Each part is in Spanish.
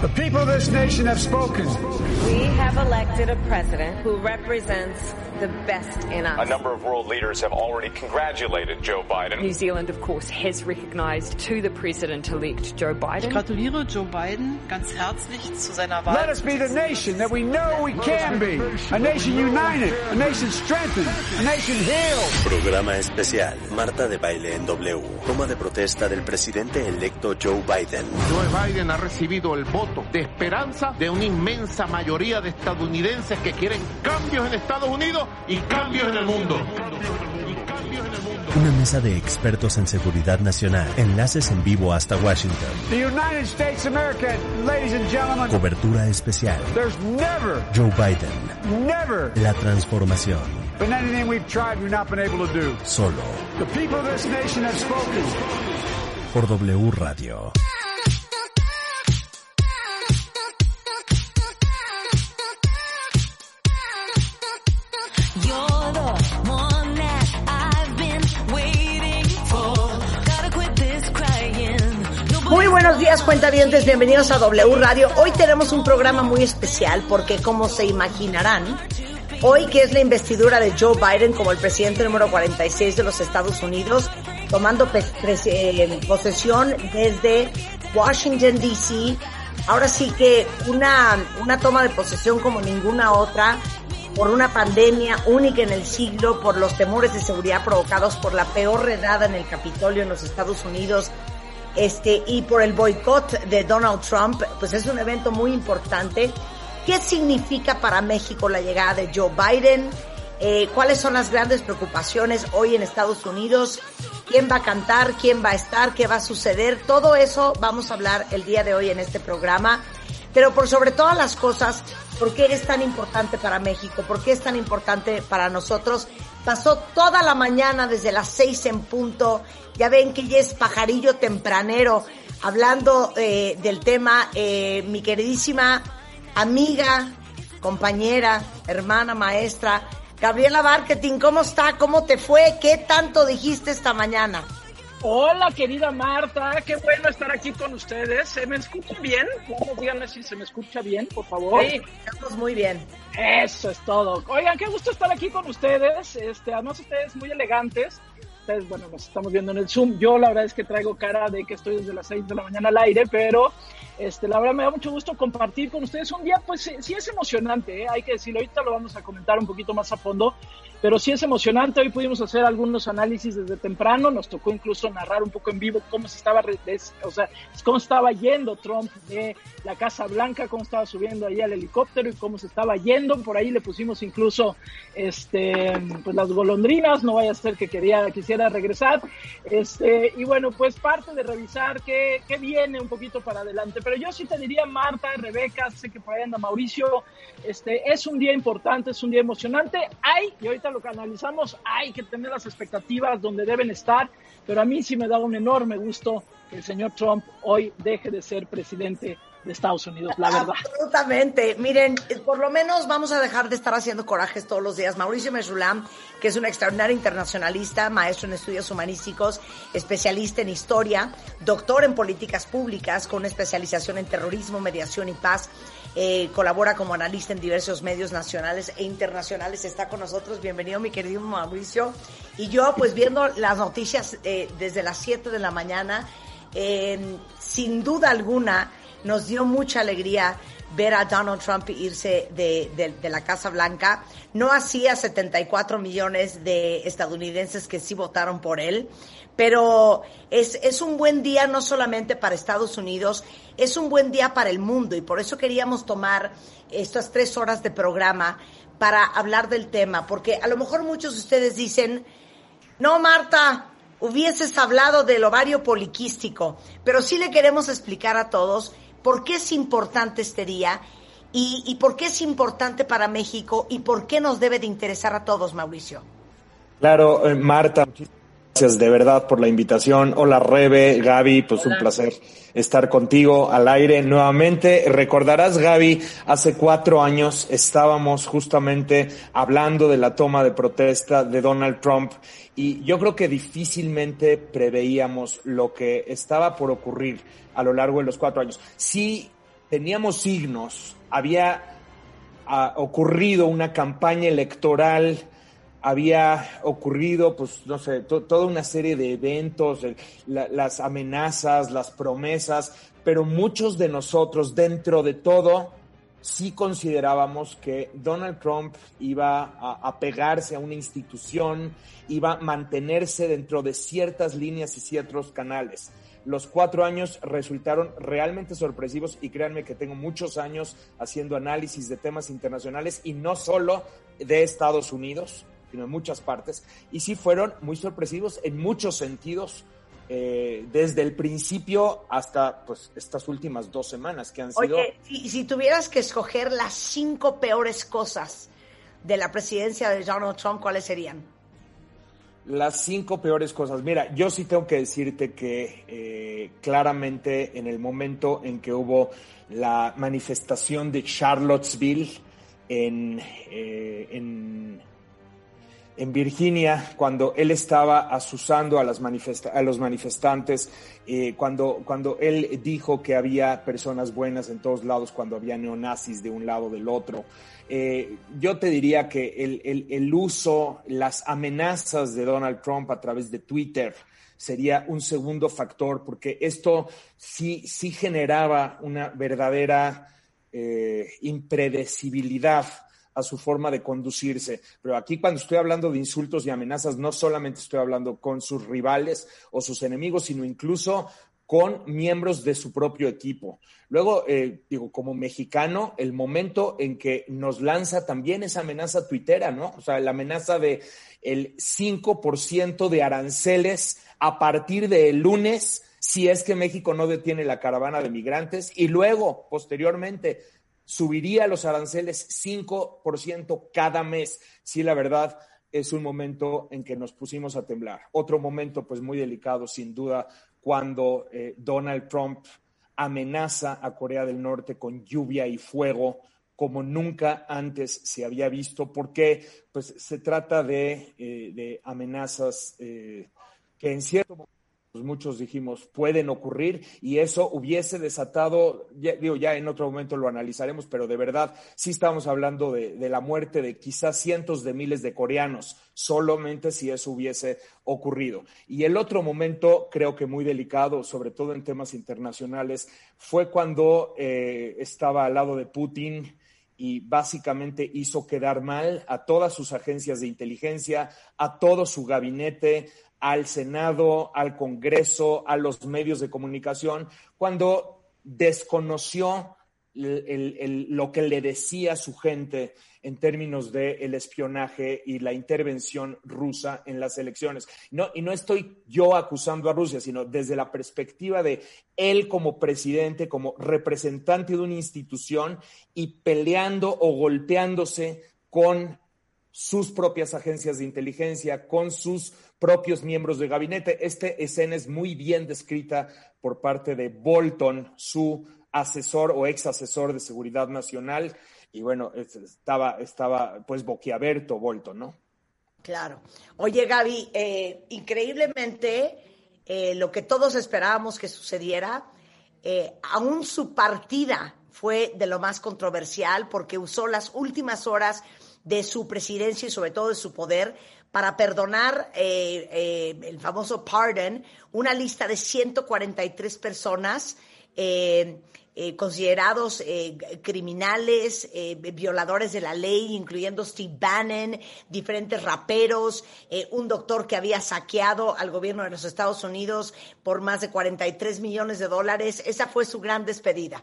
The people of this nation have spoken. We have elected a president who represents the best in us. A number of world leaders have already congratulated Joe Biden. New Zealand, of course, has recognized to the president-elect Joe Biden. Ich gratuliere Joe Biden ganz herzlich zu seiner Wahl. Let us be the nation that we know we can be. A nation united, a nation strengthened, a nation healed. Programa especial. Marta de Baile en W. Toma de protesta del presidente electo Joe Biden. Joe Biden ha recibido el voto de esperanza de una inmensa mayoría de estadounidenses que quieren cambios en Estados Unidos y cambios en el mundo. Una mesa de expertos en seguridad nacional. Enlaces en vivo hasta Washington. The United States of America, ladies and gentlemen, Cobertura especial. there's never, Joe Biden. never La transformación. been anything we've tried we've not been able to do. Solo. The people of this nation have spoken. Por W Radio. Buenos días, cuentavientes, bienvenidos a W Radio. Hoy tenemos un programa muy especial porque, como se imaginarán, hoy que es la investidura de Joe Biden como el presidente número 46 de los Estados Unidos, tomando eh, posesión desde Washington, D.C., ahora sí que una, una toma de posesión como ninguna otra, por una pandemia única en el siglo, por los temores de seguridad provocados por la peor redada en el Capitolio en los Estados Unidos, este, y por el boicot de Donald Trump, pues es un evento muy importante. ¿Qué significa para México la llegada de Joe Biden? Eh, ¿Cuáles son las grandes preocupaciones hoy en Estados Unidos? ¿Quién va a cantar? ¿Quién va a estar? ¿Qué va a suceder? Todo eso vamos a hablar el día de hoy en este programa. Pero por sobre todas las cosas, ¿por qué es tan importante para México? ¿Por qué es tan importante para nosotros? Pasó toda la mañana desde las seis en punto. Ya ven que ya es pajarillo tempranero hablando eh, del tema. eh, mi queridísima amiga, compañera, hermana, maestra, Gabriela Marketing, ¿cómo está? ¿Cómo te fue? ¿Qué tanto dijiste esta mañana? Hola, querida Marta, qué bueno estar aquí con ustedes. ¿Se me escucha bien? Díganme si se me escucha bien, por favor. Sí, estamos muy bien. Eso es todo. Oigan, qué gusto estar aquí con ustedes. Este, además ustedes muy elegantes. Ustedes, bueno, nos estamos viendo en el Zoom. Yo la verdad es que traigo cara de que estoy desde las 6 de la mañana al aire, pero este, la verdad me da mucho gusto compartir con ustedes un día, pues sí, sí es emocionante, ¿eh? hay que decirlo, ahorita lo vamos a comentar un poquito más a fondo, pero sí es emocionante, hoy pudimos hacer algunos análisis desde temprano, nos tocó incluso narrar un poco en vivo cómo se estaba, o sea, cómo estaba yendo Trump de la Casa Blanca, cómo estaba subiendo ahí al helicóptero y cómo se estaba yendo, por ahí le pusimos incluso este pues las golondrinas, no vaya a ser que quería, quisiera regresar, este, y bueno, pues parte de revisar qué, qué viene un poquito para adelante, pero yo sí te diría Marta, Rebeca, sé que por ahí anda Mauricio, este, es un día importante, es un día emocionante, hay, y ahorita lo que analizamos, hay que tener las expectativas donde deben estar, pero a mí sí me da un enorme gusto que el señor Trump hoy deje de ser presidente de Estados Unidos, la verdad. Absolutamente. Miren, por lo menos vamos a dejar de estar haciendo corajes todos los días. Mauricio Mesulam, que es un extraordinario internacionalista, maestro en estudios humanísticos, especialista en historia, doctor en políticas públicas con especialización en terrorismo, mediación y paz. Eh, colabora como analista en diversos medios nacionales e internacionales. Está con nosotros. Bienvenido, mi querido Mauricio. Y yo, pues viendo las noticias eh, desde las 7 de la mañana, eh, sin duda alguna, nos dio mucha alegría ver a Donald Trump irse de, de- de la Casa Blanca. No hacía 74 millones de estadounidenses que sí votaron por él, pero es, es un buen día no solamente para Estados Unidos, es un buen día para el mundo y por eso queríamos tomar estas tres horas de programa para hablar del tema, porque a lo mejor muchos de ustedes dicen, no, Marta, hubieses hablado del ovario poliquístico, pero sí le queremos explicar a todos por qué es importante este día y, y por qué es importante para México y por qué nos debe de interesar a todos, Mauricio. Claro, eh, Marta, gracias de verdad por la invitación. Hola Rebe, Gaby, pues un placer estar contigo al aire nuevamente. Recordarás, Gaby, hace cuatro años estábamos justamente hablando de la toma de protesta de Donald Trump y yo creo que difícilmente preveíamos lo que estaba por ocurrir a lo largo de los cuatro años. Sí teníamos signos, había ah, ocurrido una campaña electoral, había ocurrido, pues, no sé, to- toda una serie de eventos, la- las amenazas, las promesas, pero muchos de nosotros, dentro de todo, sí considerábamos que Donald Trump iba a, a pegarse a una institución, iba a mantenerse dentro de ciertas líneas y ciertos canales. Los cuatro años resultaron realmente sorpresivos y créanme que tengo muchos años haciendo análisis de temas internacionales y no solo de Estados Unidos, sino en muchas partes. Y sí fueron muy sorpresivos en muchos sentidos, eh, desde el principio hasta pues estas últimas dos semanas que han sido... Oye, si, si tuvieras que escoger las cinco peores cosas de la presidencia de Donald Trump, ¿cuáles serían? Las cinco peores cosas. Mira, yo sí tengo que decirte que eh, claramente en el momento en que hubo la manifestación de Charlottesville en, eh, en, en Virginia, cuando él estaba asusando a, las los manifestantes, eh, cuando, cuando él dijo que había personas buenas en todos lados, cuando había neonazis de un lado del otro. Eh, yo te diría que el, el, el uso, las amenazas de Donald Trump a través de Twitter sería un segundo factor, porque esto sí, sí generaba una verdadera eh, impredecibilidad a su forma de conducirse. Pero aquí cuando estoy hablando de insultos y amenazas, no solamente estoy hablando con sus rivales o sus enemigos, sino incluso con miembros de su propio equipo. Luego, eh, digo, como mexicano, el momento en que nos lanza también esa amenaza tuitera, ¿no? O sea, la amenaza de el 5% de aranceles a partir del lunes, si es que México no detiene la caravana de migrantes, y luego, posteriormente, subiría los aranceles 5% cada mes. Sí, la verdad, es un momento en que nos pusimos a temblar. Otro momento, pues muy delicado, sin duda, cuando eh, Donald Trump amenaza a Corea del Norte con lluvia y fuego como nunca antes se había visto, porque pues se trata de, eh, de amenazas eh, que en cierto momento pues, muchos dijimos pueden ocurrir y eso hubiese desatado, digo, ya en otro momento lo analizaremos, pero de verdad sí estamos hablando de, de, la muerte de quizás cientos de miles de coreanos, solamente si eso hubiese ocurrido. Y el otro momento, creo que muy delicado, sobre todo en temas internacionales, fue cuando eh, estaba al lado de Putin y básicamente hizo quedar mal a todas sus agencias de inteligencia, a todo su gabinete, al Senado, al Congreso, a los medios de comunicación, cuando desconoció lo que le decía su gente en términos del el espionaje y la intervención rusa en las elecciones. No, y no estoy yo acusando a Rusia, sino desde la perspectiva de él como presidente, como representante de una institución y peleando o golpeándose con sus propias agencias de inteligencia, con sus propios miembros de gabinete. Esta escena es muy bien descrita por parte de Bolton, su asesor o ex asesor de seguridad nacional. Y bueno, estaba, estaba pues boquiabierto Bolton, ¿no? Claro. Oye, Gaby, eh, increíblemente eh, lo que todos esperábamos que sucediera, eh, aún su partida fue de lo más controversial porque usó las últimas horas de su presidencia y sobre todo de su poder para perdonar eh, eh, el famoso pardon, una lista de 143 personas eh, considerados criminales, violadores de la ley, incluyendo Steve Bannon, diferentes raperos, un doctor que había saqueado al gobierno de los Estados Unidos por más de 43 millones de dólares. Esa fue su gran despedida.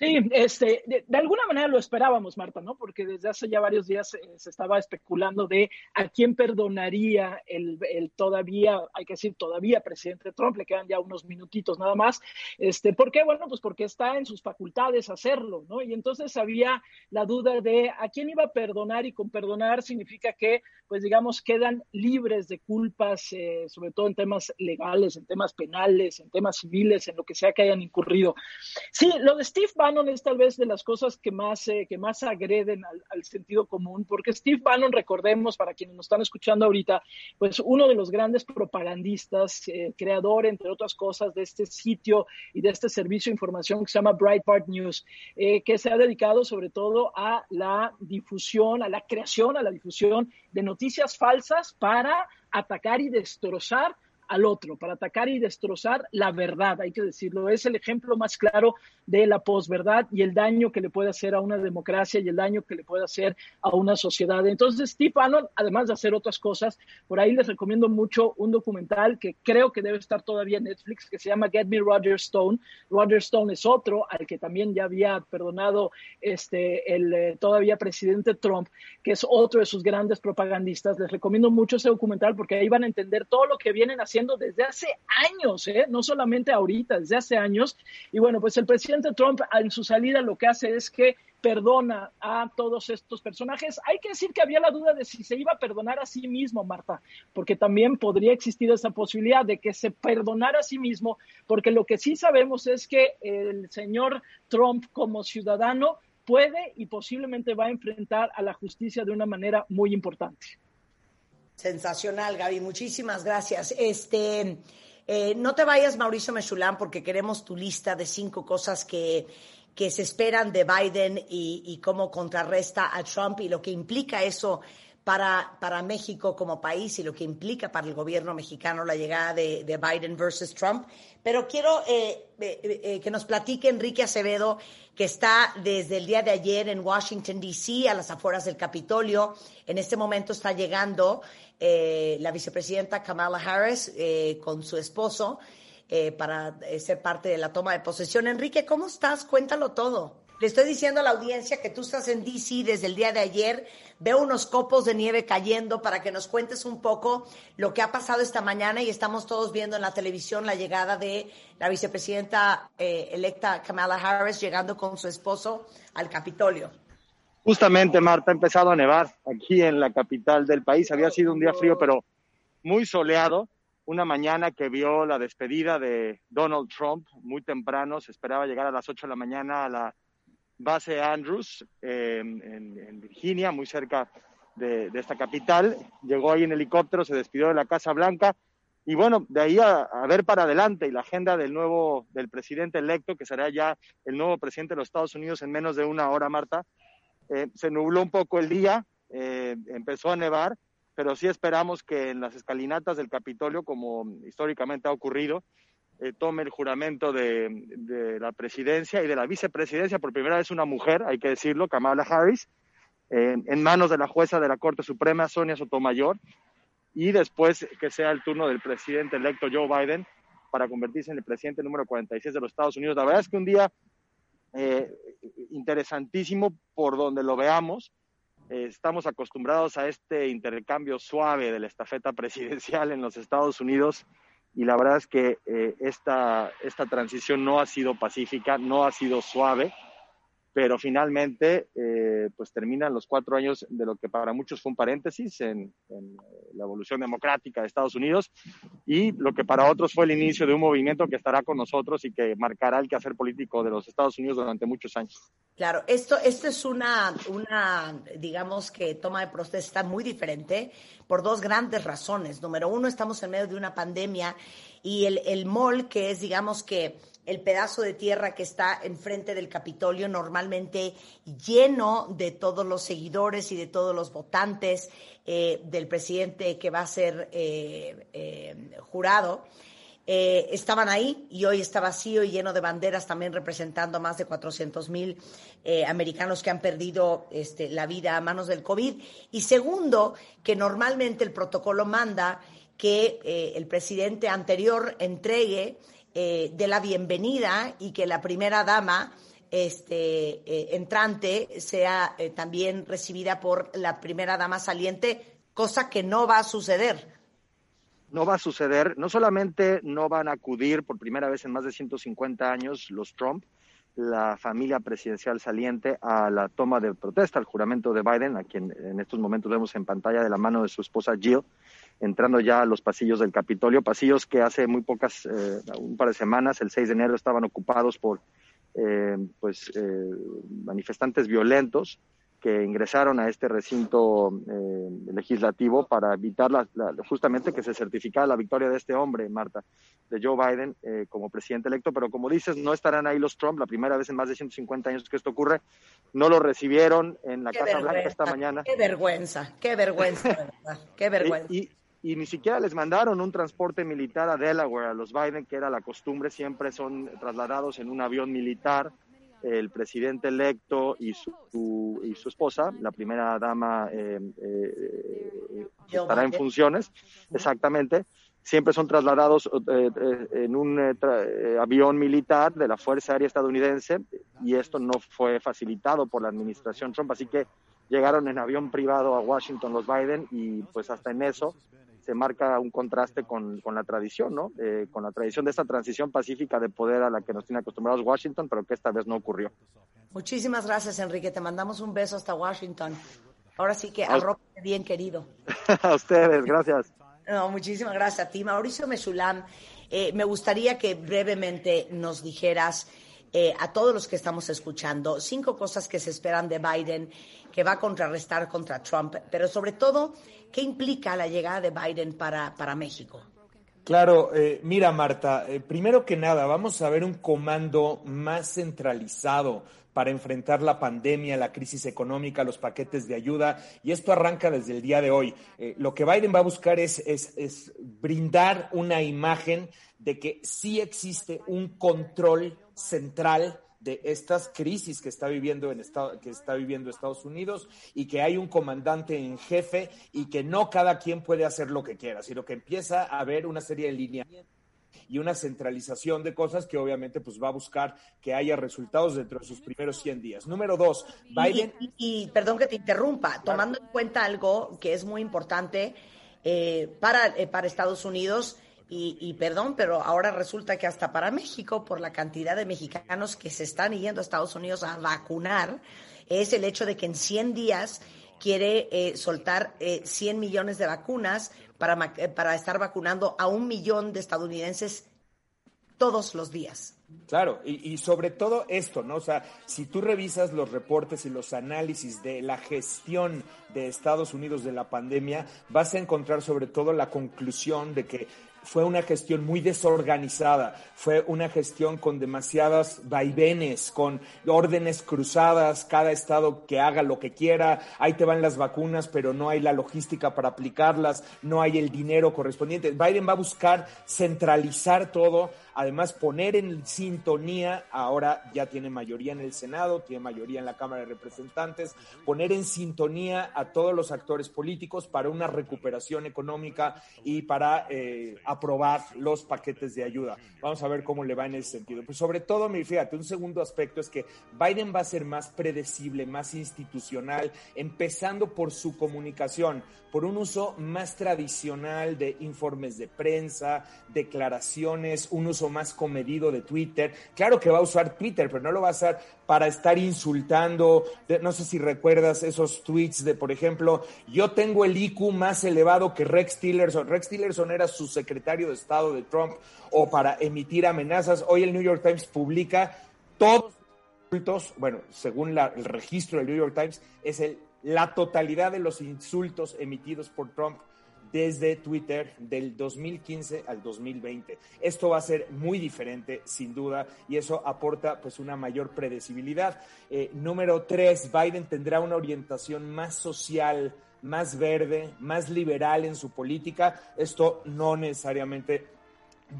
Sí, este, de, alguna manera lo esperábamos, Marta, ¿no? Porque desde hace ya varios días eh, se estaba especulando de a quién perdonaría el, el, todavía, hay que decir, todavía presidente Trump, le quedan ya unos minutitos nada más. Este, ¿Por qué? Bueno, pues porque está en sus facultades hacerlo, ¿no? Y entonces había la duda de a quién iba a perdonar y con perdonar significa que, pues digamos, quedan libres de culpas, eh, sobre todo en temas legales, en temas penales, en temas civiles, en lo que sea que hayan incurrido. Sí, lo de Steve Bannon es tal vez de las cosas que más, eh, que más agreden al, al, sentido común, porque Steve Bannon, recordemos, para quienes nos están escuchando ahorita, pues uno de los grandes propagandistas, eh, creador, entre otras cosas, de este sitio y de este servicio de información que se llama Breitbart News, eh, que se ha dedicado sobre todo a la difusión, a la creación, a la difusión de noticias falsas para atacar y destrozar al otro, para atacar y destrozar la verdad, hay que decirlo. Es el ejemplo más claro de la posverdad y el daño que le puede hacer a una democracia y el daño que le puede hacer a una sociedad. Entonces, Steve Bannon, además de hacer otras cosas, por ahí les recomiendo mucho un documental que creo que debe estar todavía en Netflix, que se llama Get Me Roger Stone. Roger Stone es otro al que también ya había perdonado este, el eh, todavía presidente Trump, que es otro de sus grandes propagandistas. Les recomiendo mucho ese documental porque ahí van a entender todo lo que vienen haciendo desde hace años, ¿eh? no solamente ahorita, desde hace años. Y bueno, pues el presidente Trump en su salida lo que hace es que perdona a todos estos personajes. Hay que decir que había la duda de si se iba a perdonar a sí mismo, Marta, porque también podría existir esa posibilidad de que se perdonara a sí mismo, porque lo que sí sabemos es que el señor Trump como ciudadano puede y posiblemente va a enfrentar a la justicia de una manera muy importante. Sensacional, Gaby. Muchísimas gracias. Este, eh, no te vayas, Mauricio Mechulán, porque queremos tu lista de cinco cosas que, que se esperan de Biden y, cómo contrarresta a Trump y lo que implica eso para, para México como país y lo que implica para el gobierno mexicano la llegada de, de Biden versus Trump. Pero quiero eh, eh, que nos platique Enrique Acevedo, que está desde el día de ayer en Washington, D.C., a las afueras del Capitolio. En este momento está llegando eh, la vicepresidenta Kamala Harris eh, con su esposo eh, para ser parte de la toma de posesión. Enrique, ¿cómo estás? Cuéntalo todo. Le estoy diciendo a la audiencia que tú estás en DC desde el día de ayer. Veo unos copos de nieve cayendo para que nos cuentes un poco lo que ha pasado esta mañana y estamos todos viendo en la televisión la llegada de la vicepresidenta eh, electa Kamala Harris llegando con su esposo al Capitolio. Justamente, Marta, ha empezado a nevar aquí en la capital del país. Había sido un día frío, pero muy soleado. Una mañana que vio la despedida de Donald Trump muy temprano. Se esperaba llegar a las 8 de la mañana a la base Andrews eh, en, Virginia, muy cerca de, de, esta capital. Llegó ahí en helicóptero, se despidió de la Casa Blanca. Y bueno, de ahí a, a, ver para adelante y la agenda del nuevo, del presidente electo, que será ya el nuevo presidente de los Estados Unidos en menos de una hora, Marta, eh, se nubló un poco el día, eh, empezó a nevar, pero sí esperamos que en las escalinatas del Capitolio, como históricamente ha ocurrido, eh, tome el juramento de, de, la presidencia y de la vicepresidencia, por primera vez una mujer, hay que decirlo, Kamala Harris, en manos de la jueza de la Corte Suprema, Sonia Sotomayor, y después que sea el turno del presidente electo Joe Biden para convertirse en el presidente número 46 de los Estados Unidos. La verdad es que un día eh, interesantísimo por donde lo veamos. Eh, estamos acostumbrados a este intercambio suave de la estafeta presidencial en los Estados Unidos y la verdad es que eh, esta, esta transición no ha sido pacífica, no ha sido suave pero finalmente eh, pues terminan los cuatro años de lo que para muchos fue un paréntesis en, en, la evolución democrática de Estados Unidos y lo que para otros fue el inicio de un movimiento que estará con nosotros y que marcará el quehacer político de los Estados Unidos durante muchos años. Claro, esto, esto es una, una, digamos que toma de protesta muy diferente por dos grandes razones. Número uno, estamos en medio de una pandemia y el, el mall, que es, digamos que, el pedazo de tierra que está enfrente del Capitolio, normalmente lleno de todos los seguidores y de todos los votantes eh, del presidente que va a ser eh, eh, jurado. estaban ahí y hoy está vacío y lleno de banderas también representando a más de 400 mil americanos que han perdido este, la vida a manos del COVID. Y segundo, que normalmente el protocolo manda que el presidente anterior entregue eh, de la bienvenida y que la primera dama este, eh, entrante sea eh, también recibida por la primera dama saliente, cosa que no va a suceder. No va a suceder. No solamente no van a acudir por primera vez en más de 150 años los Trump, la familia presidencial saliente, a la toma de protesta, al juramento de Biden, a quien en estos momentos vemos en pantalla de la mano de su esposa Jill, entrando ya a los pasillos del Capitolio, pasillos que hace muy pocas, eh, un par de semanas, el 6 de enero, estaban ocupados por eh, pues eh, manifestantes violentos que ingresaron a este recinto eh, legislativo para evitar la- la- justamente que se certificara la victoria de este hombre, Marta, de Joe Biden eh, como presidente electo. Pero como dices, no estarán ahí los Trump, la primera vez en más de 150 años que esto ocurre. No lo recibieron en la Qué Casa Blanca esta mañana. Qué vergüenza, qué vergüenza, verdad, qué vergüenza. Y, y ni siquiera les mandaron un transporte militar a Delaware, a los Biden, que era la costumbre, siempre son trasladados en un avión militar. El presidente electo y su, y su esposa, la primera dama, eh, eh, estará en funciones, exactamente. Siempre son trasladados eh, en un tra- eh, avión militar de la Fuerza Aérea estadounidense y esto no fue facilitado por la administración Trump, así que llegaron en avión privado a Washington los Biden y pues hasta en eso se marca un contraste con, con la tradición, ¿no? Eh, con la tradición de esta transición pacífica de poder a la que nos tiene acostumbrados Washington, pero que esta vez no ocurrió. Muchísimas gracias, Enrique. Te mandamos un beso hasta Washington. Ahora sí que arrópate bien, querido. a ustedes, gracias. No, muchísimas gracias a ti. Mauricio Mesulam, eh, me gustaría que brevemente nos dijeras eh, a todos los que estamos escuchando cinco cosas que se esperan de Biden que va a contrarrestar contra Trump, pero sobre todo, ¿qué implica la llegada de Biden para, para México? Claro, eh, mira Marta, eh, primero que nada, vamos a ver un comando más centralizado para enfrentar la pandemia, la crisis económica, los paquetes de ayuda, y esto arranca desde el día de hoy. Eh, lo que Biden va a buscar es, es, es brindar una imagen de que sí existe un control central de estas crisis que está viviendo en Estado- que está viviendo Estados Unidos y que hay un comandante en jefe y que no cada quien puede hacer lo que quiera, sino que empieza a haber una serie de lineamientos y una centralización de cosas que obviamente pues va a buscar que haya resultados dentro de sus primeros 100 días. Número dos, Biden Y, y- y perdón que te interrumpa, tomando en cuenta algo que es muy importante eh, para, eh, para Estados Unidos, y, y perdón, pero ahora resulta que hasta para México, por la cantidad de mexicanos que se están yendo a Estados Unidos a vacunar, es el hecho de que en 100 días quiere eh, soltar eh, 100 millones de vacunas para, eh, para estar vacunando a un millón de estadounidenses todos los días. Claro, y, y sobre todo esto, ¿no? O sea, si tú revisas los reportes y los análisis de la gestión de Estados Unidos de la pandemia, vas a encontrar sobre todo la conclusión de que fue una gestión muy desorganizada, fue una gestión con demasiadas vaivenes, con órdenes cruzadas, cada estado que haga lo que quiera, ahí te van las vacunas, pero no hay la logística para aplicarlas, no hay el dinero correspondiente. Biden va a buscar centralizar todo, además poner en sintonía, ahora ya tiene mayoría en el Senado, tiene mayoría en la Cámara de Representantes, poner en sintonía a todos los actores políticos para una recuperación económica y para eh, aprobar los paquetes de ayuda. Vamos a ver cómo le va en ese sentido. Pues sobre todo, fíjate, un segundo aspecto es que Biden va a ser más predecible, más institucional, empezando por su comunicación, por un uso más tradicional de informes de prensa, declaraciones, un uso más comedido de Twitter. Claro que va a usar Twitter, pero no lo va a usar para estar insultando. No sé si recuerdas esos tweets de, por ejemplo, yo tengo el IQ más elevado que Rex Tillerson. Rex Tillerson era su secretario de Estado de Trump o para emitir amenazas. Hoy el New York Times publica todos los insultos, bueno, según la- el registro del New York Times, es el, la totalidad de los insultos emitidos por Trump desde Twitter del 2015 al 2020. Esto va a ser muy diferente, sin duda, y eso aporta pues una mayor predecibilidad. Eh, número tres, Biden tendrá una orientación más social, más verde, más liberal en su política. Esto no necesariamente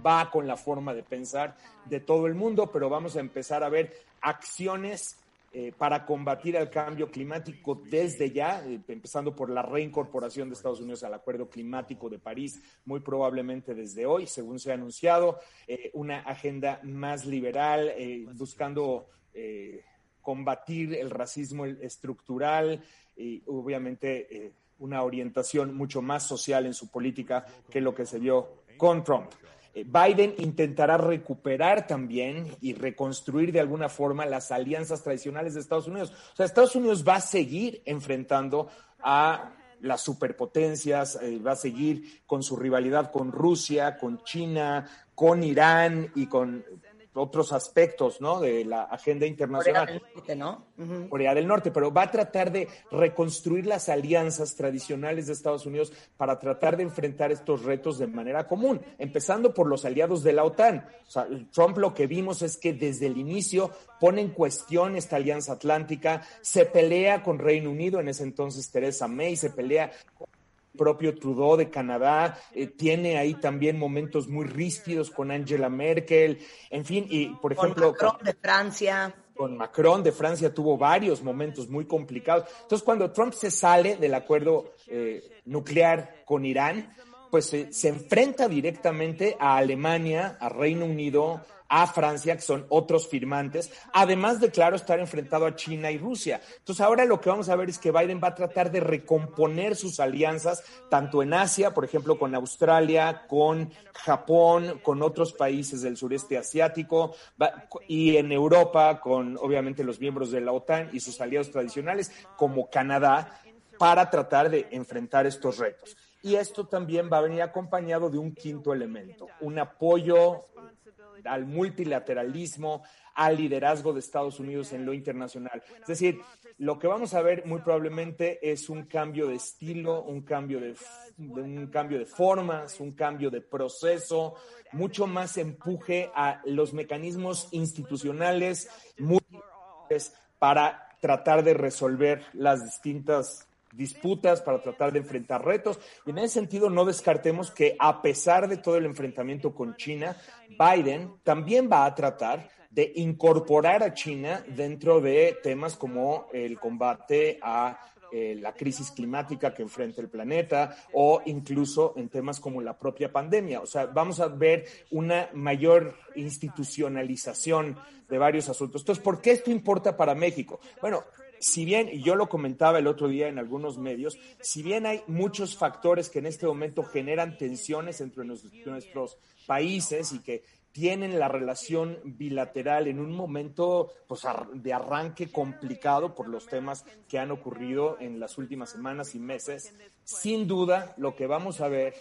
va con la forma de pensar de todo el mundo, pero vamos a empezar a ver acciones eh, para combatir el cambio climático desde ya, eh, empezando por la reincorporación de Estados Unidos al Acuerdo Climático de París, muy probablemente desde hoy, según se ha anunciado, eh, una agenda más liberal, buscando combatir el racismo estructural y obviamente una orientación mucho más social en su política que lo que se vio con Trump. Eh, Biden intentará recuperar también y reconstruir de alguna forma las alianzas tradicionales de Estados Unidos. O sea, Estados Unidos va a seguir enfrentando a las superpotencias, eh, va a seguir con su rivalidad con Rusia, con China, con Irán y con otros aspectos, ¿no? De la agenda internacional. Corea del Norte, ¿no? Corea del Norte, pero va a tratar de reconstruir las alianzas tradicionales de Estados Unidos para tratar de enfrentar estos retos de manera común, empezando por los aliados de la OTAN. O sea, Trump lo que vimos es que desde el inicio pone en cuestión esta alianza atlántica, se pelea con Reino Unido, en ese entonces Theresa May, se pelea con propio Trudeau de Canadá, eh, tiene ahí también momentos muy ríspidos con Angela Merkel, en fin, y por Con ejemplo Macron de Francia. con Macron de Francia tuvo varios momentos muy complicados. Entonces, cuando Trump se sale del acuerdo eh, nuclear con Irán, pues eh, se enfrenta directamente a Alemania, a Reino Unido, a Francia, que son otros firmantes, además de, claro, estar enfrentado a China y Rusia. Entonces, ahora lo que vamos a ver es que Biden va a tratar de recomponer sus alianzas, tanto en Asia, por ejemplo, con Australia, con Japón, con otros países del sureste asiático, y en Europa, con obviamente los miembros de la OTAN y sus aliados tradicionales, como Canadá, para tratar de enfrentar estos retos. Y esto también va a venir acompañado de un quinto elemento, un apoyo al multilateralismo, al liderazgo de Estados Unidos en lo internacional. Es decir, lo que vamos a ver muy probablemente es un cambio de estilo, un cambio de, un cambio de formas, un cambio de proceso, mucho más empuje a los mecanismos institucionales para tratar de resolver las distintas disputas, para tratar de enfrentar retos. Y en ese sentido, no descartemos que a pesar de todo el enfrentamiento con China, Biden también va a tratar de incorporar a China dentro de temas como el combate a eh, la crisis climática que enfrenta el planeta o incluso en temas como la propia pandemia. O sea, vamos a ver una mayor institucionalización de varios asuntos. Entonces, ¿por qué esto importa para México? Bueno, si bien, yo lo comentaba el otro día en algunos medios, si bien hay muchos factores que en este momento generan tensiones entre nuestros países y que tienen la relación bilateral en un momento pues, de arranque complicado por los temas que han ocurrido en las últimas semanas y meses, sin duda lo que vamos a ver,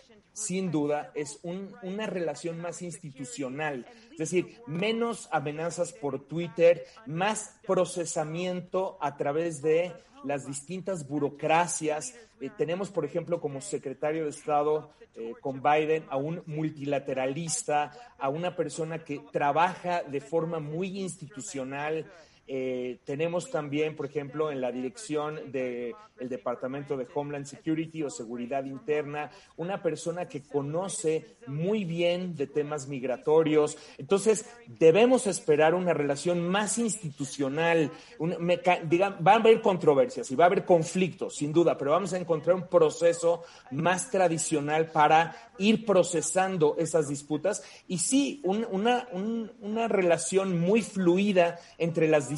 sin duda, es un- una relación más institucional, es decir, menos amenazas por Twitter, más procesamiento a través de las distintas burocracias. Eh, tenemos, por ejemplo, como secretario de Estado eh, con Biden a un multilateralista, a una persona que trabaja de forma muy institucional. Eh, tenemos también, por ejemplo, en la dirección del Departamento de Homeland Security o Seguridad Interna, una persona que conoce muy bien de temas migratorios. Entonces, debemos esperar una relación más institucional. un va a haber controversias y va a haber conflictos, sin duda, pero vamos a encontrar un proceso más tradicional para ir procesando esas disputas y sí, un- una, un- una relación muy fluida entre las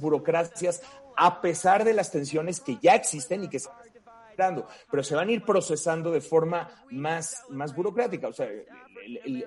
burocracias, a pesar de las tensiones que ya existen y que se generando, pero se van a ir procesando de forma más, más burocrática. O sea,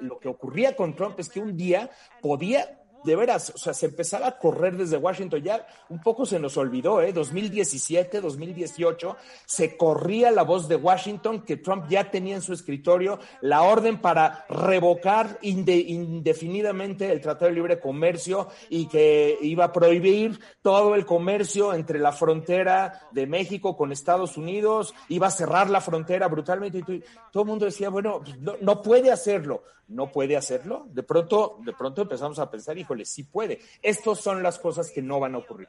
lo que ocurría con Trump es que un día podía de veras, o sea, se empezaba a correr desde Washington, ya un poco se nos olvidó, ¿eh? 2017, 2018, se corría la voz de Washington que Trump ya tenía en su escritorio la orden para revocar inde- indefinidamente el Tratado de Libre Comercio y que iba a prohibir todo el comercio entre la frontera de México con Estados Unidos, iba a cerrar la frontera brutalmente y todo el mundo decía, bueno, pues, no, no puede hacerlo, no puede hacerlo. De pronto, de pronto empezamos a pensar, híjole, sí puede. Estas son las cosas que no van a ocurrir.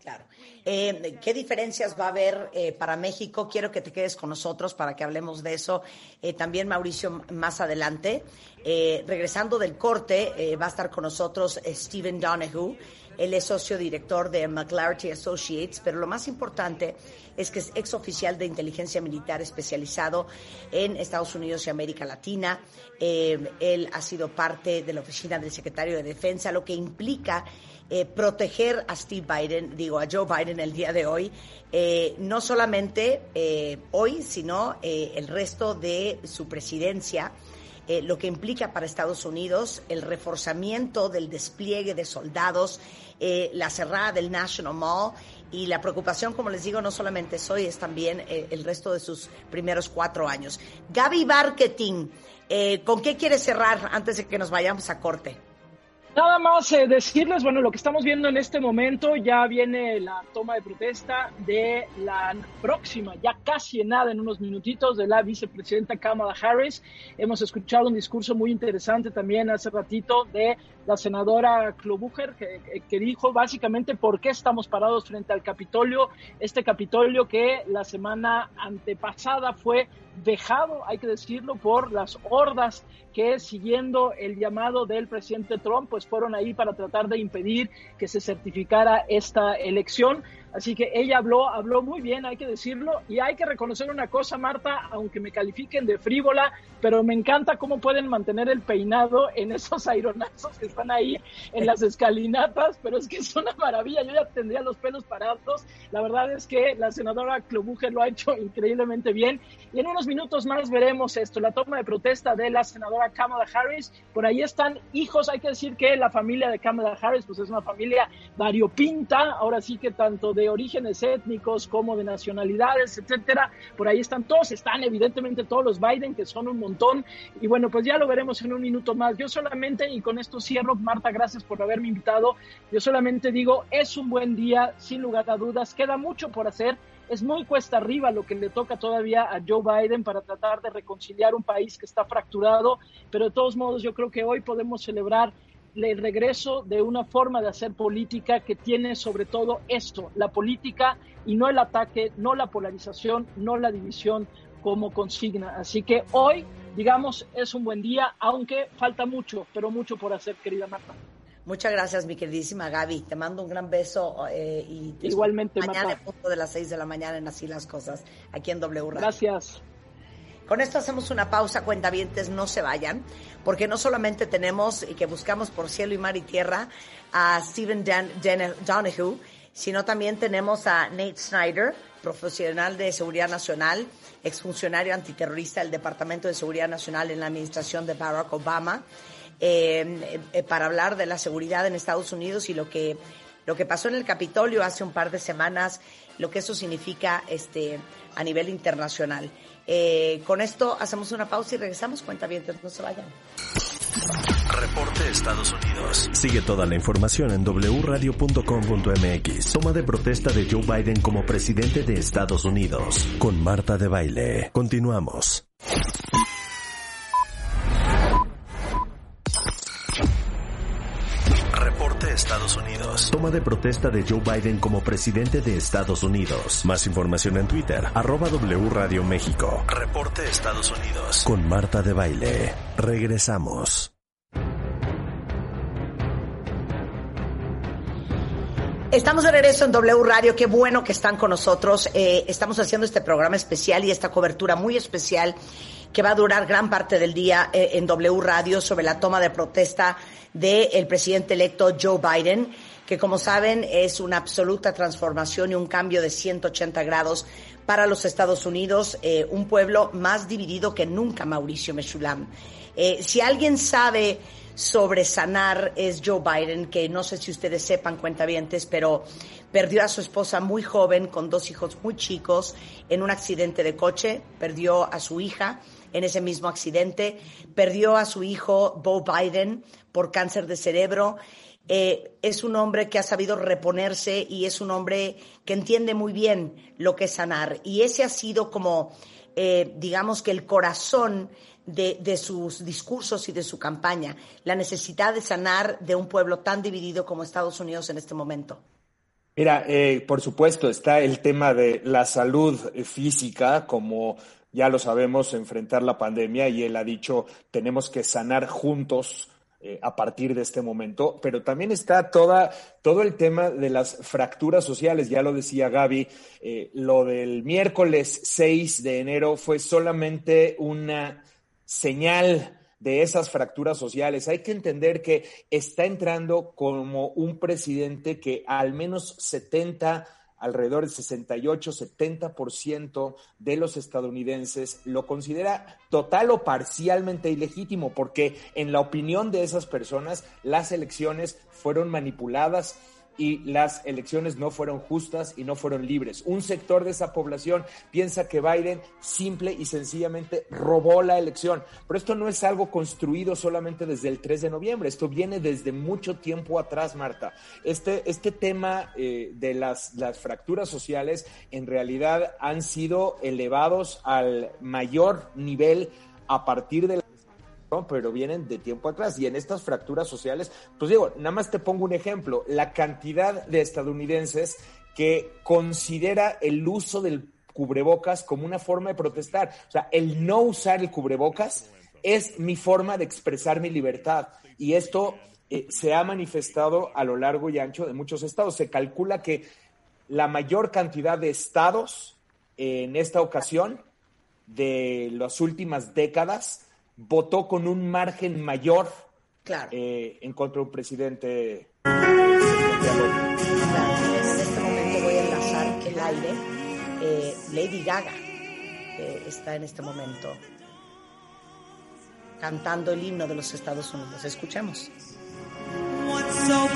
Claro. Eh, ¿Qué diferencias va a haber eh, para México? Quiero que te quedes con nosotros para que hablemos de eso. Eh, también Mauricio más adelante. Regresando del corte, va a estar con nosotros Stephen Donahue. Él es socio director de McLarty Associates, pero lo más importante es que es ex oficial de inteligencia militar especializado en Estados Unidos y América Latina. Eh, él ha sido parte de la oficina del secretario de Defensa, lo que implica eh, proteger a Steve Biden, digo, a Joe Biden el día de hoy, eh, no solamente hoy, sino el resto de su presidencia. Eh, lo que implica para Estados Unidos el reforzamiento del despliegue de soldados, eh, la cerrada del National Mall y la preocupación, como les digo, no solamente es hoy, es también eh, el resto de sus primeros cuatro años. Gaby Marketing, ¿con qué quieres cerrar antes de que nos vayamos a corte? Nada más eh, decirles, bueno, lo que estamos viendo en este momento, ya viene la toma de protesta de la próxima, ya casi en nada, en unos minutitos, de la vicepresidenta Kamala Harris. Hemos escuchado un discurso muy interesante también hace ratito de la senadora Klobucher, que, que dijo básicamente por qué estamos parados frente al Capitolio, este Capitolio que la semana antepasada fue dejado, hay que decirlo, por las hordas que siguiendo el llamado del presidente Trump, pues fueron ahí para tratar de impedir que se certificara esta elección. Así que ella habló, habló muy bien, hay que decirlo, y hay que reconocer una cosa, Marta, aunque me califiquen de frívola, pero me encanta cómo pueden mantener el peinado en esos aironazos que están ahí en las escalinatas, pero es que es una maravilla, yo ya tendría los pelos parados, la verdad es que la senadora Klobucher lo ha hecho increíblemente bien, y en unos minutos más veremos esto, la toma de protesta de la senadora Kamala Harris, por ahí están hijos, hay que decir que la familia de Kamala Harris, pues es una familia variopinta, ahora sí que tanto de orígenes étnicos como de nacionalidades, etcétera. Por ahí están todos, están evidentemente todos los Biden, que son un montón. Y bueno, pues ya lo veremos en un minuto más. Yo solamente, y con esto cierro, Marta, gracias por haberme invitado. Yo solamente digo, es un buen día, sin lugar a dudas. Queda mucho por hacer. Es muy cuesta arriba lo que le toca todavía a Joe Biden para tratar de reconciliar un país que está fracturado, pero de todos modos yo creo que hoy podemos celebrar el regreso de una forma de hacer política que tiene sobre todo esto, la política y no el ataque, no la polarización, no la división como consigna. Así que hoy, digamos, es un buen día, aunque falta mucho, pero mucho por hacer, querida Marta. Muchas gracias, mi queridísima Gaby. Te mando un gran beso eh, y te igualmente mañana Marta. a punto de las 6 de la mañana en Así las Cosas, aquí en W Radio. Gracias. Con esto hacemos una pausa, cuentavientes, no se vayan, porque no solamente tenemos y que buscamos por cielo y mar y tierra a Stephen Dan Dan Donahue, sino también tenemos a Nate Snyder, profesional de seguridad nacional, exfuncionario antiterrorista del Departamento de Seguridad Nacional en la administración de Barack Obama, eh, eh, para hablar de la seguridad en Estados Unidos y lo que lo que pasó en el Capitolio hace un par de semanas, lo que eso significa este a nivel internacional. Eh, con esto hacemos una pausa y regresamos. Cuenta bien, no se vayan. Reporte Estados Unidos. Sigue toda la información en wradio.com.mx. Toma de protesta de Joe Biden como presidente de Estados Unidos. Con Marta de Baile. Continuamos. Estados Unidos. Toma de protesta de Joe Biden como presidente de Estados Unidos. Más información en Twitter, arroba W Radio México. Reporte Estados Unidos. Con Marta de Baile. Regresamos. Estamos de regreso en W Radio, qué bueno que están con nosotros. Eh, estamos haciendo este programa especial y esta cobertura muy especial que va a durar gran parte del día eh, en W Radio sobre la toma de protesta del presidente electo Joe Biden, que como saben es una absoluta transformación y un cambio de 180 grados para los Estados Unidos, eh, un pueblo más dividido que nunca, Mauricio Mechulam. Eh, si alguien sabe sobre sanar es Joe Biden, que no sé si ustedes sepan, cuentavientes, pero perdió a su esposa muy joven, con dos hijos muy chicos, en un accidente de coche, perdió a su hija en ese mismo accidente, perdió a su hijo Bo Biden por cáncer de cerebro. Eh, es un hombre que ha sabido reponerse y es un hombre que entiende muy bien lo que es sanar. Y ese ha sido como, eh, digamos que el corazón de, sus discursos y de su campaña, la necesidad de sanar de un pueblo tan dividido como Estados Unidos en este momento. Mira, eh, por supuesto está el tema de la salud física, como ya lo sabemos, enfrentar la pandemia y él ha dicho, tenemos que sanar juntos eh, a partir de este momento, pero también está toda, todo el tema de las fracturas sociales, ya lo decía Gaby, eh, lo del miércoles 6 de enero fue solamente una señal de esas fracturas sociales. Hay que entender que está entrando como un presidente que al menos 70 alrededor del 68, 70% de los estadounidenses lo considera total o parcialmente ilegítimo, porque en la opinión de esas personas las elecciones fueron manipuladas y las elecciones no fueron justas y no fueron libres. Un sector de esa población piensa que Biden simple y sencillamente robó la elección, pero esto no es algo construido solamente desde el 3 de noviembre, esto viene desde mucho tiempo atrás, Marta. Este, este tema eh, de las, las fracturas sociales en realidad han sido elevados al mayor nivel a partir de. Pero vienen de tiempo atrás. Y en estas fracturas sociales, pues digo, nada más te pongo un ejemplo, la cantidad de estadounidenses que considera el uso del cubrebocas como una forma de protestar. O sea, el no usar el cubrebocas es mi forma de expresar mi libertad. Y esto eh, se ha manifestado a lo largo y ancho de muchos estados. Se calcula que la mayor cantidad de estados en esta ocasión de las últimas décadas votó con un margen mayor Claro. eh, en contra de un presidente. En este momento voy a enlazar el aire. Eh, Lady Gaga eh, está en este momento cantando el himno de los Estados Unidos. Escuchemos. So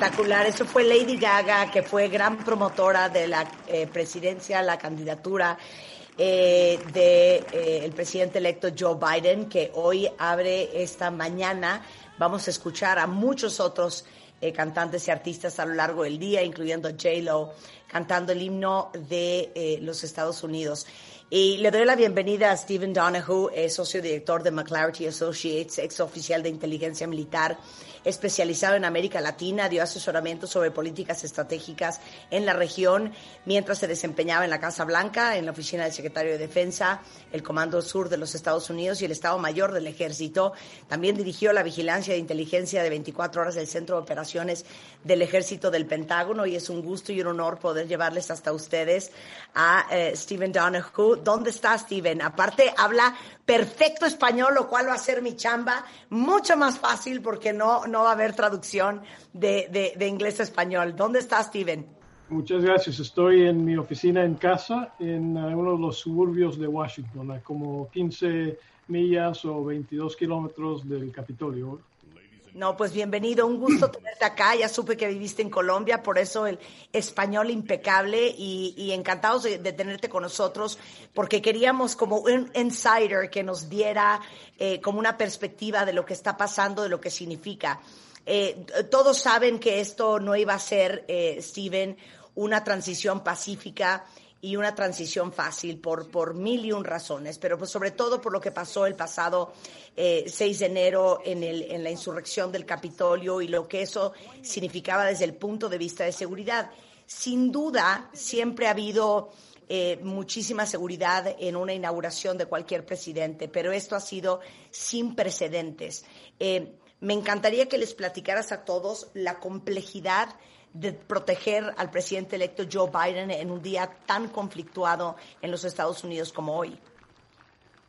espectacular. Eso fue Lady Gaga, que fue gran promotora de la eh, presidencia, la candidatura eh, del presidente electo Joe Biden, que hoy abre esta mañana. Vamos a escuchar a muchos otros eh, cantantes y artistas a lo largo del día, incluyendo J-Lo, cantando el himno de eh, los Estados Unidos. Y le doy la bienvenida a Stephen Donahue, socio director de McClarity Associates, ex oficial de inteligencia militar, especializado en América Latina, dio asesoramiento sobre políticas estratégicas en la región mientras se desempeñaba en la Casa Blanca, en la oficina del secretario de Defensa, el Comando Sur de los Estados Unidos y el Estado Mayor del Ejército. También dirigió la vigilancia de inteligencia de 24 horas del Centro de Operaciones del Ejército del Pentágono y es un gusto y un honor poder llevarles hasta ustedes a eh, Stephen Donahue. ¿Dónde está Stephen? Aparte, habla perfecto español, lo cual va a ser mi chamba mucho más fácil porque no, no va a haber traducción de, de, inglés a español. ¿Dónde está Stephen? Muchas gracias. Estoy en mi oficina en casa, en uno de los suburbios de Washington, a como 15 millas o 22 kilómetros del Capitolio. No, pues bienvenido, un gusto tenerte acá. Ya supe que viviste en Colombia, por eso el español impecable y, encantados de, de, tenerte con nosotros, porque queríamos como un insider que nos diera eh, como una perspectiva de lo que está pasando, de lo que significa. Eh, todos saben que esto no iba a ser, eh, Steven, una transición pacífica y una transición fácil por, por mil y un razones, pero pues sobre todo por lo que pasó el pasado eh, 6 de enero en, el, en la insurrección del Capitolio y lo que eso significaba desde el punto de vista de seguridad. Sin duda, siempre ha habido eh, muchísima seguridad en una inauguración de cualquier presidente, pero esto ha sido sin precedentes. Eh, me encantaría que les platicaras a todos la complejidad de proteger al presidente electo Joe Biden en un día tan conflictuado en los Estados Unidos como hoy.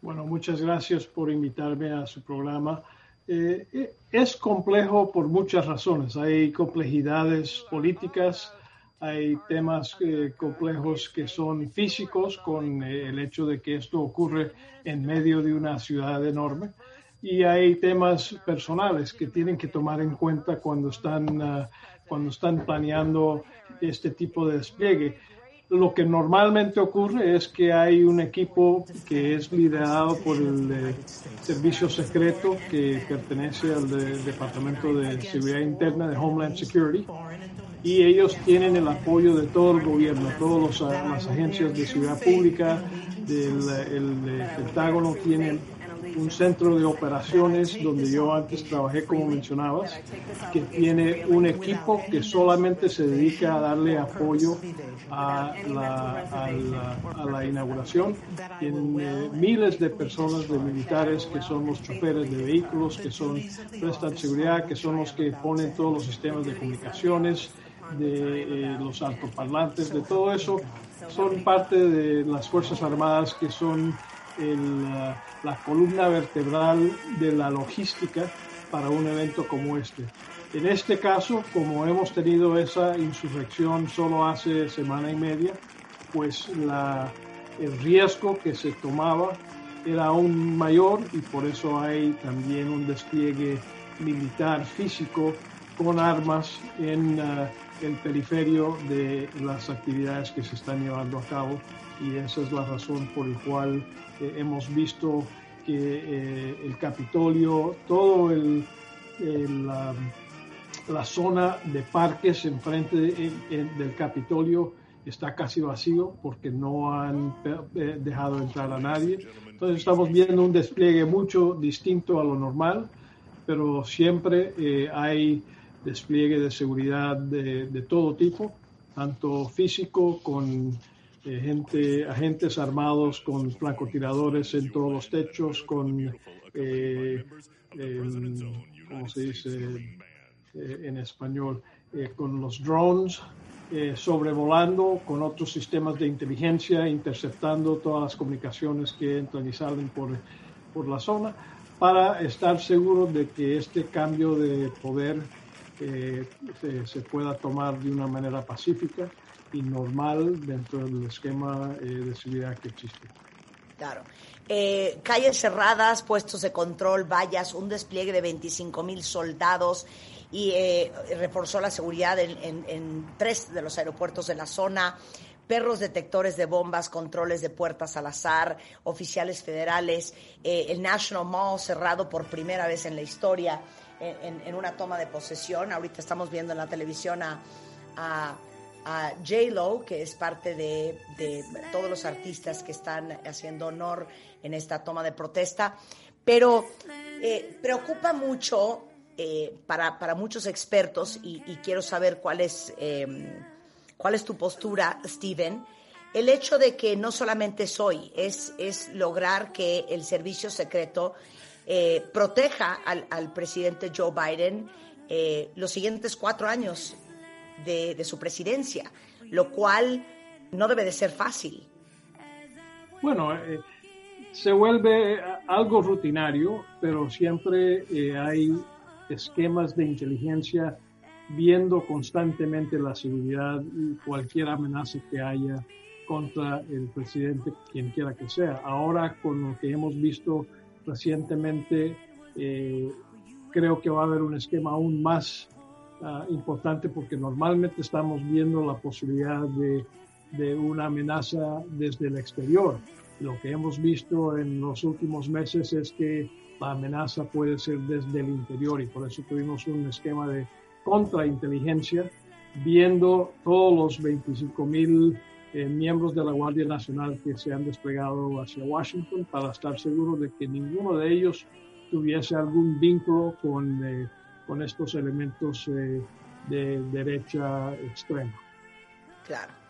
Bueno, muchas gracias por invitarme a su programa. Eh, es complejo por muchas razones. Hay complejidades políticas, hay temas eh, complejos que son físicos con eh, el hecho de que esto ocurre en medio de una ciudad enorme y hay temas personales que tienen que tomar en cuenta cuando están, ah, cuando están planeando este tipo de despliegue. Lo que normalmente ocurre es que hay un equipo que es liderado por el servicio secreto que pertenece al de- Departamento de Seguridad Interna de Homeland Security y ellos tienen el apoyo de todo el gobierno, todas las agencias de seguridad pública, del el, eh, Pentágono tienen un centro de operaciones donde yo antes trabajé, como mencionabas, que tiene un equipo que solamente se dedica a darle apoyo a la, a la, a la inauguración. Tienen eh, miles de personas, de militares, que son los choferes de vehículos, que son prestan seguridad, que son los que ponen todos los sistemas de comunicaciones, de eh, los altoparlantes, de todo eso, son parte de las Fuerzas Armadas que son el, uh, la columna vertebral de la logística para un evento como este. En este caso, como hemos tenido esa insurrección solo hace semana y media, pues la, el riesgo que se tomaba era aún mayor y por eso hay también un despliegue militar físico con armas en uh, el periferio de las actividades que se están llevando a cabo y esa es la razón por la cual hemos visto que eh, el Capitolio, todo el, la, la, zona de parques enfrente de, del Capitolio está casi vacío porque no han eh, dejado entrar a nadie. Entonces estamos viendo un despliegue mucho distinto a lo normal, pero siempre eh, hay despliegue de seguridad de, de, todo tipo, tanto físico con eh, gente, agentes armados con francotiradores en todos los techos, con, eh, ¿cómo se dice en español? Eh, con los drones eh, sobrevolando, con otros sistemas de inteligencia, interceptando todas las comunicaciones que entran y salen por, por la zona, para estar seguros de que este cambio de poder eh, se, pueda tomar de una manera pacífica y normal dentro del esquema eh, de seguridad que existe. Claro. Eh, calles cerradas, puestos de control, vallas, un despliegue de 25 mil soldados y eh, reforzó la seguridad en, tres de los aeropuertos de la zona. Perros detectores de bombas, controles de puertas al azar, oficiales federales, el National Mall cerrado por primera vez en la historia en, una toma de posesión. Ahorita estamos viendo en la televisión a, a J-Lo, que es parte de, de, todos los artistas que están haciendo honor en esta toma de protesta. Pero eh, preocupa mucho eh, para, para, muchos expertos, y, quiero saber cuál es, eh, cuál es tu postura, Steven, el hecho de que no solamente es hoy, es, es lograr que el servicio secreto eh, proteja al, al, presidente Joe Biden eh, los siguientes cuatro años de, su presidencia, lo cual no debe de ser fácil. Bueno, eh, se vuelve algo rutinario, pero siempre eh, hay esquemas de inteligencia viendo constantemente la seguridad y cualquier amenaza que haya contra el presidente, quien quiera que sea. Ahora, con lo que hemos visto recientemente, eh, creo que va a haber un esquema aún más uh, importante porque normalmente estamos viendo la posibilidad de, de, una amenaza desde el exterior. Lo que hemos visto en los últimos meses es que la amenaza puede ser desde el interior y por eso tuvimos un esquema de contrainteligencia viendo todos los 25 mil eh, miembros de la Guardia Nacional que se han desplegado hacia Washington para estar seguros de que ninguno de ellos tuviese algún vínculo con, eh, con estos elementos eh, de derecha extrema. Claro.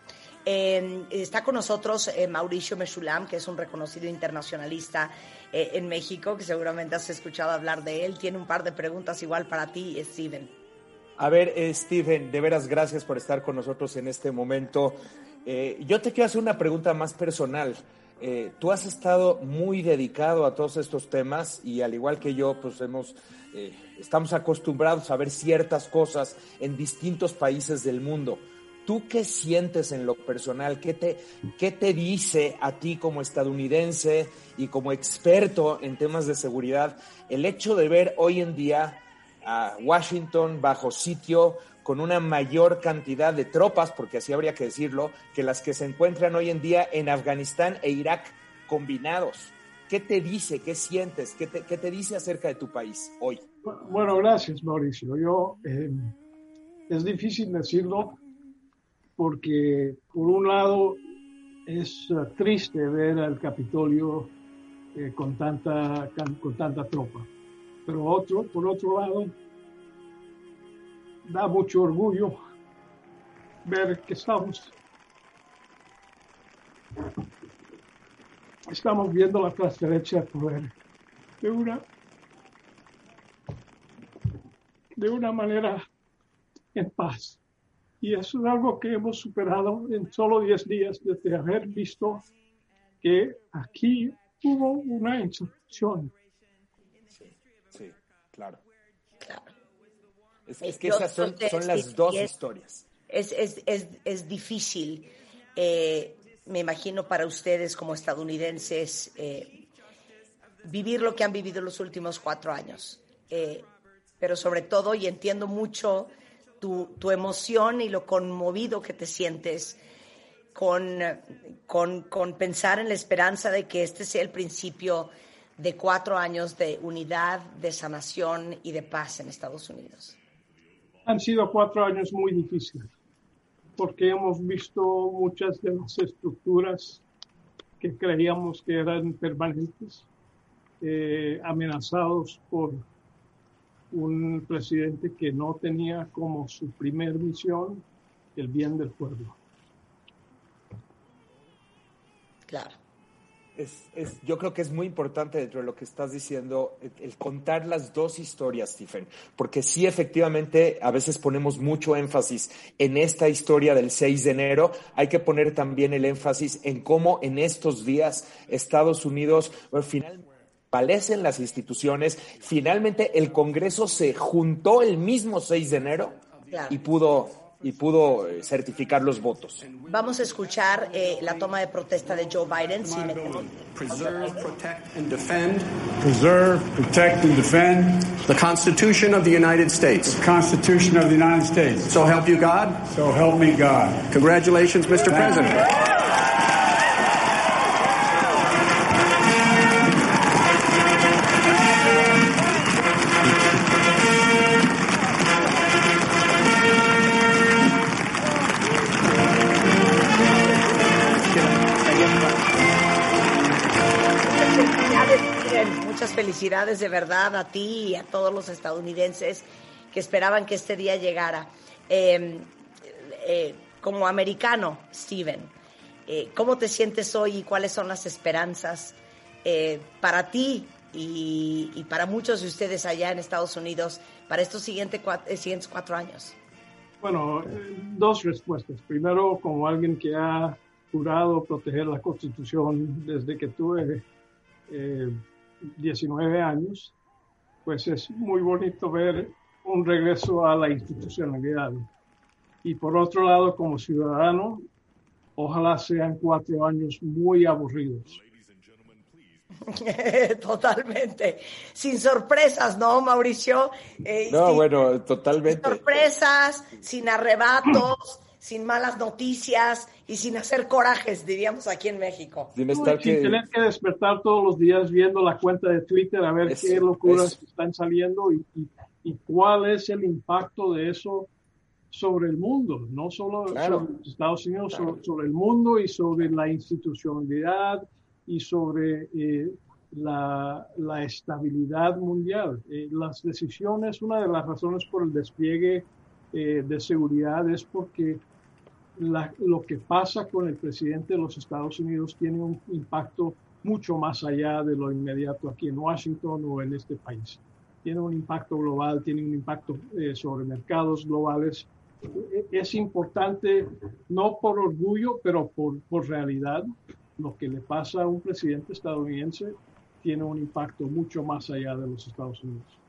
Eh, está con nosotros eh, Mauricio Mesulam, que es un reconocido internacionalista eh, en México, que seguramente has escuchado hablar de él. Tiene un par de preguntas igual para ti, Steven. A ver, Steven, de veras gracias por estar con nosotros en este momento. yo te quiero hacer una pregunta más personal. Eh, tú has estado muy dedicado a todos estos temas y al igual que yo, pues hemos, eh, estamos acostumbrados a ver ciertas cosas en distintos países del mundo. ¿Tú qué sientes en lo personal? ¿Qué te, ¿Qué te dice a ti como estadounidense y como experto en temas de seguridad el hecho de ver hoy en día a Washington bajo sitio con una mayor cantidad de tropas, porque así habría que decirlo, que las que se encuentran hoy en día en Afganistán e Irak combinados? ¿Qué te dice? ¿Qué sientes? ¿Qué te, qué te dice acerca de tu país hoy? Bueno, gracias, Mauricio. Yo, eh, es difícil decirlo porque, por un lado, es uh, triste ver al Capitolio eh, con, tanta, con tanta tropa. Pero otro, por otro lado, da mucho orgullo ver que estamos, estamos viendo la transferencia de poder de una, de una manera en paz. Y eso es algo que hemos superado en solo 10 días desde haber visto que aquí hubo una insurrección. Sí, claro. Es, es que Yo esas son, son las dos historias. Es, es, es, es difícil, eh, me imagino, para ustedes como estadounidenses, eh, vivir lo que han vivido los últimos cuatro años. Eh, pero sobre todo, y entiendo mucho tu, tu emoción y lo conmovido que te sientes con, con, con pensar en la esperanza de que este sea el principio de cuatro años de unidad, de sanación y de paz en Estados Unidos. Han sido cuatro años muy difíciles porque hemos visto muchas de las estructuras que creíamos que eran permanentes eh, amenazados por un presidente que no tenía como su primer misión el bien del pueblo. Claro. Es, es- yo creo que es muy importante dentro de lo que estás diciendo el, el contar las dos historias, Stephen, porque sí efectivamente a veces ponemos mucho énfasis en esta historia del 6 de enero, hay que poner también el énfasis en cómo en estos días Estados Unidos bueno, finalmente prevalecen las instituciones, finalmente el Congreso se juntó el mismo 6 de enero Claro. y pudo, y pudo eh, certificar los votos. Vamos a escuchar eh, la toma de protesta de Joe Biden. Si Preserve, protect, and defend Preserve, protect, and defend the Constitution of the United States. the Constitution of the United States. So help you God. So help me God. Congratulations, Mr. Thank you. President. Felicidades, felicidades de verdad a ti y a todos los estadounidenses que esperaban que este día llegara. Eh, eh, como americano, Steven, eh, ¿cómo te sientes hoy y cuáles son las esperanzas eh, para ti y, y para muchos de ustedes allá en Estados Unidos para estos siguiente cua- eh, siguientes cuatro años? Bueno, eh, dos respuestas. Primero, como alguien que ha jurado proteger la Constitución desde que tuve eh, 19 años, pues es muy bonito ver un regreso a la institucionalidad. Y por otro lado, como ciudadano, ojalá sean cuatro años muy aburridos. Totalmente. Sin sorpresas, ¿no, Mauricio? Eh, No, sin- bueno, sin totalmente. sorpresas, sin arrebatos, sin malas noticias y sin hacer corajes, diríamos aquí en México. Sin No, estar sin que... tener que despertar todos los días viendo la cuenta de Twitter a ver qué locuras están saliendo y, y- y cuál es el impacto de eso sobre el mundo, no solo Claro. sobre los Estados Unidos, Claro. sobre, sobre el mundo y sobre la institucionalidad y sobre eh, la, la estabilidad mundial. Eh, las decisiones, una de las razones por el despliegue eh, de seguridad es porque la- lo que pasa con el presidente de los Estados Unidos tiene un impacto mucho más allá de lo inmediato aquí en Washington o en este país. Tiene un impacto global, tiene un impacto eh, sobre mercados globales. E- Es importante, no por orgullo, pero por, por realidad, lo que le pasa a un presidente estadounidense tiene un impacto mucho más allá de los Estados Unidos.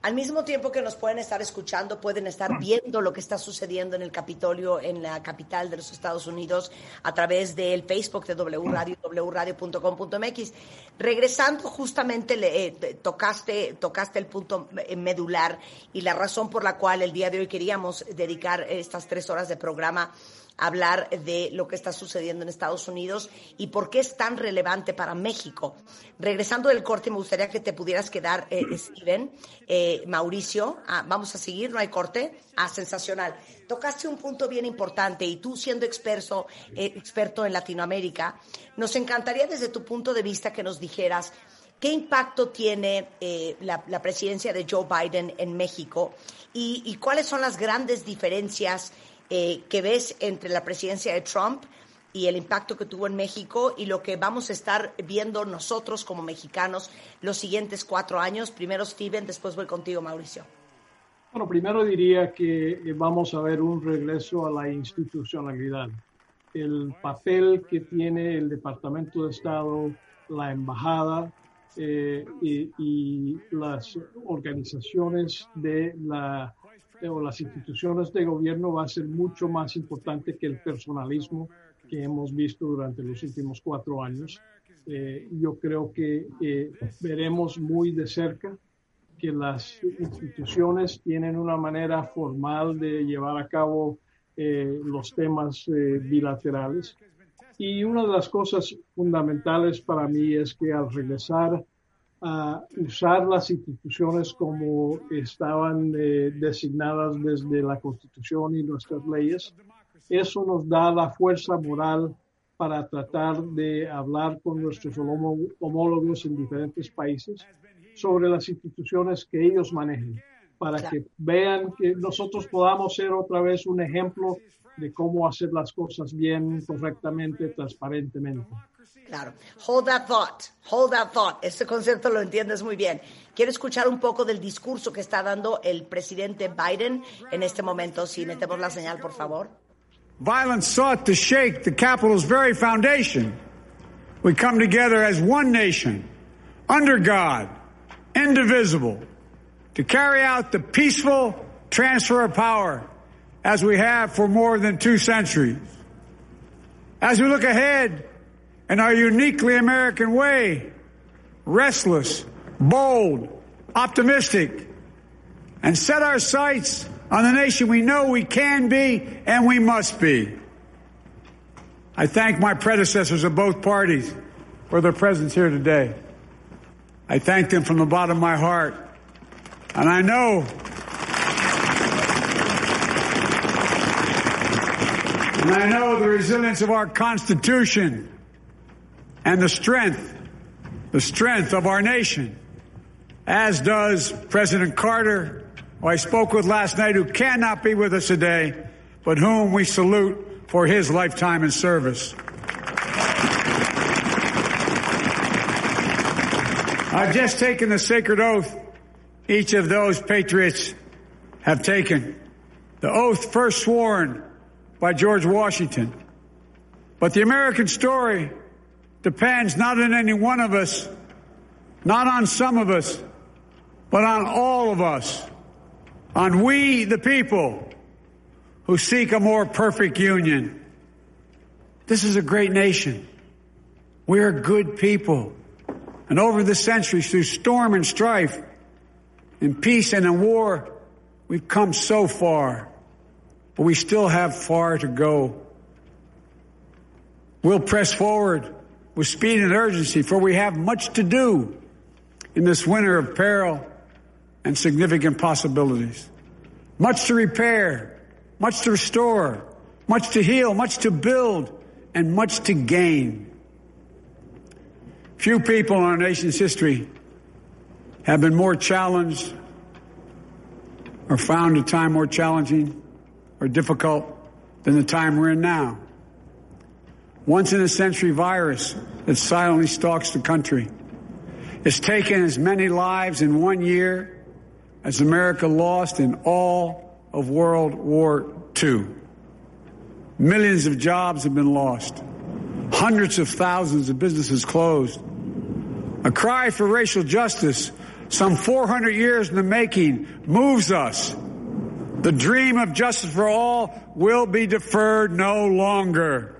Al mismo tiempo que nos pueden estar escuchando, pueden estar viendo lo que está sucediendo en el Capitolio, en la capital de los Estados Unidos, a través del Facebook de W Radio, wradio.com.mx. Regresando, justamente le, eh, tocaste, tocaste el punto medular y la razón por la cual el día de hoy queríamos dedicar estas tres horas de programa hablar de lo que está sucediendo en Estados Unidos y por qué es tan relevante para México. Regresando del corte, me gustaría que te pudieras quedar, eh, Steven, eh, Mauricio. Ah, vamos a seguir, no hay corte. Ah, sensacional. Tocaste un punto bien importante y tú siendo experto, eh, experto en Latinoamérica, nos encantaría desde tu punto de vista que nos dijeras ¿Qué impacto tiene eh, la, la, presidencia de Joe Biden en México y, y cuáles son las grandes diferencias eh, que ves entre la presidencia de Trump y el impacto que tuvo en México y lo que vamos a estar viendo nosotros como mexicanos los siguientes cuatro años. Primero Steven, después voy contigo, Mauricio. Bueno, primero diría que vamos a ver un regreso a la institucionalidad. El papel que tiene el Departamento de Estado, la Embajada eh, y las organizaciones de la o las instituciones de gobierno va a ser mucho más importante que el personalismo que hemos visto durante los últimos cuatro años. Eh, yo creo que eh, veremos muy de cerca que las instituciones tienen una manera formal de llevar a cabo eh, los temas bilaterales. Y una de las cosas fundamentales para mí es que al regresar a usar las instituciones como estaban eh, designadas desde la Constitución y nuestras leyes. Eso nos da la fuerza moral para tratar de hablar con nuestros homólogos en diferentes países sobre las instituciones que ellos manejan, para que vean que nosotros podamos ser otra vez un ejemplo de cómo hacer las cosas bien, correctamente, transparentemente. Claro. Hold that thought. Hold that thought. Este concepto lo entiendes muy bien. Quiero escuchar un poco del discurso que está dando el presidente Biden en este momento. Si metemos la señal, por favor. Violence sought to shake the Capitol's very foundation. We come together as one nation, under God, indivisible, to carry out the peaceful transfer of power as we have for more than two centuries. As we look ahead, in our uniquely American way, restless, bold, optimistic, and set our sights on the nation we know we can be and we must be. I thank my predecessors of both parties for their presence here today. I thank them from the bottom of my heart. And I know and I know the resilience of our Constitution and the strength, the strength of our nation, as does President Carter, who I spoke with last night, who cannot be with us today, but whom we salute for his lifetime in service. I've just taken the sacred oath each of those patriots have taken. The oath first sworn by George Washington. But the American story depends not on any one of us, not on some of us, but on all of us, on we, the people, who seek a more perfect union. This is a great nation. We are good people. And over the centuries, through storm and strife, in peace and in war, we've come so far. But we still have far to go. We'll press forward with speed and urgency, for we have much to do in this winter of peril and significant possibilities. Much to repair, much to restore, much to heal, much to build, and much to gain. Few people in our nation's history have been more challenged or found a time more challenging or difficult than the time we're in now. Once in a century virus that silently stalks the country. It's taken as many lives in one year as America lost in all of World War II. Millions of jobs have been lost. Hundreds of thousands of businesses closed. A cry for racial justice, some 400 years in the making, moves us. The dream of justice for all will be deferred no longer.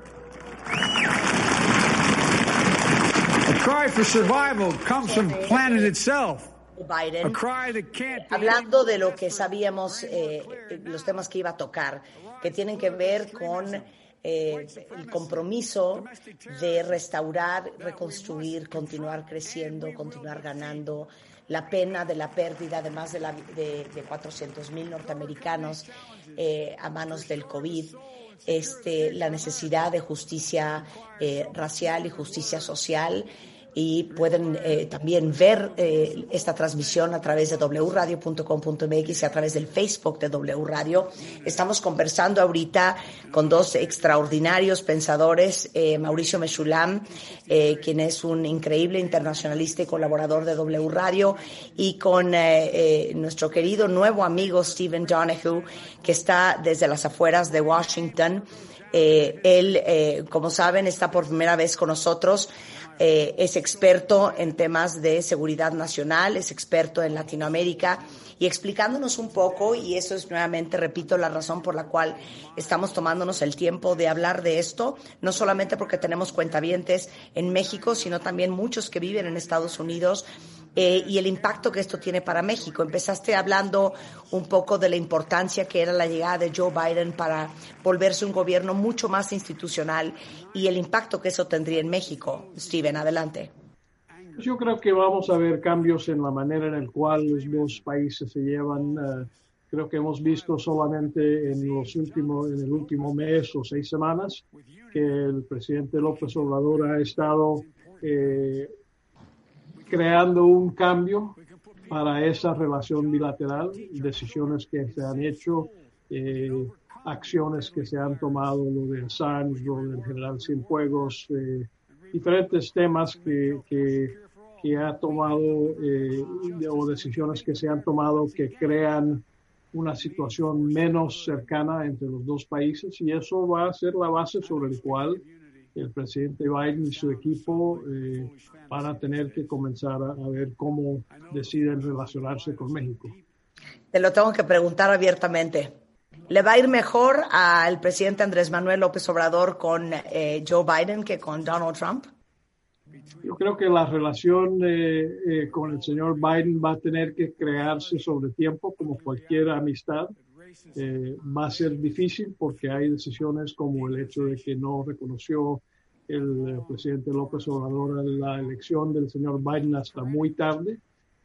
Biden, hablando de lo que sabíamos, eh, los temas que iba a tocar, que tienen que ver con eh, el compromiso de restaurar, reconstruir, continuar creciendo, continuar ganando, la pena de la pérdida de más de, la, de, de 400 mil norteamericanos eh, a manos del COVID, este, la necesidad de justicia eh, racial y justicia social y pueden eh, también ver eh, esta transmisión a través de wradio.com.mx y a través del Facebook de W Radio. Estamos conversando ahorita con dos extraordinarios pensadores, eh, Mauricio Mechulam, eh, quien es un increíble internacionalista y colaborador de W Radio, y con nuestro querido nuevo amigo Stephen Donahue, que está desde las afueras de Washington. Él, como saben, está por primera vez con nosotros. Eh, es experto en temas de seguridad nacional, es experto en Latinoamérica. Y explicándonos un poco, y eso es nuevamente, repito, la razón por la cual estamos tomándonos el tiempo de hablar de esto, no solamente porque tenemos cuentavientes en México, sino también muchos que viven en Estados Unidos eh, y el impacto que esto tiene para México. Empezaste hablando un poco de la importancia que era la llegada de Joe Biden para volverse un gobierno mucho más institucional y el impacto que eso tendría en México. Steven, adelante. Yo creo que vamos a ver cambios en la manera en la cual los dos países se llevan. eh, creo que hemos visto solamente en los últimos, en el último mes o seis semanas que el presidente López Obrador ha estado eh, creando un cambio para esa relación bilateral, decisiones que se han hecho, eh, acciones que se han tomado, lo de Assange, lo del general Cienfuegos, eh, diferentes temas que, que, que ha tomado eh, o decisiones que se han tomado que crean una situación menos cercana entre los dos países y eso va a ser la base sobre el cual el presidente Biden y su equipo eh, van a tener que comenzar a, a ver cómo deciden relacionarse con México. Te lo tengo que preguntar abiertamente. ¿Le va a ir mejor al presidente Andrés Manuel López Obrador con eh, Joe Biden que con Donald Trump? Yo creo que la relación eh, eh, con el señor Biden va a tener que crearse sobre tiempo, como cualquier amistad. Eh, va a ser difícil porque hay decisiones como el hecho de que no reconoció el eh, presidente López Obrador la elección del señor Biden hasta muy tarde.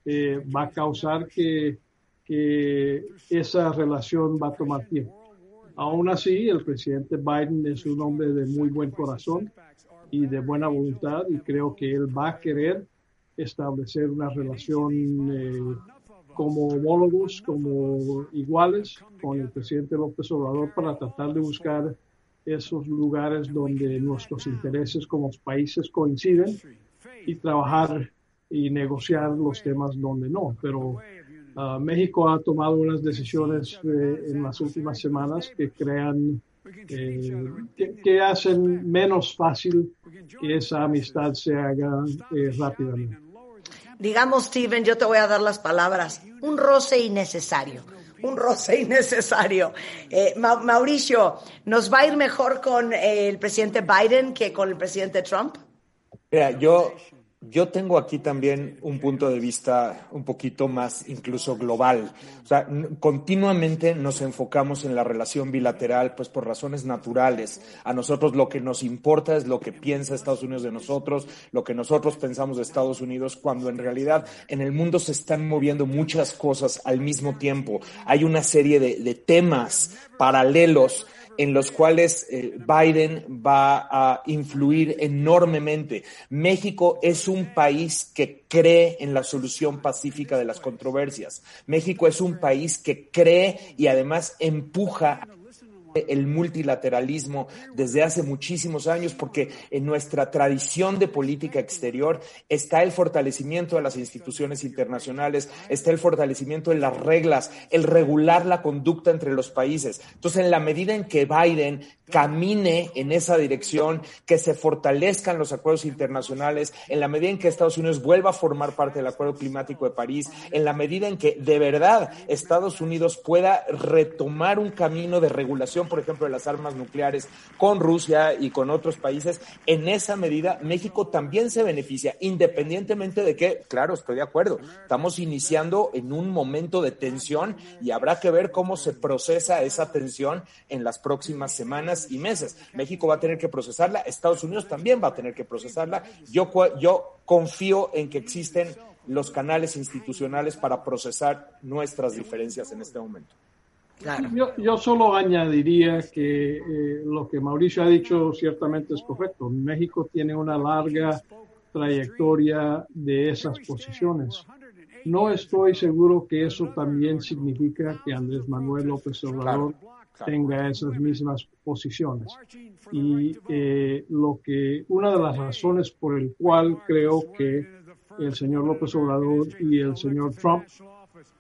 Eh, va a causar que, que esa relación va a tomar tiempo. Aún así, el presidente Biden es un hombre de muy buen corazón y de buena voluntad y creo que él va a querer establecer una relación eh, como homólogos, como iguales con el presidente López Obrador para tratar de buscar esos lugares donde nuestros intereses como países coinciden y trabajar y negociar los temas donde no. Pero uh, México ha tomado unas decisiones eh, en las últimas semanas que crean eh, que, que, hacen menos fácil que esa amistad se haga eh, rápidamente. Digamos, Steven, yo te voy a dar las palabras. Un roce innecesario. Un roce innecesario. Eh, Ma Mauricio, ¿nos va a ir mejor con eh, el presidente Biden que con el presidente Trump? Mira, yo, yo tengo aquí también un punto de vista un poquito más incluso global. O sea, continuamente nos enfocamos en la relación bilateral, pues por razones naturales. A nosotros lo que nos importa es lo que piensa Estados Unidos de nosotros, lo que nosotros pensamos de Estados Unidos, cuando en realidad en el mundo se están moviendo muchas cosas al mismo tiempo. Hay una serie de, temas paralelos en los cuales eh, Biden va a influir enormemente. México es un país que cree en la solución pacífica de las controversias. México es un país que cree y además empuja el multilateralismo desde hace muchísimos años, porque en nuestra tradición de política exterior está el fortalecimiento de las instituciones internacionales, está el fortalecimiento de las reglas, el regular la conducta entre los países. Entonces, en la medida en que Biden camine en esa dirección, que se fortalezcan los acuerdos internacionales, en la medida en que Estados Unidos vuelva a formar parte del Acuerdo Climático de París, en la medida en que de verdad Estados Unidos pueda retomar un camino de regulación, por ejemplo, de las armas nucleares con Rusia y con otros países, en esa medida México también se beneficia, independientemente de que, claro, estoy de acuerdo, estamos iniciando en un momento de tensión y habrá que ver cómo se procesa esa tensión en las próximas semanas y meses. México va a tener que procesarla, Estados Unidos también va a tener que procesarla. Yo, yo confío en que existen los canales institucionales para procesar nuestras diferencias en este momento. Claro. Yo, yo, solo añadiría que eh, lo que Mauricio ha dicho ciertamente es correcto. México tiene una larga trayectoria de esas posiciones. No estoy seguro que eso también significa que Andrés Manuel López Obrador tenga esas mismas posiciones. Y eh, lo que una de las razones por el cual creo que el señor López Obrador y el señor Trump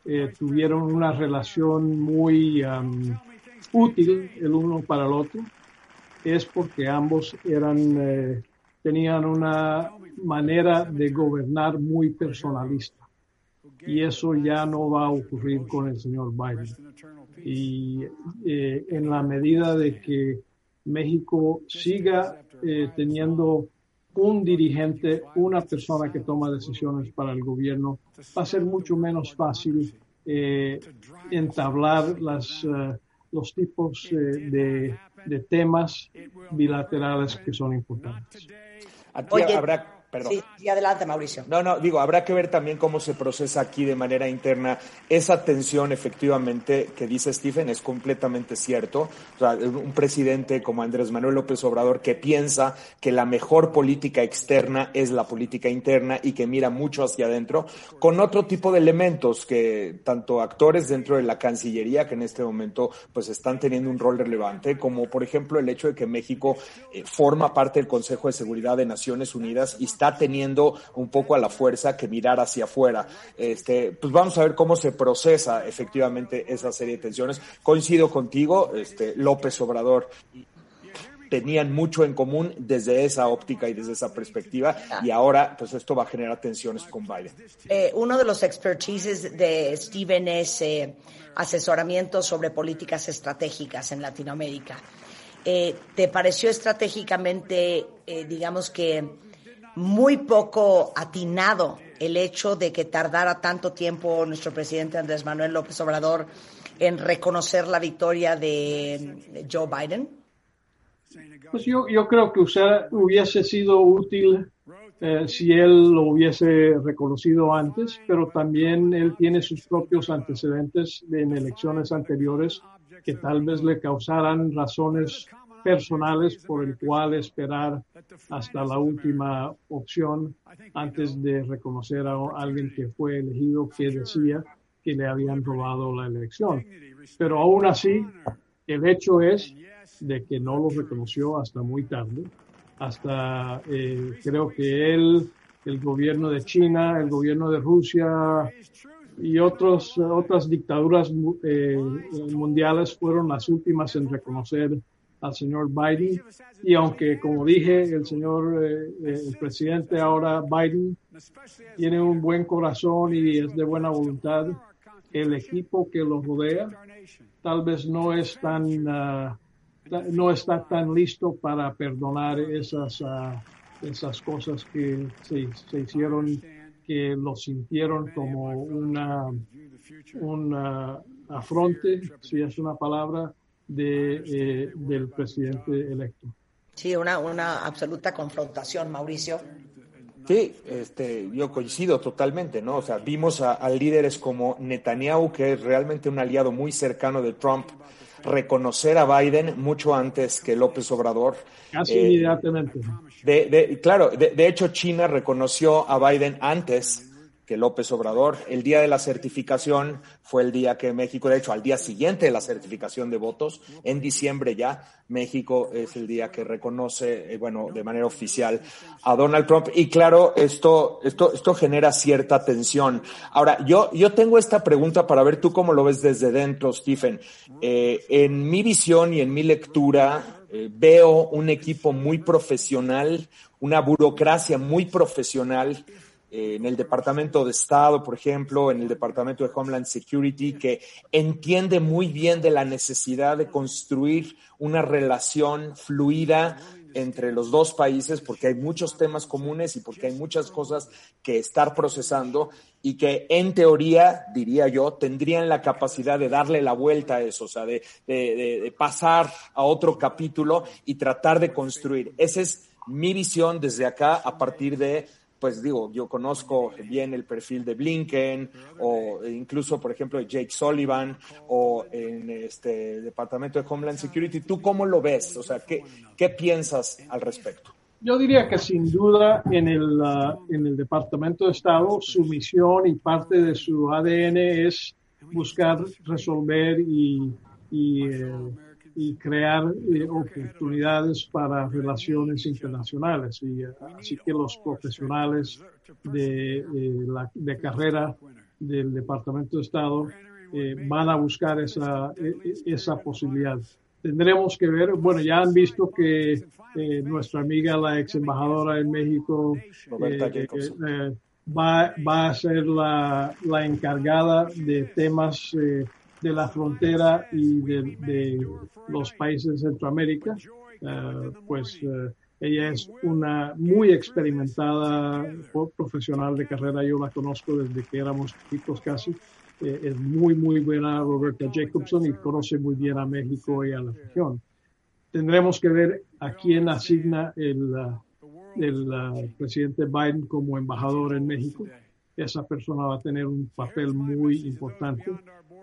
eh, tuvieron una relación muy um, útil el uno para el otro es porque ambos eran eh, tenían una manera de gobernar muy personalista. Y eso ya no va a ocurrir con el señor Biden. Y eh, en la medida de que México siga eh, teniendo un dirigente, una persona que toma decisiones para el gobierno, va a ser mucho menos fácil eh, entablar las, eh, los tipos eh, de, de, temas bilaterales que son importantes. Aquí habrá Perdón. Sí, y adelante, Mauricio. No, no, digo, habrá que ver también cómo se procesa aquí de manera interna esa tensión, efectivamente, que dice Stephen, es completamente cierto. O sea, un presidente como Andrés Manuel López Obrador que piensa que la mejor política externa es la política interna y que mira mucho hacia adentro, con otro tipo de elementos que tanto actores dentro de la Cancillería, que en este momento pues están teniendo un rol relevante, como por ejemplo el hecho de que México eh, forma parte del Consejo de Seguridad de Naciones Unidas y está teniendo un poco a la fuerza que mirar hacia afuera. Este, pues vamos a ver cómo se procesa efectivamente esa serie de tensiones. Coincido contigo, este, López Obrador tenían mucho en común desde esa óptica y desde esa perspectiva y ahora pues esto va a generar tensiones con Biden. Eh, uno de los expertises de Steven es eh, asesoramiento sobre políticas estratégicas en Latinoamérica. Eh, ¿Te pareció estratégicamente, digamos que muy poco atinado el hecho de que tardara tanto tiempo nuestro presidente Andrés Manuel López Obrador en reconocer la victoria de Joe Biden? Pues yo, yo creo que hubiese sido útil eh, si él lo hubiese reconocido antes, pero también él tiene sus propios antecedentes en elecciones anteriores que tal vez le causaran razones personales por el cual esperar hasta la última opción antes de reconocer a alguien que fue elegido que decía que le habían robado la elección. Pero aún así, el hecho es de que no lo reconoció hasta muy tarde, hasta eh, creo que él, el gobierno de China, el gobierno de Rusia y otros, otras dictaduras eh, mundiales fueron las últimas en reconocer al señor Biden. Y aunque, como dije, el señor, eh, eh, el presidente ahora Biden tiene un buen corazón y es de buena voluntad, el equipo que lo rodea tal vez no es tan, uh, no está tan listo para perdonar esas, uh, esas cosas que se, se, hicieron, que lo sintieron como una, un afronte, si es una palabra, de, eh, del presidente electo. Sí, una, una absoluta confrontación, Mauricio. Sí, este, yo coincido totalmente, ¿no? O sea, vimos a, a, líderes como Netanyahu, que es realmente un aliado muy cercano de Trump, reconocer a Biden mucho antes que López Obrador. Casi eh, inmediatamente. De, de, claro, de, de, hecho China reconoció a Biden antes que López Obrador. El día de la certificación fue el día que México, de hecho, al día siguiente de la certificación de votos, en diciembre ya, México es el día que reconoce, eh, bueno, de manera oficial a Donald Trump. Y claro, esto, esto, esto genera cierta tensión. Ahora, yo, yo tengo esta pregunta para ver tú cómo lo ves desde dentro, Stephen. Eh, en mi visión y en mi lectura, eh, veo un equipo muy profesional, una burocracia muy profesional en el Departamento de Estado, por ejemplo, en el Departamento de Homeland Security, que entiende muy bien de la necesidad de construir una relación fluida entre los dos países porque hay muchos temas comunes y porque hay muchas cosas que estar procesando y que en teoría, diría yo, tendrían la capacidad de darle la vuelta a eso, o sea, de, de, de, de pasar a otro capítulo y tratar de construir. Esa es mi visión desde acá a partir de pues digo, yo conozco bien el perfil de Blinken o incluso, por ejemplo, de Jake Sullivan o en este Departamento de Homeland Security. ¿Tú cómo lo ves? O sea, ¿qué, qué piensas al respecto? Yo diría que sin duda en el, uh, en el Departamento de Estado su misión y parte de su ADN es buscar resolver y, y, eh, y crear eh, oportunidades para relaciones internacionales. Y, uh, así que los profesionales de, eh, la, de carrera del Departamento de Estado eh, van a buscar esa, esa posibilidad. Tendremos que ver, bueno, ya han visto que eh, nuestra amiga, la ex embajadora en México, va, va a ser la, la encargada de temas de la frontera y de, los países de Centroamérica, uh, pues uh, ella es una muy experimentada profesional de carrera, yo la conozco desde que éramos chicos casi, eh, es muy, muy buena Roberta Jacobson y conoce muy bien a México y a la región. Tendremos que ver a quién asigna el, el presidente Biden como embajador en México. Esa persona va a tener un papel muy importante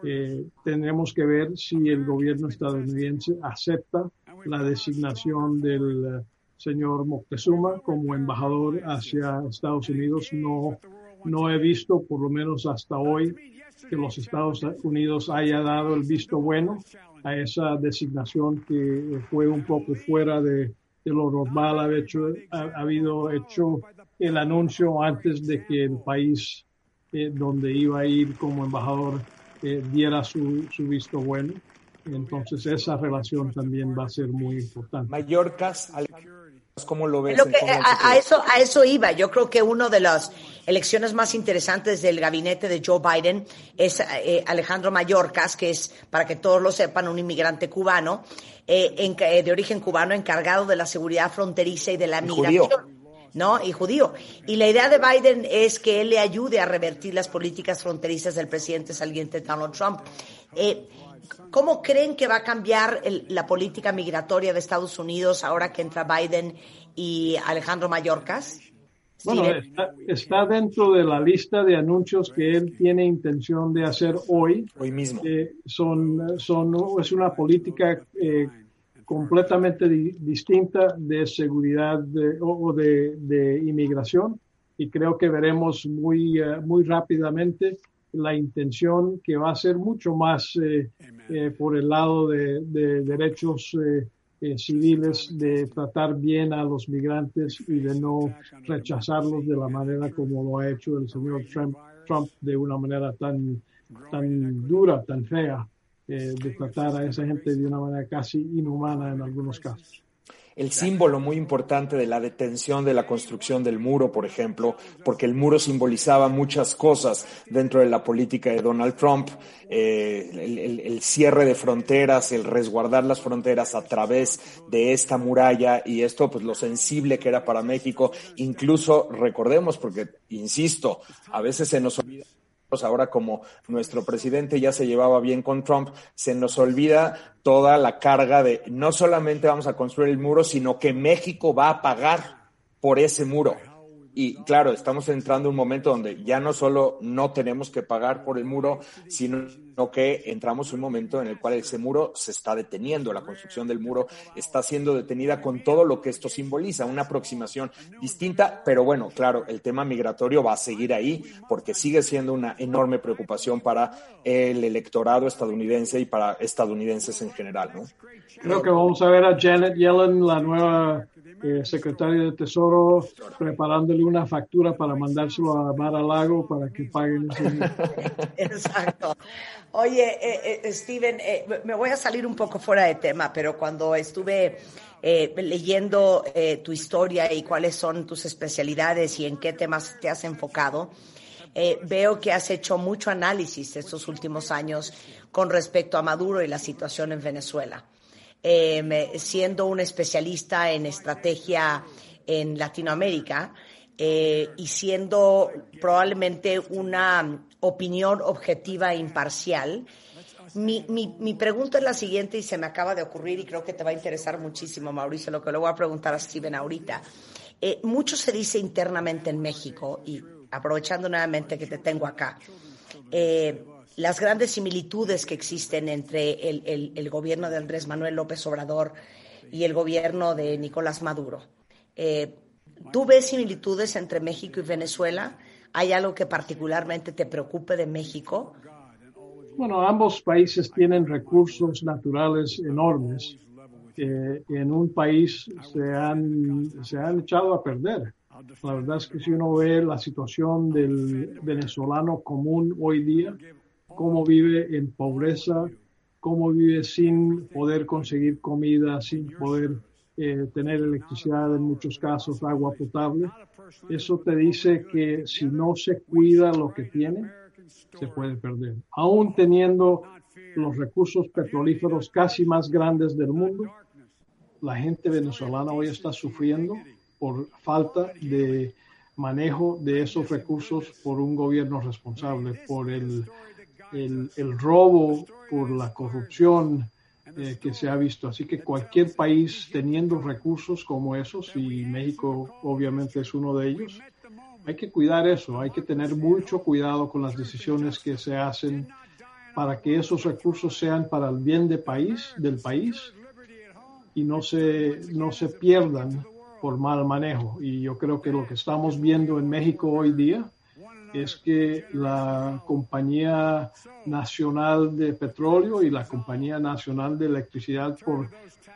eh, tendremos que ver si el gobierno estadounidense acepta la designación del eh, señor Moctezuma como embajador hacia Estados Unidos. No, no he visto, por lo menos hasta hoy, que los Estados Unidos haya dado el visto bueno a esa designación que fue un poco fuera de, lo normal. Ha, hecho, ha, habido hecho el anuncio antes de que el país eh, donde iba a ir como embajador eh, diera su, su visto bueno. Entonces esa relación también va a ser muy importante. Mallorcas, ¿cómo lo ves? Lo que, a, a, eso, a eso iba. Yo creo que una de las elecciones más interesantes del gabinete de Joe Biden es eh, Alejandro Mallorcas, que es, para que todos lo sepan, un inmigrante cubano, eh, en, eh, de origen cubano, encargado de la seguridad fronteriza y de la migración. ¿No? Y judío. Y la idea de Biden es que él le ayude a revertir las políticas fronterizas del presidente saliente Donald Trump. Eh, ¿Cómo creen que va a cambiar el, la política migratoria de Estados Unidos ahora que entra Biden y Alejandro Mayorkas? Bueno, está, está, dentro de la lista de anuncios que él tiene intención de hacer hoy. Hoy mismo. Eh, son, son, es una política eh, completamente di distinta de seguridad de, o de, de, inmigración y creo que veremos muy, uh, muy rápidamente la intención que va a ser mucho más eh, eh, por el lado de, de derechos eh, civiles, de tratar bien a los migrantes y de no rechazarlos de la manera como lo ha hecho el señor Trump, Trump de una manera tan, tan dura, tan fea eh, de tratar a esa gente de una manera casi inhumana en algunos casos. El símbolo muy importante de la detención de la construcción del muro, por ejemplo, porque el muro simbolizaba muchas cosas dentro de la política de Donald Trump, eh, el, el, el, cierre de fronteras, el resguardar las fronteras a través de esta muralla y esto, pues lo sensible que era para México. Incluso recordemos, porque, insisto, a veces se nos olvida ahora como nuestro presidente ya se llevaba bien con Trump, se nos olvida toda la carga de no solamente vamos a construir el muro, sino que México va a pagar por ese muro. Y claro, estamos entrando en un momento donde ya no solo no tenemos que pagar por el muro, sino que entramos en un momento en el cual ese muro se está deteniendo, la construcción del muro está siendo detenida con todo lo que esto simboliza, una aproximación distinta, pero bueno, claro, el tema migratorio va a seguir ahí porque sigue siendo una enorme preocupación para el electorado estadounidense y para estadounidenses en general, ¿no? Creo que vamos a ver a Janet Yellen, la nueva eh, secretaria de Tesoro, preparándole una factura para mandárselo a Mar Lago para que paguen ese Exacto. Oye, eh, eh, Steven, eh, me voy a salir un poco fuera de tema, pero cuando estuve eh, leyendo eh, tu historia y cuáles son tus especialidades y en qué temas te has enfocado, eh, veo que has hecho mucho análisis estos últimos años con respecto a Maduro y la situación en Venezuela. Eh, siendo un especialista en estrategia en Latinoamérica eh, y siendo probablemente una opinión objetiva e imparcial, mi, mi, mi pregunta es la siguiente y se me acaba de ocurrir y creo que te va a interesar muchísimo, Mauricio, lo que le voy a preguntar a Steven ahorita. Eh, mucho se dice internamente en México y aprovechando nuevamente que te tengo acá, eh, las grandes similitudes que existen entre el, el- gobierno de Andrés Manuel López Obrador y el gobierno de Nicolás Maduro. Eh, ¿Tú ves similitudes entre México y Venezuela? ¿Hay algo que particularmente te preocupe de México? Bueno, ambos países tienen recursos naturales enormes que en un país se han, se han echado a perder. La verdad es que si uno ve la situación del venezolano común hoy día, cómo vive en pobreza, cómo vive sin poder conseguir comida, sin poder eh, tener electricidad, en muchos casos agua potable, eso te dice que si no se cuida lo que tiene, se puede perder. Aún teniendo los recursos petrolíferos casi más grandes del mundo, la gente venezolana hoy está sufriendo por falta de manejo de esos recursos por un gobierno responsable, por el, el, robo, por la corrupción eh, que se ha visto. Así que cualquier país teniendo recursos como esos, y México obviamente es uno de ellos, hay que cuidar eso, hay que tener mucho cuidado con las decisiones que se hacen para que esos recursos sean para el bien de país, del país y no se, no se pierdan por mal manejo. Y yo creo que lo que estamos viendo en México hoy día es que la Compañía Nacional de Petróleo y la Compañía Nacional de Electricidad, por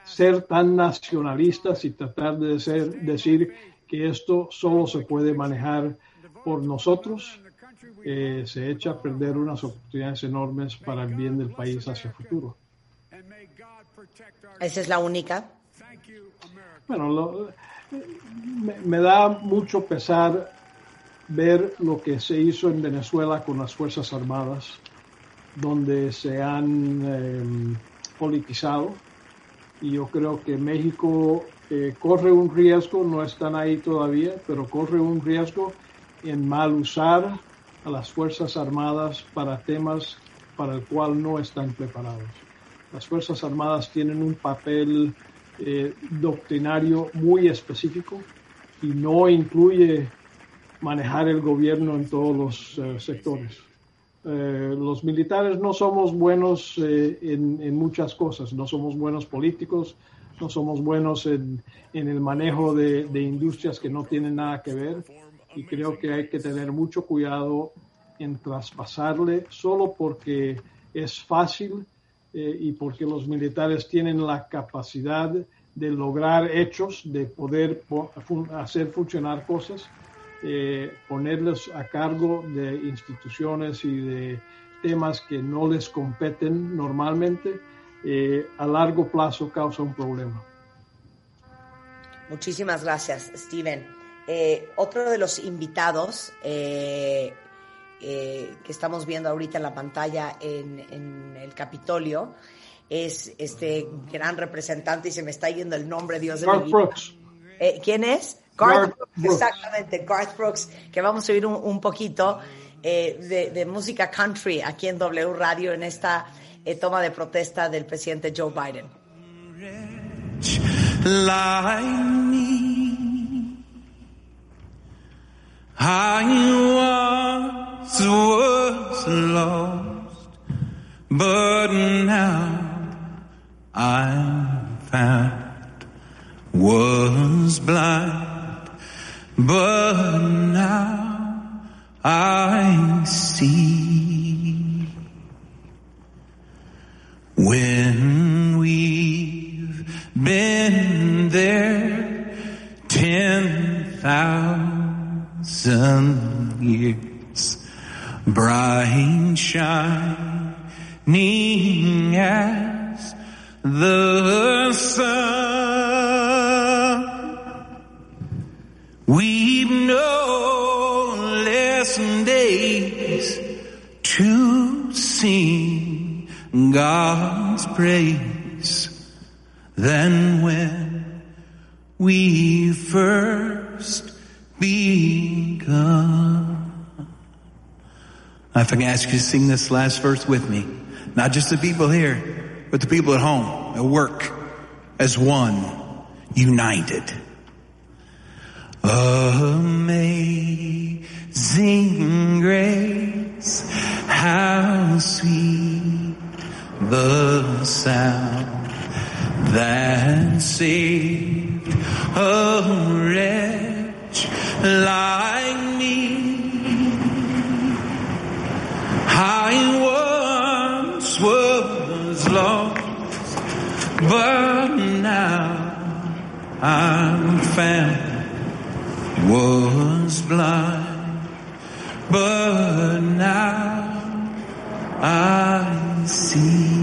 ser tan nacionalistas y tratar de ser, decir que esto solo se puede manejar por nosotros, eh, se echa a perder unas oportunidades enormes para el bien del país hacia el futuro. ¿Esa es la única? Bueno, lo- me, me da mucho pesar ver lo que se hizo en Venezuela con las Fuerzas Armadas, donde se han eh, politizado. Y yo creo que México eh, corre un riesgo, no están ahí todavía, pero corre un riesgo en mal usar a las Fuerzas Armadas para temas para el cual no están preparados. Las Fuerzas Armadas tienen un papel eh, doctrinario muy específico y no incluye manejar el gobierno en todos los eh, sectores. Eh, los militares no somos buenos eh, en, muchas cosas, no somos buenos políticos, no somos buenos en, el manejo de, industrias que no tienen nada que ver. Y creo que hay que tener mucho cuidado en traspasarle solo porque es fácil y porque los militares tienen la capacidad de lograr hechos, de poder hacer funcionar cosas, eh, ponerles a cargo de instituciones y de temas que no les competen normalmente, eh, a largo plazo causa un problema. Muchísimas gracias, Steven. Eh, otro de los invitados eh, eh, que estamos viendo ahorita en la pantalla en, en el Capitolio es este gran representante y se me está yendo el nombre, Dios de mi vida. Brooks. ¿Quién es? Garth, Garth Brooks, Brooks. exactamente, Garth Brooks, que vamos a oír un, un poquito eh, de, de música country aquí en W Radio en esta eh, toma de protesta del presidente Joe Biden. like me. I once was lost, but now I'm found. Was blind, but now I see. When we've been there ten thousand years, bright shining as the sun. We've known less days to sing God's praise than when we first begun. If I can ask you to sing this last verse with me, not just the people here, but the people at home, at work, as one, united. Amazing grace, how sweet the sound that saved a wretch like me. I once was lost, but now I'm found. Was blind, but now I see.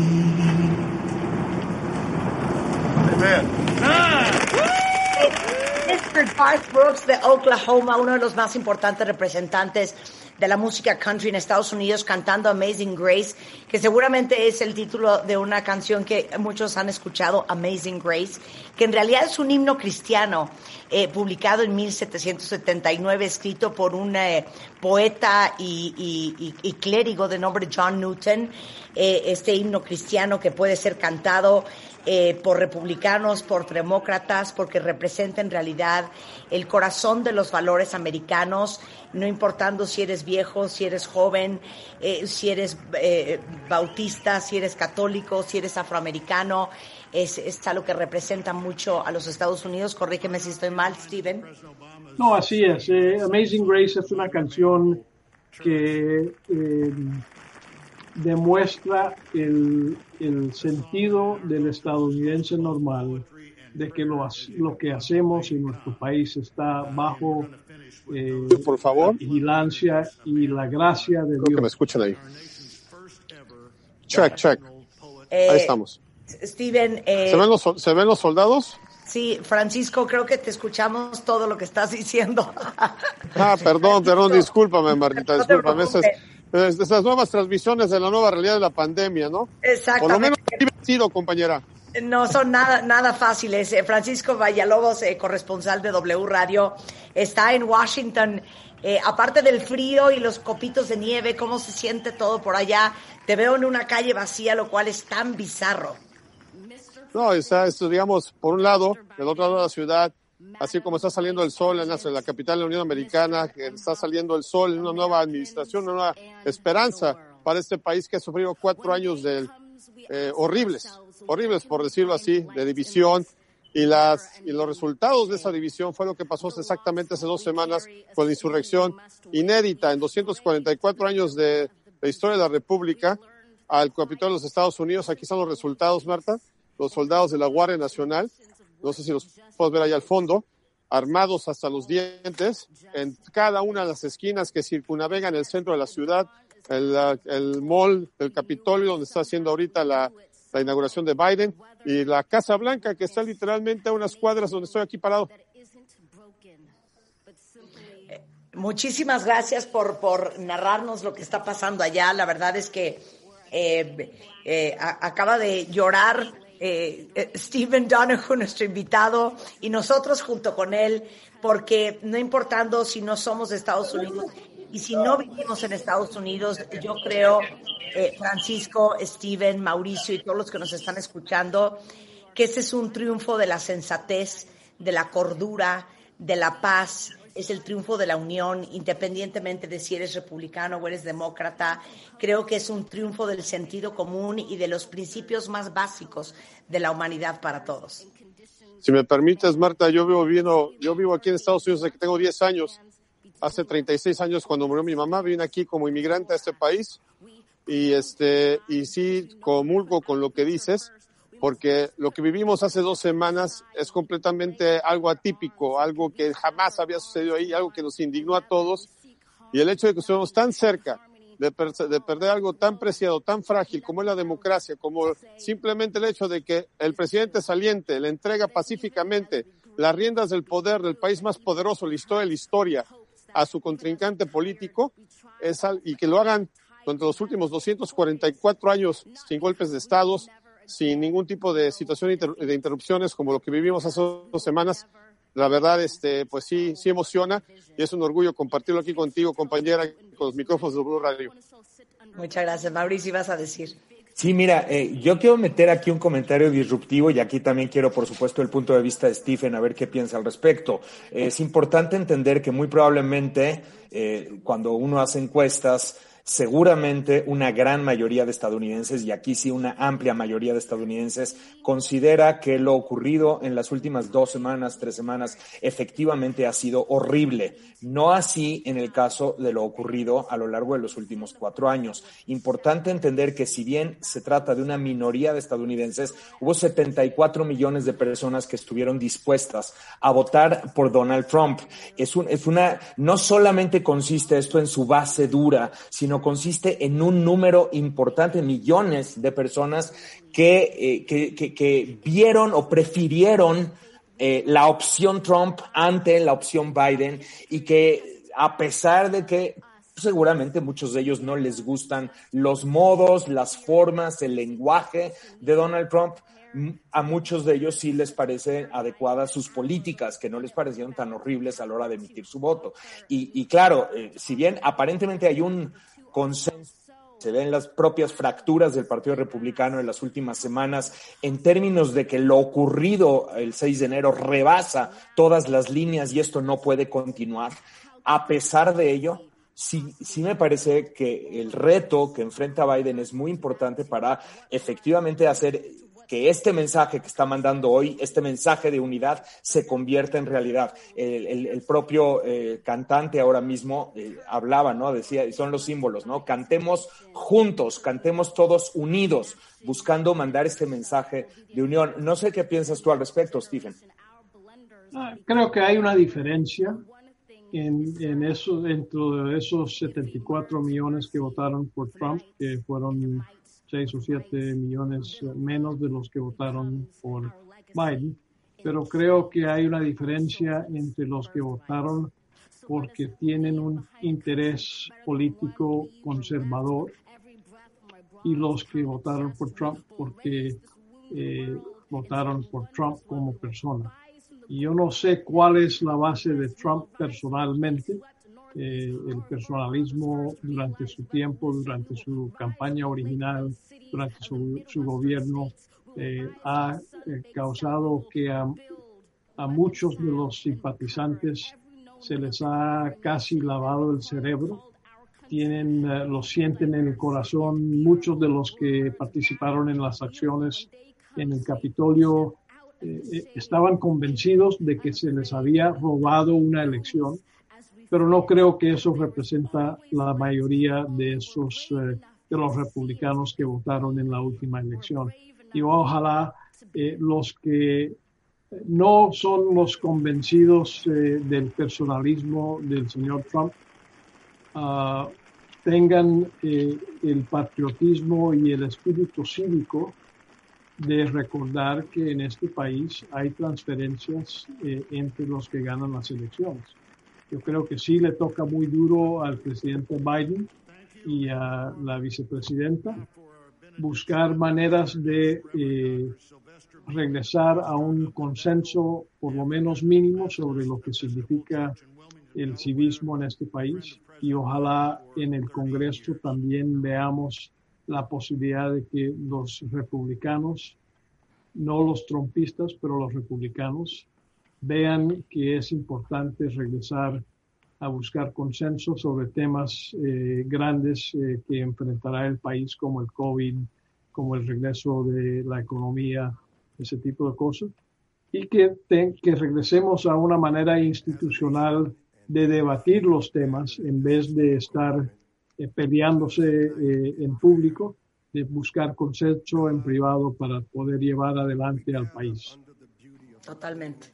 Mr. Garth Brooks de Oklahoma, uno de los más importantes representantes de la música country en Estados Unidos, cantando Amazing Grace, que seguramente es el título de una canción que muchos han escuchado, Amazing Grace, que en realidad es un himno cristiano eh, publicado en 1779, escrito por un eh, poeta y, y- clérigo de nombre John Newton. Eh, este himno cristiano que puede ser cantado eh, por republicanos, por demócratas, porque representa en realidad el corazón de los valores americanos, no importando si eres viejo, si eres joven, eh, si eres eh, bautista, si eres católico, si eres afroamericano, es, es algo que representa mucho a los Estados Unidos. Corrígeme si estoy mal, Steven. No, así es. eh, Amazing Grace es una canción que eh, demuestra el, el sentido del estadounidense normal, de que lo, lo que hacemos en nuestro país está bajo eh, Por favor. la vigilancia y la gracia de Creo que me Dios. escuchan ahí. Check, check. Eh, Ahí estamos. Steven, eh, ¿Se ven los, ¿Se ven los soldados? sí, Francisco, creo que te escuchamos todo lo que estás diciendo. Ah, perdón, perdón, discúlpame, Marquita, No te discúlpame. Esas, es- esas nuevas transmisiones de la nueva realidad de la pandemia, ¿no? Por lo Exactamente. menos divertido, compañera. No son nada, nada fáciles. Eh, Francisco Vallalobos, eh, corresponsal de W Radio, está en Washington. Eh, aparte del frío y los copitos de nieve, ¿cómo se siente todo por allá? Te veo en una calle vacía, lo cual es tan bizarro. No, está, digamos, por un lado, del otro lado de la ciudad, así como está saliendo el sol en la, capital de la Unión Americana, está saliendo el sol en una nueva administración, una nueva esperanza para este país que ha sufrido cuatro años de, eh, horribles, horribles por decirlo así, de división. Y, las, y los resultados de esa división fue lo que pasó exactamente hace dos semanas con la insurrección inédita en 244 años de la historia de la República al Capitolio de los Estados Unidos. Aquí están los resultados, Marta. Los soldados de la Guardia Nacional, no sé si los puedes ver ahí al fondo, armados hasta los dientes, en cada una de las esquinas que circunnavegan el centro de la ciudad, el, el mall del Capitolio, donde está haciendo ahorita la, la inauguración de Biden, y la Casa Blanca, que está literalmente a unas cuadras donde estoy aquí parado. Muchísimas gracias por, por narrarnos lo que está pasando allá. La verdad es que eh, eh, acaba de llorar eh, eh, Stephen Donoghue, nuestro invitado, y nosotros junto con él, porque no importando si no somos de Estados Unidos y si no vivimos en Estados Unidos, yo creo, eh, Francisco, Steven, Mauricio y todos los que nos están escuchando, que este es un triunfo de la sensatez, de la cordura, de la paz, es el triunfo de la unión, independientemente de si eres republicano o eres demócrata. Creo que es un triunfo del sentido común y de los principios más básicos de la humanidad para todos. Si me permites, Marta, yo vivo, viviendo, yo vivo aquí en Estados Unidos desde que tengo 10 años. Hace 36 años, cuando murió mi mamá, vine aquí como inmigrante a este país y, este, y sí comulgo con lo que dices, porque lo que vivimos hace dos semanas es completamente algo atípico, algo que jamás había sucedido ahí, algo que nos indignó a todos. Y el hecho de que estemos tan cerca de, per- de perder algo tan preciado, tan frágil como es la democracia, como simplemente el hecho de que el presidente saliente le entrega pacíficamente las riendas del poder del país más poderoso, la de la historia, a su contrincante político, es al- y que lo hagan durante los últimos 244 años sin golpes de estados, sin ningún tipo de situación inter- de interrupciones como lo que vivimos hace dos semanas, la verdad, este, pues sí, sí emociona y es un orgullo compartirlo aquí contigo, compañera, con los micrófonos de Blue Radio. Muchas gracias, Mauricio. ¿Ibas a decir? Sí, mira, eh, yo quiero meter aquí un comentario disruptivo y aquí también quiero, por supuesto, el punto de vista de Stephen, a ver qué piensa al respecto. Eh, es importante entender que muy probablemente eh, cuando uno hace encuestas, seguramente una gran mayoría de estadounidenses, y aquí sí una amplia mayoría de estadounidenses, considera que lo ocurrido en las últimas dos semanas, tres semanas, efectivamente ha sido horrible. No así en el caso de lo ocurrido a lo largo de los últimos cuatro años. Importante entender que si bien se trata de una minoría de estadounidenses, hubo 74 millones de personas que estuvieron dispuestas a votar por Donald Trump. Es, un, es una, no solamente consiste esto en su base dura, sino consiste en un número importante, millones de personas que, eh, que, vieron o prefirieron eh, la opción Trump ante la opción Biden y que a pesar de que seguramente muchos de ellos no les gustan los modos, las formas, el lenguaje de Donald Trump, a muchos de ellos sí les parece adecuadas sus políticas, que no les parecieron tan horribles a la hora de emitir su voto. Y, y claro, eh, si bien aparentemente hay un consenso se ven las propias fracturas del Partido Republicano en las últimas semanas en términos de que lo ocurrido el 6 de enero rebasa todas las líneas y esto no puede continuar. A pesar de ello, sí, sí me parece que el reto que enfrenta Biden es muy importante para efectivamente hacer que este mensaje que está mandando hoy, este mensaje de unidad, se convierta en realidad. El, el- el propio eh, cantante ahora mismo eh, hablaba, ¿no? Decía, y son los símbolos, ¿no? Cantemos juntos, cantemos todos unidos, buscando mandar este mensaje de unión. No sé qué piensas tú al respecto, Stephen. Ah, Creo que hay una diferencia en, en eso, dentro de esos 74 millones que votaron por Trump, que fueron 6 o 7 millones menos de los que votaron por Biden. Pero creo que hay una diferencia entre los que votaron porque tienen un interés político conservador y los que votaron por Trump porque eh, votaron por Trump como persona. Y yo no sé cuál es la base de Trump personalmente. Eh, el personalismo durante su tiempo, durante su campaña original, durante su, su gobierno, eh, ha eh, causado que a, muchos de los simpatizantes se les ha casi lavado el cerebro. Tienen, eh, lo sienten en el corazón. Muchos de los que participaron en las acciones en el Capitolio estaban convencidos de que se les había robado una elección, pero no creo que eso representa la mayoría de esos eh, de los republicanos que votaron en la última elección. Y ojalá eh, los que no son los convencidos eh, del personalismo del señor Trump ah, tengan eh, el patriotismo y el espíritu cívico de recordar que en este país hay transferencias eh, entre los que ganan las elecciones. Yo creo que sí le toca muy duro al presidente Biden y a la vicepresidenta buscar maneras de eh, regresar a un consenso por lo menos mínimo sobre lo que significa el civismo en este país y ojalá en el Congreso también veamos la posibilidad de que los republicanos, no los trompistas, pero los republicanos, vean que es importante regresar a buscar consenso sobre temas eh, grandes eh, que enfrentará el país como el COVID, como el regreso de la economía, ese tipo de cosas, y que, te- que regresemos a una manera institucional de debatir los temas en vez de estar eh, peleándose eh, en público, de buscar consenso en privado para poder llevar adelante al país. Totalmente.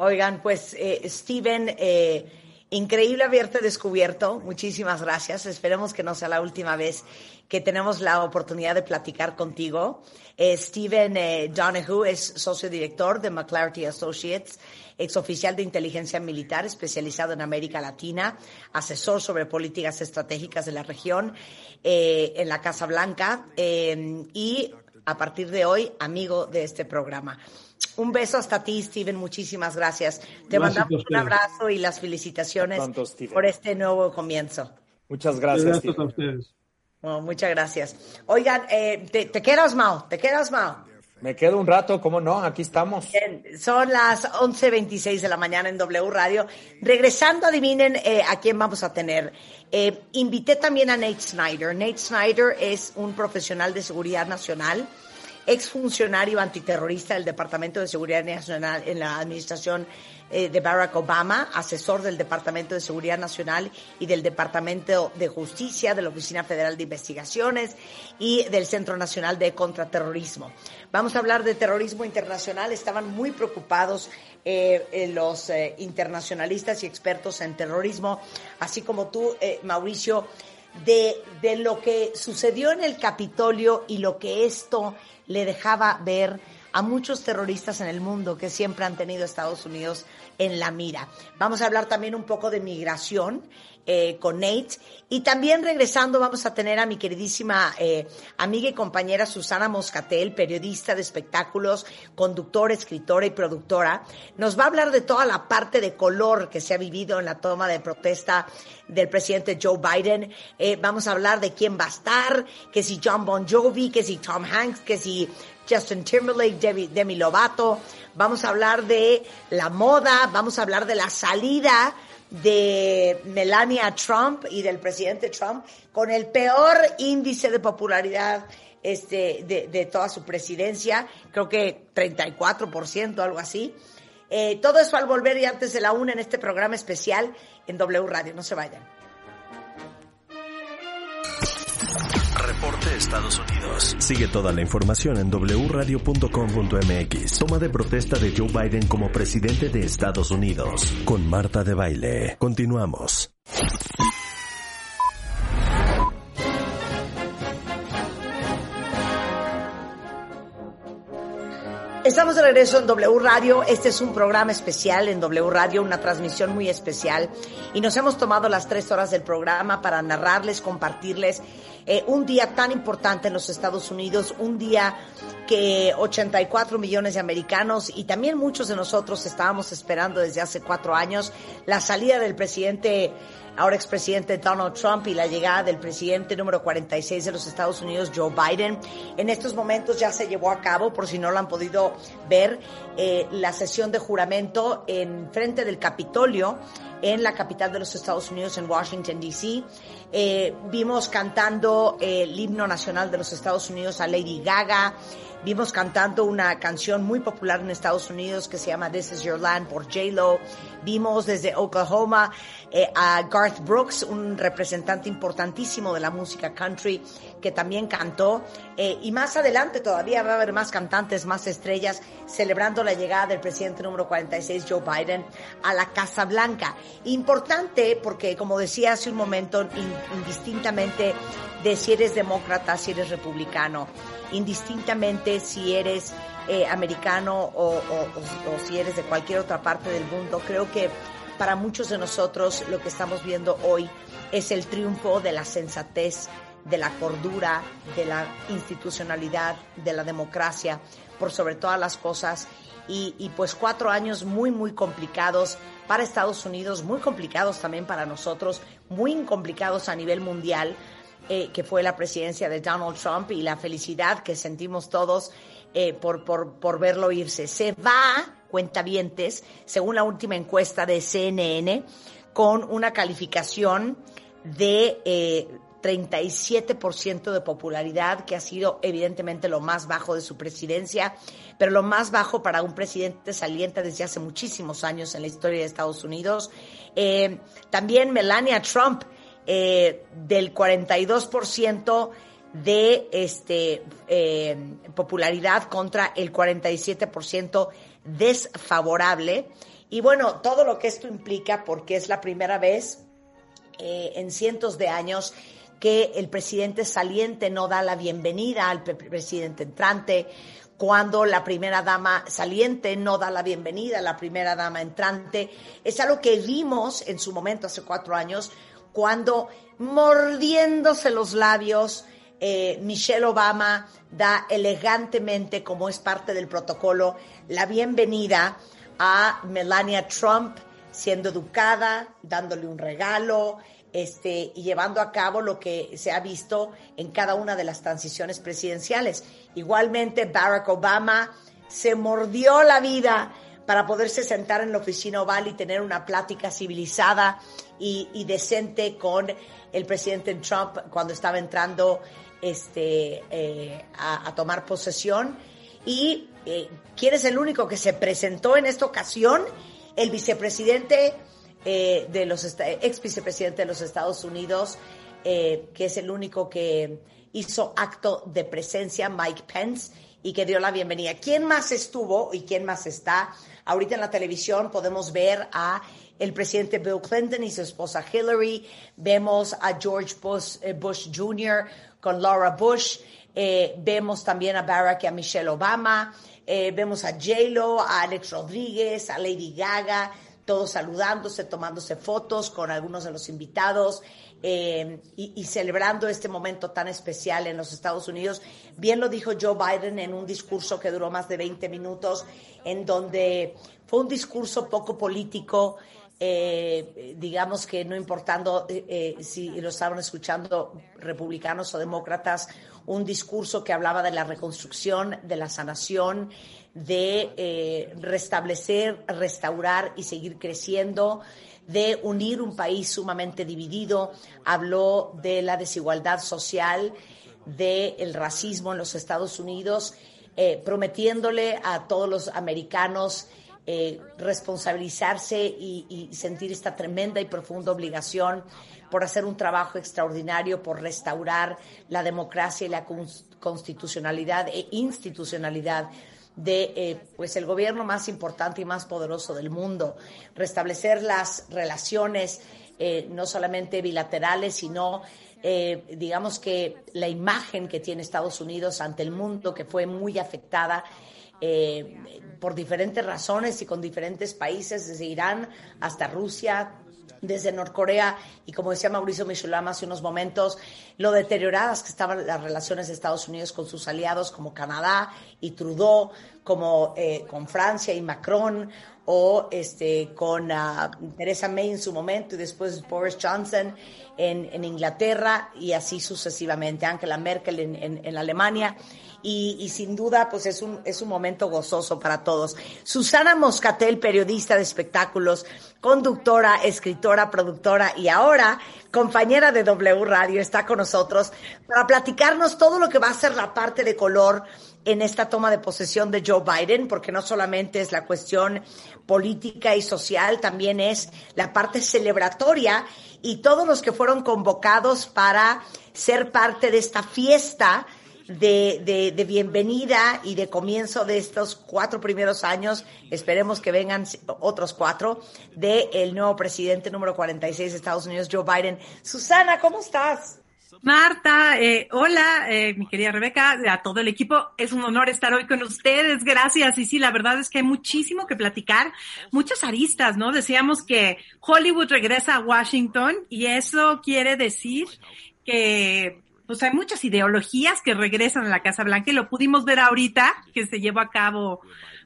Oigan, pues eh, Steven, eh, increíble haberte descubierto. Muchísimas gracias. Esperemos que no sea la última vez que tenemos la oportunidad de platicar contigo. Eh, Steven eh, Donahue es socio director de McClarty Associates, exoficial de inteligencia militar especializado en América Latina, asesor sobre políticas estratégicas de la región eh, en la Casa Blanca y a partir de hoy amigo de este programa. Un beso hasta ti, Steven. Muchísimas gracias. Te Gracias mandamos un abrazo y las felicitaciones Steven. por este nuevo comienzo. Muchas gracias. Gracias Steve. a ustedes. Bueno, muchas gracias. Oigan, eh, te, te quedas, Mao? ¿Te quedas, Mao? Me quedo un rato, ¿cómo no? Aquí estamos. Bien, son las 11.26 de la mañana en W Radio. Regresando, adivinen eh, a quién vamos a tener. Eh, invité también a Nate Snyder. Nate Snyder es un profesional de seguridad nacional, exfuncionario antiterrorista del Departamento de Seguridad Nacional en la administración eh, de Barack Obama, asesor del Departamento de Seguridad Nacional y del Departamento de Justicia, de la Oficina Federal de Investigaciones y del Centro Nacional de Contraterrorismo. Vamos a hablar de terrorismo internacional. Estaban muy preocupados eh, eh, los internacionalistas y expertos en terrorismo, así como tú, Mauricio, de, de lo que sucedió en el Capitolio y lo que esto le dejaba ver a muchos terroristas en el mundo que siempre han tenido Estados Unidos en la mira. Vamos a hablar también un poco de migración eh, con Nate y también regresando vamos a tener a mi queridísima eh, amiga y compañera Susana Moscatel, periodista de espectáculos, conductora, escritora y productora. Nos va a hablar de toda la parte de color que se ha vivido en la toma de protesta del presidente Joe Biden. Eh, vamos a hablar de quién va a estar, que si John Bon Jovi, que si Tom Hanks, que si Justin Timberlake, Demi, Demi Lovato. Vamos a hablar de la moda, vamos a hablar de la salida de Melania Trump y del presidente Trump con el peor índice de popularidad este, de, de toda su presidencia, creo que 34%, algo así. Eh, todo eso al volver y antes de la una en este programa especial en W Radio. No se vayan. Estados Unidos. Sigue toda la información en wradio.com.mx. Toma de protesta de Joe Biden como presidente de Estados Unidos. Con Marta de Baile. Continuamos. Estamos de regreso en W Radio. Este es un programa especial en W Radio, una transmisión muy especial. Y nos hemos tomado las tres horas del programa para narrarles, compartirles eh, un día tan importante en los Estados Unidos, un día que 84 millones de americanos y también muchos de nosotros estábamos esperando desde hace cuatro años la salida del presidente ahora expresidente Donald Trump y la llegada del presidente número 46 de los Estados Unidos, Joe Biden. En estos momentos ya se llevó a cabo, por si no lo han podido ver, eh, la sesión de juramento en frente del Capitolio en la capital de los Estados Unidos, en Washington, D.C. Eh, vimos cantando eh, el himno nacional de los Estados Unidos a Lady Gaga. Vimos cantando una canción muy popular en Estados Unidos que se llama This Is Your Land por J-Lo. Vimos desde Oklahoma eh, a Garth Brooks, un representante importantísimo de la música country, que también cantó. Eh, y más adelante todavía va a haber más cantantes, más estrellas, celebrando la llegada del presidente número 46, Joe Biden, a la Casa Blanca. Importante porque, como decía hace un momento, in- indistintamente de si eres demócrata, si eres republicano, indistintamente si eres eh, americano o si eres de cualquier otra parte del mundo, creo que para muchos de nosotros lo que estamos viendo hoy es el triunfo de la sensatez, de la cordura, de la institucionalidad, de la democracia, por sobre todas las cosas. Y, y pues cuatro años muy, muy complicados para Estados Unidos, muy complicados también para nosotros, muy complicados a nivel mundial, eh, que fue la presidencia de Donald Trump y la felicidad que sentimos todos eh, por, por, por verlo irse. Se va cuentavientes, según la última encuesta de CNN, con una calificación de eh, 37% de popularidad, que ha sido evidentemente lo más bajo de su presidencia, pero lo más bajo para un presidente saliente desde hace muchísimos años en la historia de Estados Unidos. Eh, también Melania Trump, eh, del 42% de este, eh, popularidad contra el 47% desfavorable. Y bueno, todo lo que esto implica, porque es la primera vez en cientos de años que el presidente saliente no da la bienvenida al pre- presidente entrante, cuando la primera dama saliente no da la bienvenida a la primera dama entrante. Es algo que vimos en su momento hace cuatro años, cuando mordiéndose los labios, eh, Michelle Obama da elegantemente, como es parte del protocolo, la bienvenida a Melania Trump siendo educada, dándole un regalo, este, y llevando a cabo lo que se ha visto en cada una de las transiciones presidenciales. Igualmente, Barack Obama se mordió la vida para poderse sentar en la oficina oval y tener una plática civilizada y, decente con el presidente Trump cuando estaba entrando este, eh, a, a tomar posesión. Y eh, ¿quién es el único que se presentó en esta ocasión? El vicepresidente eh, de los esta- ex vicepresidente de los Estados Unidos, eh, que es el único que hizo acto de presencia, Mike Pence, y que dio la bienvenida. ¿Quién más estuvo y quién más está? Ahorita en la televisión podemos ver a el presidente Bill Clinton y su esposa Hillary, vemos a George Bush, eh, Bush Jr. con Laura Bush, eh, vemos también a Barack y a Michelle Obama, eh, vemos a J-Lo, a Alex Rodríguez, a Lady Gaga, todos saludándose, tomándose fotos con algunos de los invitados eh, y, celebrando este momento tan especial en los Estados Unidos. Bien lo dijo Joe Biden en un discurso que duró más de 20 minutos, en donde fue un discurso poco político, eh, digamos que no importando eh, eh, si lo estaban escuchando republicanos o demócratas, un discurso que hablaba de la reconstrucción, de la sanación, de eh, restablecer, restaurar y seguir creciendo, de unir un país sumamente dividido, habló de la desigualdad social, del racismo en los Estados Unidos, eh, prometiéndole a todos los americanos eh, responsabilizarse y, y sentir esta tremenda y profunda obligación por hacer un trabajo extraordinario, por restaurar la democracia y la cons- constitucionalidad e institucionalidad de eh, pues el gobierno más importante y más poderoso del mundo, restablecer las relaciones eh, no solamente bilaterales, sino eh, digamos que la imagen que tiene Estados Unidos ante el mundo, que fue muy afectada eh, por diferentes razones y con diferentes países, desde Irán hasta Rusia, desde Norcorea y como decía Mauricio Michulam hace unos momentos, lo deterioradas que estaban las relaciones de Estados Unidos con sus aliados como Canadá y Trudeau, como eh, con Francia y Macron o este con ah, Theresa May en su momento y después Boris Johnson en, en Inglaterra y así sucesivamente, Angela Merkel en Alemania. Y, sin duda, pues es un, es un momento gozoso para todos. Susana Moscatel, periodista de espectáculos, conductora, escritora, productora y ahora compañera de W Radio, está con nosotros para platicarnos todo lo que va a ser la parte de color en esta toma de posesión de Joe Biden, porque no solamente es la cuestión política y social, también es la parte celebratoria y todos los que fueron convocados para ser parte de esta fiesta de, de- de bienvenida y de comienzo de estos cuatro primeros años, esperemos que vengan otros cuatro, del nuevo presidente número 46 de Estados Unidos, Joe Biden. Susana, ¿cómo estás? Marta, eh, hola, eh, mi querida Rebeca, a todo el equipo. Es un honor estar hoy con ustedes. Gracias. Y sí, la verdad es que hay muchísimo que platicar, muchas aristas, ¿no? Decíamos que Hollywood regresa a Washington y eso quiere decir que pues hay muchas ideologías que regresan a la Casa Blanca y lo pudimos ver ahorita que se llevó a cabo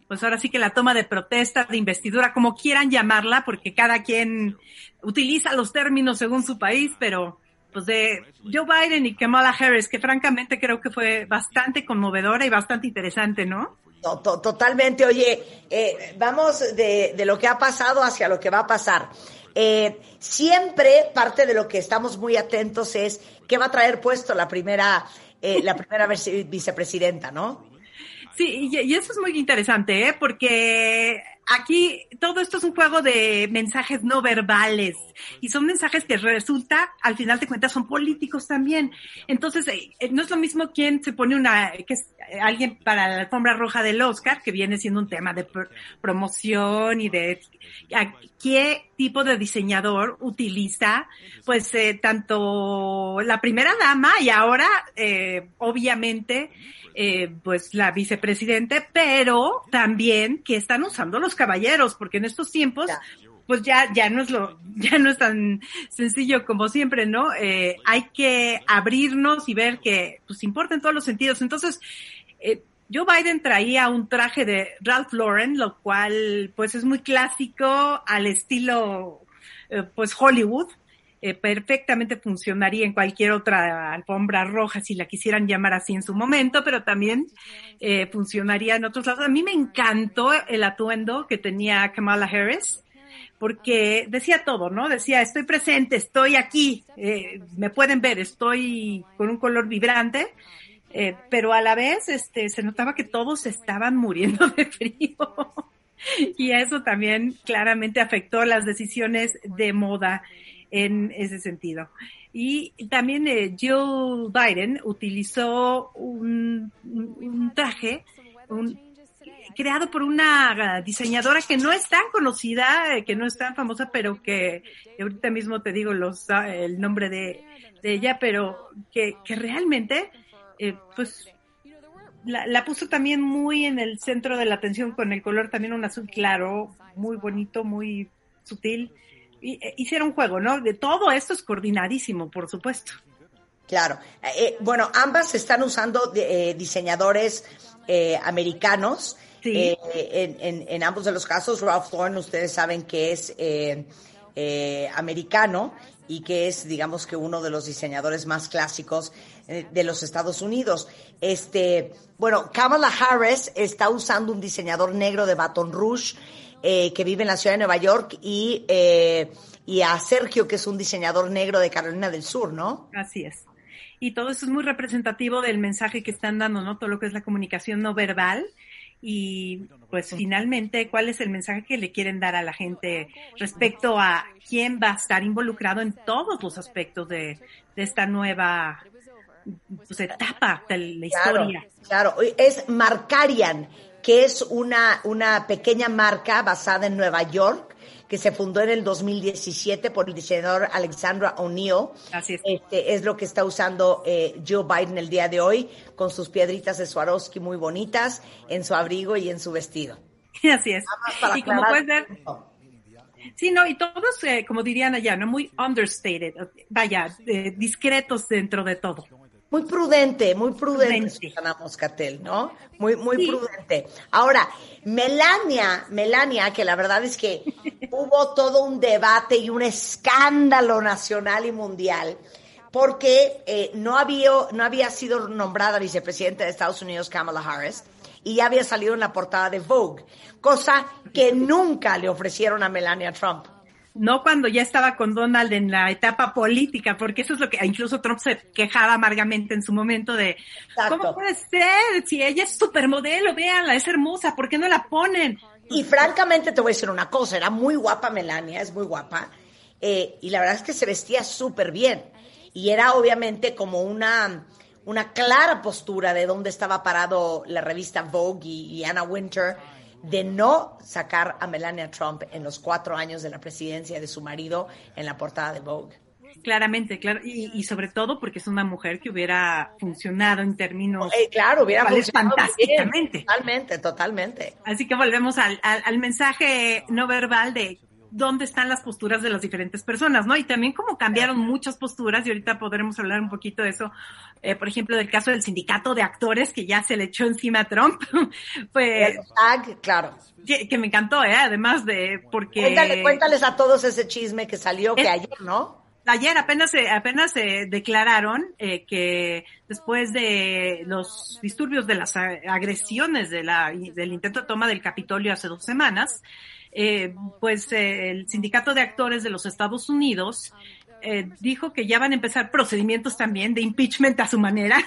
pues ahora sí que la toma de protesta, de investidura, como quieran llamarla, porque cada quien utiliza los términos según su país, pero pues de Joe Biden y Kamala Harris, que francamente creo que fue bastante conmovedora y bastante interesante, ¿no? To- to- totalmente. Oye, eh, vamos de, de lo que ha pasado hacia lo que va a pasar. Eh, siempre parte de lo que estamos muy atentos es qué va a traer puesto la primera, eh, la primera vice- vicepresidenta, ¿no? Sí, y eso es muy interesante, ¿eh? porque aquí todo esto es un juego de mensajes no verbales y son mensajes que resulta, al final de cuentas, son políticos también. Entonces, eh, eh, no es lo mismo quien se pone una, que es eh, alguien para la alfombra roja del Oscar, que viene siendo un tema de pr- promoción y de qué tipo de diseñador utiliza, pues, eh, tanto la primera dama y ahora, eh, obviamente, eh, pues la vicepresidente, pero también que están usando los caballeros, porque en estos tiempos, pues ya, ya no es lo, ya no es tan sencillo como siempre, ¿no? Eh, hay que abrirnos y ver que, pues importa en todos los sentidos. Entonces, eh, Joe Biden traía un traje de Ralph Lauren, lo cual, pues es muy clásico al estilo, eh, pues Hollywood eh, perfectamente funcionaría en cualquier otra alfombra roja si la quisieran llamar así en su momento, pero también eh, funcionaría en otros lados. A mí me encantó el atuendo que tenía Kamala Harris porque decía todo, ¿no? Decía, estoy presente, estoy aquí, eh, me pueden ver, estoy con un color vibrante, eh, pero a la vez este, se notaba que todos estaban muriendo de frío. y eso también claramente afectó las decisiones de moda en ese sentido. Y también eh, Joe Biden utilizó un, traje un- creado por una diseñadora que no es tan conocida, eh, que no es tan famosa, pero que ahorita mismo te digo los, ah, el nombre de, de ella, pero que, que realmente, eh, pues, la, la puso también muy en el centro de la atención con el color también un azul claro, muy bonito, muy sutil. Eh, hicieron juego, ¿no? De todo esto es coordinadísimo, por supuesto. Claro. Eh, bueno, ambas están usando de- eh, diseñadores eh, americanos. Sí. Eh, en, en- en ambos de los casos, Ralph Lauren, ustedes saben que es eh, eh, americano y que es, digamos que uno de los diseñadores más clásicos eh, de los Estados Unidos. Este, bueno, Kamala Harris está usando un diseñador negro de Baton Rouge eh, que vive en la ciudad de Nueva York y, eh, y a Sergio, que es un diseñador negro de Carolina del Sur, ¿no? Así es. Y todo eso es muy representativo del mensaje que están dando, ¿no? Todo lo que es la comunicación no verbal. Y pues finalmente, ¿cuál es el mensaje que le quieren dar a la gente respecto a quién va a estar involucrado en todos los aspectos de, de esta nueva pues, etapa de la historia? Claro, claro. es Marcarian, que es una, una pequeña marca basada en Nueva York, que se fundó en el 2017 por el diseñador Alexandra O'Neill. Así es. Este, es lo que está usando eh, Joe Biden el día de hoy, con sus piedritas de Swarovski muy bonitas, en su abrigo y en su vestido. Así es. Y como puedes ver, sí, no, y todos, eh, como dirían allá, ¿no? Muy understated, vaya, eh, discretos dentro de todo. Muy prudente, muy prudente, Susana Moscatel, ¿no? Muy, muy prudente. Ahora, Melania, Melania, que la verdad es que hubo todo un debate y un escándalo nacional y mundial, porque eh, no, había, no había sido nombrada vicepresidenta de Estados Unidos Kamala Harris y ya había salido en la portada de Vogue, cosa que nunca le ofrecieron a Melania Trump. No cuando ya estaba con Donald en la etapa política, porque eso es lo que incluso Trump se quejaba amargamente en su momento de, ¿cómo puede ser? Si ella es supermodelo, véanla, es hermosa, ¿por qué no la ponen? Y francamente te voy a decir una cosa, era muy guapa Melania, es muy guapa, eh, y la verdad es que se vestía súper bien. Y era obviamente como una, una clara postura de dónde estaba parado la revista Vogue y, y Anna Winter de no sacar a Melania Trump en los cuatro años de la presidencia de su marido en la portada de Vogue. Claramente, claro, y, y sobre todo porque es una mujer que hubiera funcionado en términos Eh, claro, hubiera funcionado fantásticamente. bien, Totalmente, totalmente. Así que volvemos al, al, al mensaje no verbal de dónde están las posturas de las diferentes personas, ¿no? Y también cómo cambiaron muchas posturas, y ahorita podremos hablar un poquito de eso, eh, por ejemplo, del caso del sindicato de actores que ya se le echó encima a Trump, pues... claro. Que, que me encantó, ¿eh? Además de, porque... Cuéntale- cuéntales a todos ese chisme que salió que ayer, ¿no? ayer apenas se, apenas se declararon eh, que después de los disturbios de las agresiones de la, del intento de toma del Capitolio hace dos semanas, eh, pues eh, el sindicato de actores de los Estados Unidos eh, dijo que ya van a empezar procedimientos también de impeachment a su manera.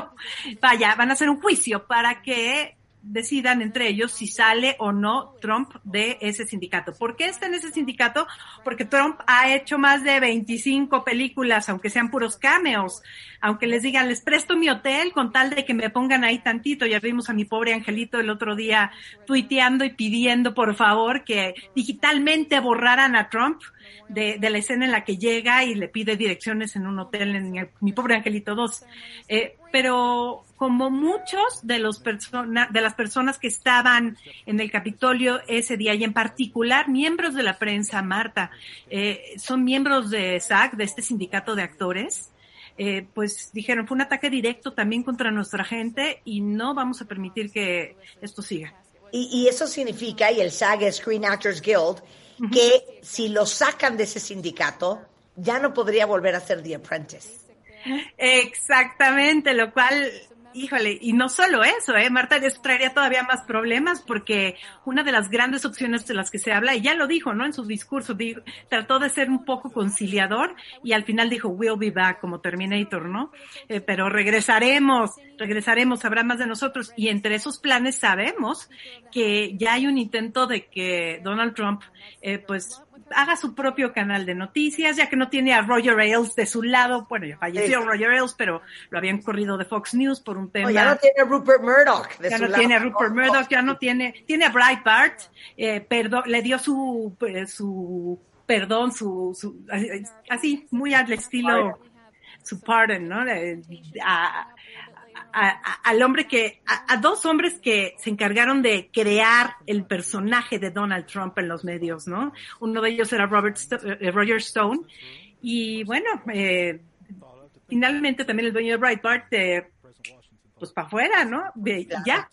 Vaya, van a hacer un juicio para que decidan entre ellos si sale o no Trump de ese sindicato. ¿Por qué está en ese sindicato? Porque Trump ha hecho más de 25 películas, aunque sean puros cameos, aunque les digan, les presto mi hotel con tal de que me pongan ahí tantito. Ya vimos a mi pobre angelito el otro día tuiteando y pidiendo, por favor, que digitalmente borraran a Trump de, la escena en la que llega y le pide direcciones en un hotel en mi pobre angelito 2. Eh, pero como muchos de los persona, de las personas que estaban en el Capitolio ese día y en particular miembros de la prensa, Marta, eh, son miembros de SAC, de este sindicato de actores, eh, pues dijeron, fue un ataque directo también contra nuestra gente y no vamos a permitir que esto siga. Y, y eso significa, y el SAG Screen Actors Guild, que si lo sacan de ese sindicato, ya no podría volver a ser The Apprentice. Exactamente, lo cual, híjole, y no solo eso, eh, Marta, eso traería todavía más problemas porque una de las grandes opciones de las que se habla, y ya lo dijo, ¿no? En su discurso, trató de ser un poco conciliador y al final dijo, we'll be back, como Terminator, ¿no? Eh, pero regresaremos, regresaremos, habrá más de nosotros. Y entre esos planes sabemos que ya hay un intento de que Donald Trump, eh, pues, haga su propio canal de noticias, ya que no tiene a Roger Ailes de su lado. Bueno, ya falleció Sí. Roger Ailes, pero lo habían corrido de Fox News por un tema. No, ya no tiene a Rupert Murdoch. de Ya su no lado. tiene a Rupert Murdoch, ya no tiene, tiene a Breitbart, eh, perdón, le dio su, eh, su perdón, su, su, así, muy al estilo, su pardon, ¿no? Eh, A, a- al hombre que, a, a dos hombres que se encargaron de crear el personaje de Donald Trump en los medios, ¿no? Uno de ellos era Robert Sto- eh, Roger Stone, y bueno, eh, finalmente también el dueño de Breitbart, eh, pues para afuera, ¿no? Ya.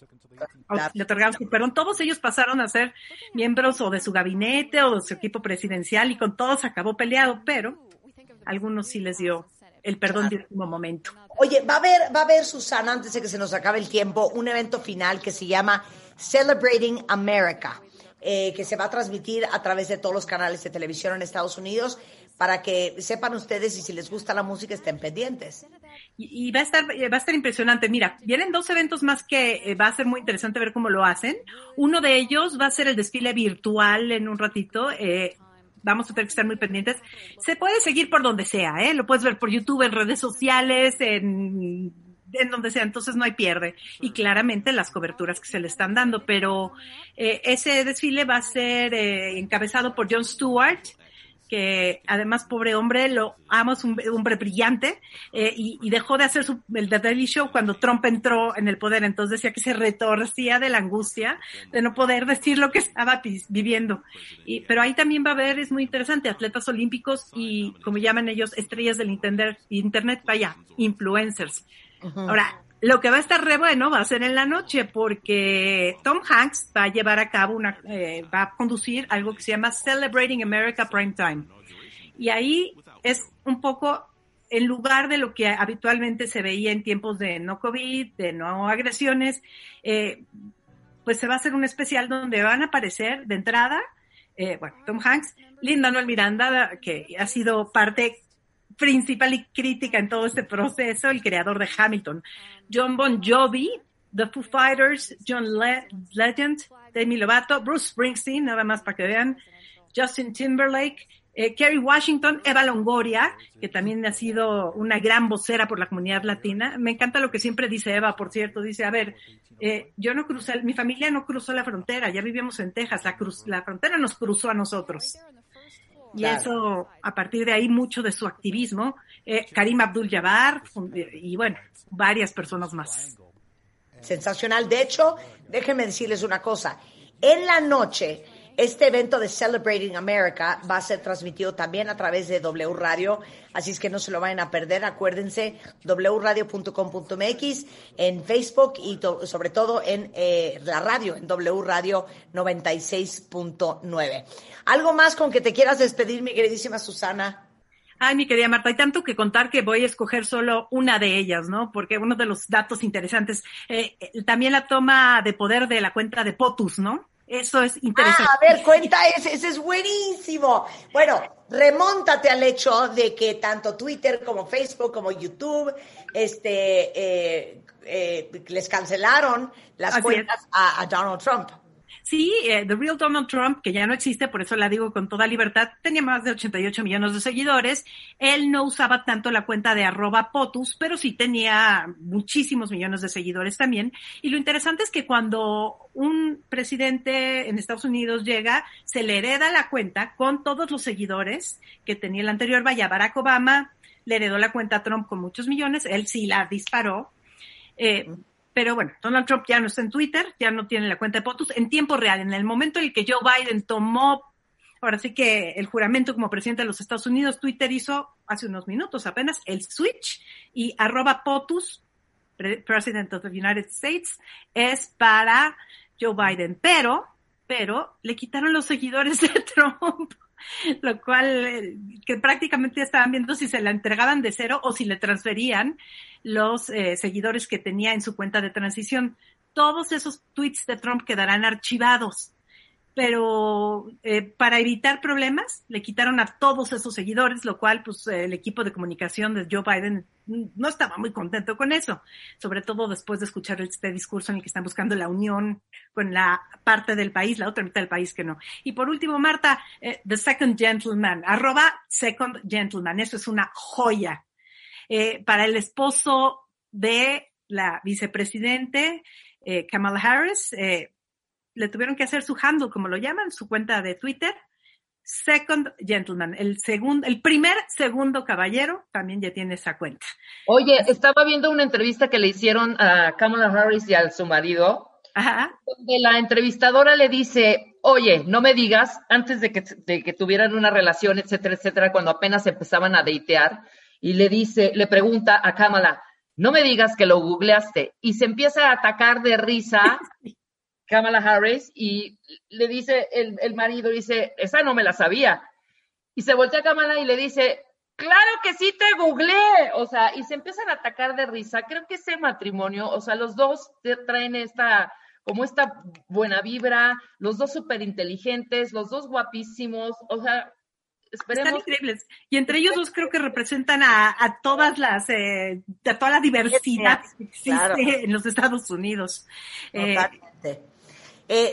Le otorgaron su perdón. Todos ellos pasaron a ser miembros o de su gabinete o de su equipo presidencial y con todos acabó peleado, pero algunos sí les dio el perdón de último momento. Oye, va a haber, va a haber, Susana, antes de que se nos acabe el tiempo, un evento final que se llama Celebrating America, eh, que se va a transmitir a través de todos los canales de televisión en Estados Unidos para que sepan ustedes y si les gusta la música estén pendientes. Y, y va a estar, eh, va a estar impresionante. Mira, vienen dos eventos más que eh, va a ser muy interesante ver cómo lo hacen. Uno de ellos va a ser el desfile virtual en un ratito. eh, vamos a tener que estar muy pendientes. Se puede seguir por donde sea, ¿eh? Lo puedes ver por YouTube, en redes sociales, en, en donde sea, entonces no hay pierde. Y claramente las coberturas que se le están dando, pero eh, ese desfile va a ser eh, encabezado por Jon Stewart, que además, pobre hombre, lo amo, es un hombre brillante, eh, y, y dejó de hacer su, el The Daily Show cuando Trump entró en el poder, entonces decía que se retorcía de la angustia de no poder decir lo que estaba viviendo. Y, pero ahí también va a haber, es muy interesante, atletas olímpicos y, como llaman ellos, estrellas del internet, internet vaya, influencers. Ahora, lo que va a estar re bueno va a ser en la noche porque Tom Hanks va a llevar a cabo una, eh, va a conducir algo que se llama Celebrating America Prime Time. Y ahí es un poco en lugar de lo que habitualmente se veía en tiempos de no COVID, de no agresiones, eh, pues se va a hacer un especial donde van a aparecer de entrada, eh, bueno, Tom Hanks, Linda Noel Miranda, que ha sido parte principal y crítica en todo este proceso, el creador de Hamilton, John Bon Jovi, The Foo Fighters, John Le- Legend, Demi Lovato, Bruce Springsteen, nada más para que vean, Justin Timberlake, eh, Kerry Washington, Eva Longoria, que también ha sido una gran vocera por la comunidad latina. Me encanta lo que siempre dice Eva, por cierto, dice, a ver, eh, yo no crucé, mi familia no cruzó la frontera, ya vivíamos en Texas, la, cruz, la frontera nos cruzó a nosotros. Y Claro. eso, a partir de ahí, mucho de su activismo, eh, Karim Abdul-Jabbar, y bueno, varias personas más. Sensacional. De hecho, déjenme decirles una cosa. En la noche, este evento de Celebrating America va a ser transmitido también a través de W Radio, así es que no se lo vayan a perder. Acuérdense, wradio.com.mx, en Facebook y sobre todo en eh, la radio, en W Radio 96.9. ¿Algo más con que te quieras despedir, mi queridísima Susana? Ay, mi querida Marta, hay tanto que contar que voy a escoger solo una de ellas, ¿no? Porque uno de los datos interesantes, eh, eh, también la toma de poder de la cuenta de POTUS, ¿no? Eso es interesante. Ah, a ver, cuenta ese, ese es buenísimo. Bueno, remóntate al hecho de que tanto Twitter como Facebook como YouTube, este, eh, eh, les cancelaron las Así cuentas a, a Donald Trump. Sí, eh, The Real Donald Trump, que ya no existe, por eso la digo con toda libertad, tenía más de 88 millones de seguidores. Él no usaba tanto la cuenta de arroba POTUS, pero sí tenía muchísimos millones de seguidores también. Y lo interesante es que cuando un presidente en Estados Unidos llega, se le hereda la cuenta con todos los seguidores que tenía el anterior. Vaya, Barack Obama le heredó la cuenta a Trump con muchos millones, él sí la disparó. Eh, pero bueno, Donald Trump ya no está en Twitter, ya no tiene la cuenta de POTUS en tiempo real. En el momento en el que Joe Biden tomó, ahora sí que el juramento como presidente de los Estados Unidos, Twitter hizo hace unos minutos apenas el switch y arroba POTUS, pre- President of the United States, es para Joe Biden. Pero, pero le quitaron los seguidores de Trump. Lo cual, eh, que prácticamente estaban viendo si se la entregaban de cero o si le transferían los eh, seguidores que tenía en su cuenta de transición. Todos esos tweets de Trump quedarán archivados, pero eh, para evitar problemas le quitaron a todos esos seguidores, lo cual pues el equipo de comunicación de Joe Biden no estaba muy contento con eso, sobre todo después de escuchar este discurso en el que están buscando la unión con la parte del país, la otra mitad del país que no. Y por último, Marta, eh, The Second Gentleman, arroba Second Gentleman, eso es una joya eh, para el esposo de la vicepresidente eh, Kamala Harris. eh, le tuvieron que hacer su handle, como lo llaman, su cuenta de Twitter. Second Gentleman, el segundo, el primer segundo caballero también ya tiene esa cuenta. Oye, estaba viendo una entrevista que le hicieron a Kamala Harris y a su marido, donde la entrevistadora le dice, oye, no me digas, antes de que, de que tuvieran una relación, etcétera, etcétera, cuando apenas empezaban a datear, y le dice, le pregunta a Kamala, no me digas que lo googleaste, y se empieza a atacar de risa Kamala Harris, y le dice, el, el marido dice, esa no me la sabía, y se voltea a Kamala y le dice, claro que sí te googleé, o sea, y se empiezan a atacar de risa. Creo que ese matrimonio, o sea, los dos te traen esta, como esta buena vibra, los dos súper inteligentes, los dos guapísimos, o sea, esperemos. Están increíbles. Y entre ellos dos creo que representan a, a todas las, eh, a toda la diversidad que existe Claro. en los Estados Unidos. Totalmente. Eh,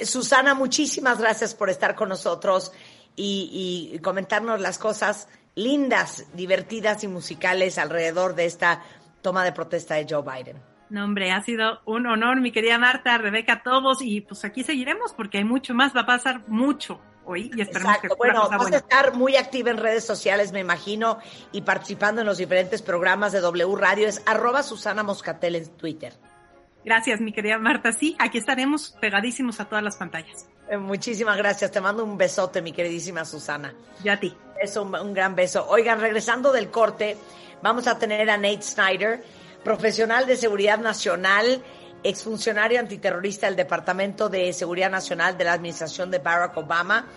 Susana, muchísimas gracias por estar con nosotros y, y comentarnos las cosas lindas, divertidas y musicales alrededor de esta toma de protesta de Joe Biden. No, hombre, ha sido un honor, mi querida Marta, Rebeca, todos, y pues aquí seguiremos porque hay mucho más, va a pasar mucho hoy y esperemos Exacto. que Bueno, vas a estar muy activa en redes sociales, me imagino, y participando en los diferentes programas de W Radio. Es arroba Susana Moscatel en Twitter. Gracias, mi querida Marta. Sí, aquí estaremos pegadísimos a todas las pantallas. Eh, muchísimas gracias. Te mando un besote, mi queridísima Susana. Ya a ti. Es un, un gran beso. Oigan, regresando del corte, vamos a tener a Nate Snyder, profesional de seguridad nacional, exfuncionario antiterrorista del Departamento de Seguridad Nacional de la Administración de Barack Obama.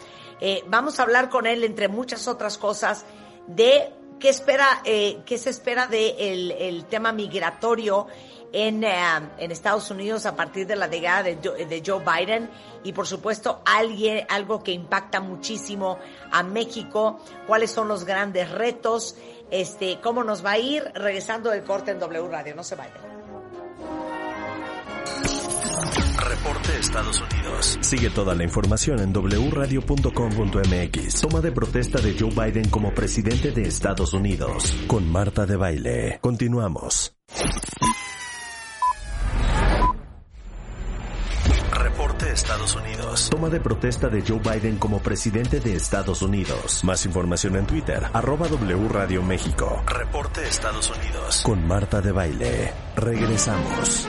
Eh, vamos a hablar con él, entre muchas otras cosas, de qué espera, eh, qué se espera del de el tema migratorio en, eh, en Estados Unidos a partir de la llegada de Joe Biden y por supuesto alguien, algo que impacta muchísimo a México, cuáles son los grandes retos, este, cómo nos va a ir regresando del corte en W Radio, no se vayan. Reporte Estados Unidos. Sigue toda la información en wradio.com.mx. Toma de protesta de Joe Biden como presidente de Estados Unidos. Con Marta de Baile. Continuamos. Reporte Estados Unidos. Toma de protesta de Joe Biden como presidente de Estados Unidos. Más información en Twitter, arroba W Radio México. Reporte Estados Unidos. Con Marta de Baile. Regresamos.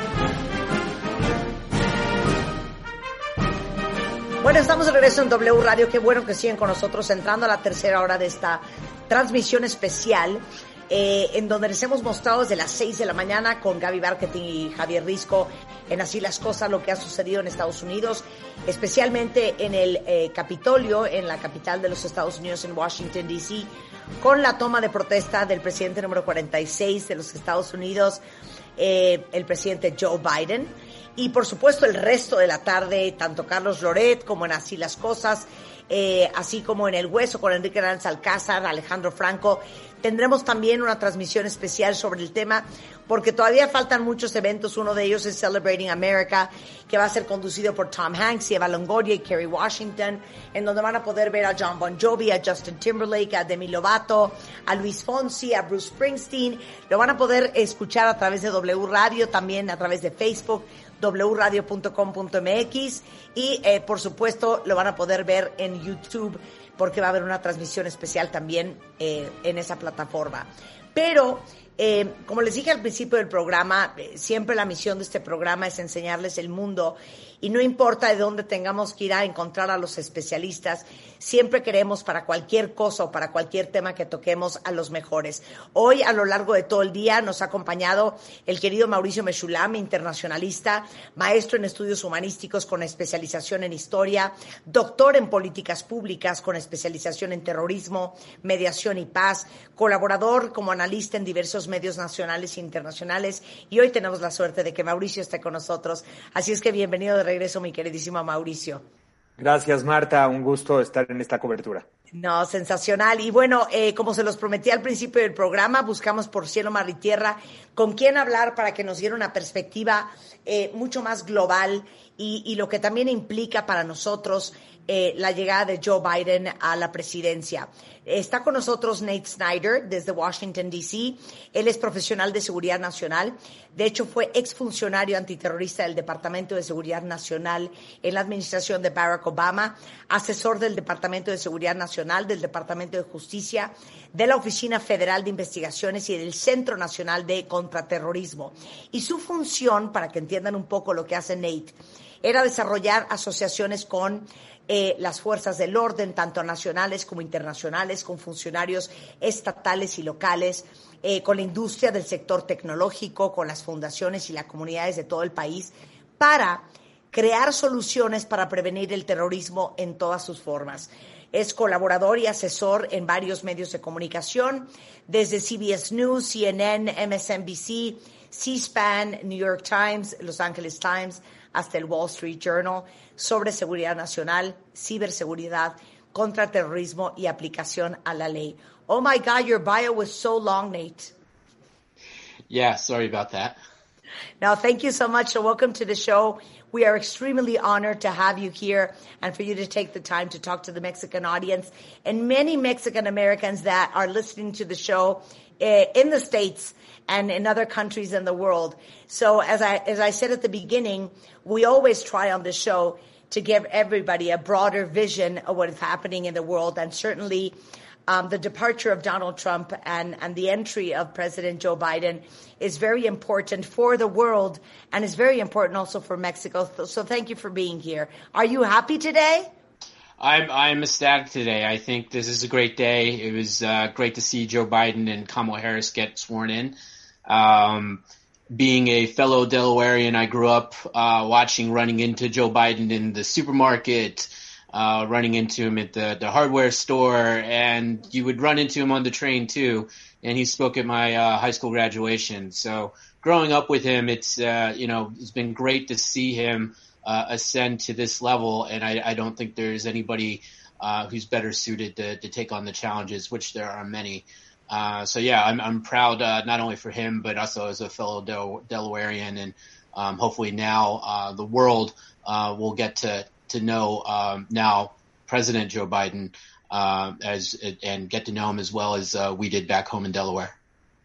Bueno, estamos de regreso en W Radio. Qué bueno que siguen con nosotros entrando a la tercera hora de esta transmisión especial. Eh, en donde les hemos mostrado desde las 6 de la mañana con Gaby Marketing y Javier Risco en Así las Cosas, lo que ha sucedido en Estados Unidos, especialmente en el eh, Capitolio, en la capital de los Estados Unidos, en Washington, D.C., con la toma de protesta del presidente número 46 de los Estados Unidos, eh, el presidente Joe Biden. Y por supuesto el resto de la tarde, tanto Carlos Loret como en Así las Cosas, eh, así como en El Hueso con Enrique Aranz Alcázar, Alejandro Franco. Tendremos también una transmisión especial sobre el tema porque todavía faltan muchos eventos. Uno de ellos es Celebrating America, que va a ser conducido por Tom Hanks y Eva Longoria y Kerry Washington, en donde van a poder ver a John Bon Jovi, a Justin Timberlake, a Demi Lovato, a Luis Fonsi, a Bruce Springsteen. Lo van a poder escuchar a través de W Radio, también a través de Facebook wradio.com.mx y eh, por supuesto lo van a poder ver en YouTube porque va a haber una transmisión especial también eh, en esa plataforma. Pero eh, como les dije al principio del programa, siempre la misión de este programa es enseñarles el mundo y no importa de dónde tengamos que ir a encontrar a los especialistas, siempre queremos para cualquier cosa o para cualquier tema que toquemos a los mejores. Hoy, a lo largo de todo el día, nos ha acompañado el querido Mauricio Mechulam, internacionalista, maestro en estudios humanísticos con especialización en historia, doctor en políticas públicas con especialización en terrorismo, mediación y paz, colaborador como analista en diversos medios nacionales e internacionales y hoy tenemos la suerte de que Mauricio esté con nosotros. Así es que bienvenido de regreso, mi queridísimo Mauricio. Gracias, Marta. Un gusto estar en esta cobertura. No, sensacional. Y bueno, eh, como se los prometí al principio del programa, buscamos por cielo, mar y tierra con quién hablar para que nos diera una perspectiva eh, mucho más global y, lo que también implica para nosotros eh, la llegada de Joe Biden a la presidencia. Está con nosotros Nate Snyder desde Washington, D.C. Él es profesional de seguridad nacional. De hecho, fue exfuncionario antiterrorista del Departamento de Seguridad Nacional en la administración de Barack Obama, asesor del Departamento de Seguridad Nacional, del Departamento de Justicia, de la Oficina Federal de Investigaciones y del Centro Nacional de Contraterrorismo. Y su función, para que entiendan un poco lo que hace Nate, era desarrollar asociaciones con eh, las fuerzas del orden, tanto nacionales como internacionales, con funcionarios estatales y locales, eh, con la industria del sector tecnológico, con las fundaciones y las comunidades de todo el país, para crear soluciones para prevenir el terrorismo en todas sus formas. Es colaborador y asesor en varios medios de comunicación, desde CBS News, CNN, MSNBC, C-SPAN, New York Times, Los Angeles Times, hasta el Wall Street Journal sobre seguridad nacional, ciberseguridad, contraterrorismo y aplicación a la ley. Oh my God, your bio was so long, Nate. Yeah, sorry about that. Now, thank you so much. So welcome to the show. We are extremely honored to have you here and for you to take the time to talk to the Mexican audience and many Mexican Americans that are listening to the show uh, in the States and in other countries in the world. So as I, as I said at the beginning, we always try on the show to give everybody a broader vision of what is happening in the world and certainly um, the departure of Donald Trump and, and the entry of President Joe Biden is very important for the world and is very important also for Mexico. So, thank you for being here. Are you happy today? I'm I'm ecstatic today. I think this is a great day. It was uh, great to see Joe Biden and Kamala Harris get sworn in. Um, being a fellow Delawarean, I grew up uh, watching running into Joe Biden in the supermarket, uh, running into him at the, the hardware store, and you would run into him on the train too. And he spoke at my uh, high school graduation. So growing up with him, it's uh, you know it's been great to see him uh, ascend to this level, and I, I don't think there's anybody uh, who's better suited to, to take on the challenges, which there are many. Uh, so yeah, I'm, I'm proud uh, not only for him, but also as a fellow Del- Delawarean, and um, hopefully now uh, the world uh, will get to to know um, now President Joe Biden uh, as and get to know him as well as uh, we did back home in Delaware.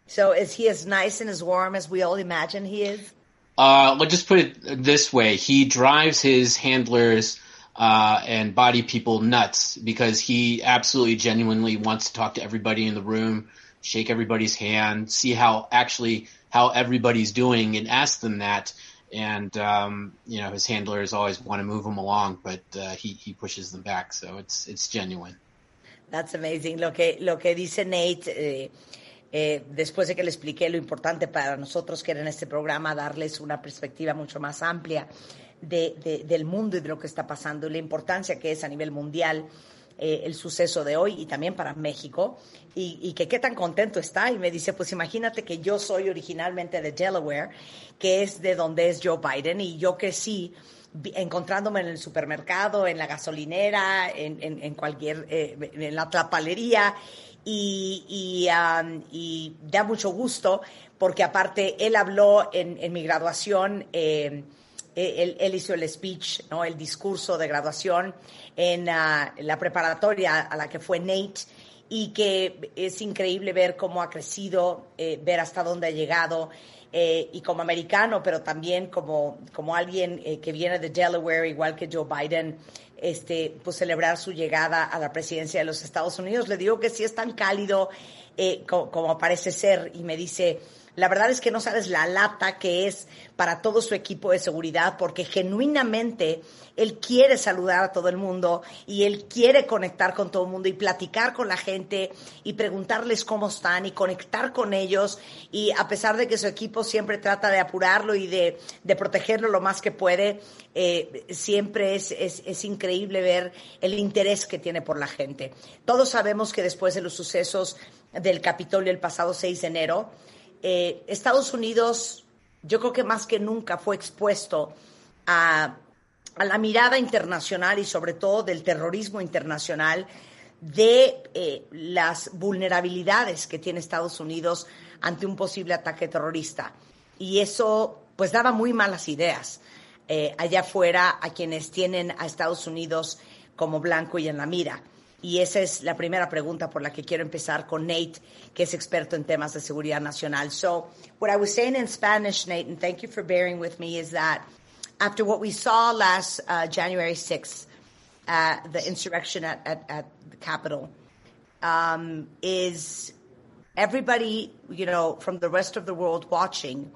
So is he as nice and as warm as we all imagine he is? Uh, let's just put it this way: he drives his handlers uh, and body people nuts because he absolutely genuinely wants to talk to everybody in the room, shake everybody's hand, see how actually how everybody's doing, and ask them that. And um, you know, his handlers always want to move him along, but uh, he he pushes them back, so it's it's genuine. That's amazing. Lo que lo que dice Nate. Eh, eh, después de que le expliqué lo importante para nosotros que era en este programa darles una perspectiva mucho más amplia de, de, del mundo y de lo que está pasando y la importancia que es a nivel mundial eh, el suceso de hoy y también para México. Y, y, que qué tan contento está. Y me dice pues imagínate que yo soy originalmente de Delaware que es de donde es Joe Biden y yo crecí encontrándome en el supermercado, en la gasolinera, en, en, en cualquier, eh, en la trapalería y, y, um, y, da mucho gusto porque aparte él habló en, en mi graduación, eh, él, él, hizo el speech, ¿no? el discurso de graduación en uh, la preparatoria a la que fue Nate y que es increíble ver cómo ha crecido, eh, ver hasta dónde ha llegado. Eh, y como americano, pero también como, como alguien eh, que viene de Delaware, igual que Joe Biden, este, pues celebrar su llegada a la presidencia de los Estados Unidos. Le digo que sí es tan cálido eh, como parece ser y me dice, la verdad es que no sabes la lata que es para todo su equipo de seguridad porque genuinamente él quiere saludar a todo el mundo y él quiere conectar con todo el mundo y platicar con la gente y preguntarles cómo están y conectar con ellos y a pesar de que su equipo siempre trata de apurarlo y de, de protegerlo lo más que puede, eh, siempre es, es, es increíble ver el interés que tiene por la gente. Todos sabemos que después de los sucesos del Capitolio el pasado 6 de enero, eh, Estados Unidos, yo creo que más que nunca fue expuesto a, la mirada internacional y sobre todo del terrorismo internacional de eh, las vulnerabilidades que tiene Estados Unidos ante un posible ataque terrorista. Y eso pues daba muy malas ideas eh, allá afuera a quienes tienen a Estados Unidos como blanco y en la mira. Y esa es la primera pregunta por la que quiero empezar con Nate, que es experto en temas de seguridad nacional. So, what I was saying in Spanish, Nate, and thank you for bearing with me, is that after what we saw last uh, January 6th, uh, the insurrection at, at, at the Capitol, um, is everybody, you know, from the rest of the world watching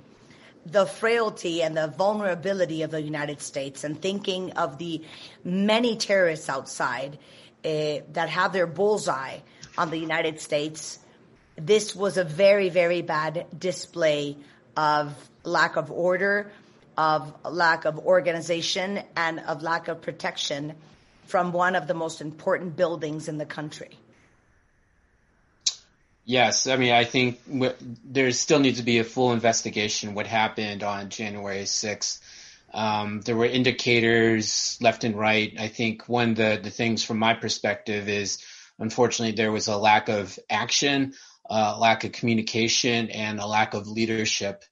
the frailty and the vulnerability of the United States and thinking of the many terrorists outside uh, that have their bullseye on the United States. This was a very, very bad display of lack of order, of lack of organization, and of lack of protection from one of the most important buildings in the country. Yes, I mean, I think there still needs to be a full investigation what happened on January 6th. Um, there were indicators left and right. I think one of the, the things from my perspective is unfortunately there was a lack of action, uh, lack of communication, and a lack of leadership.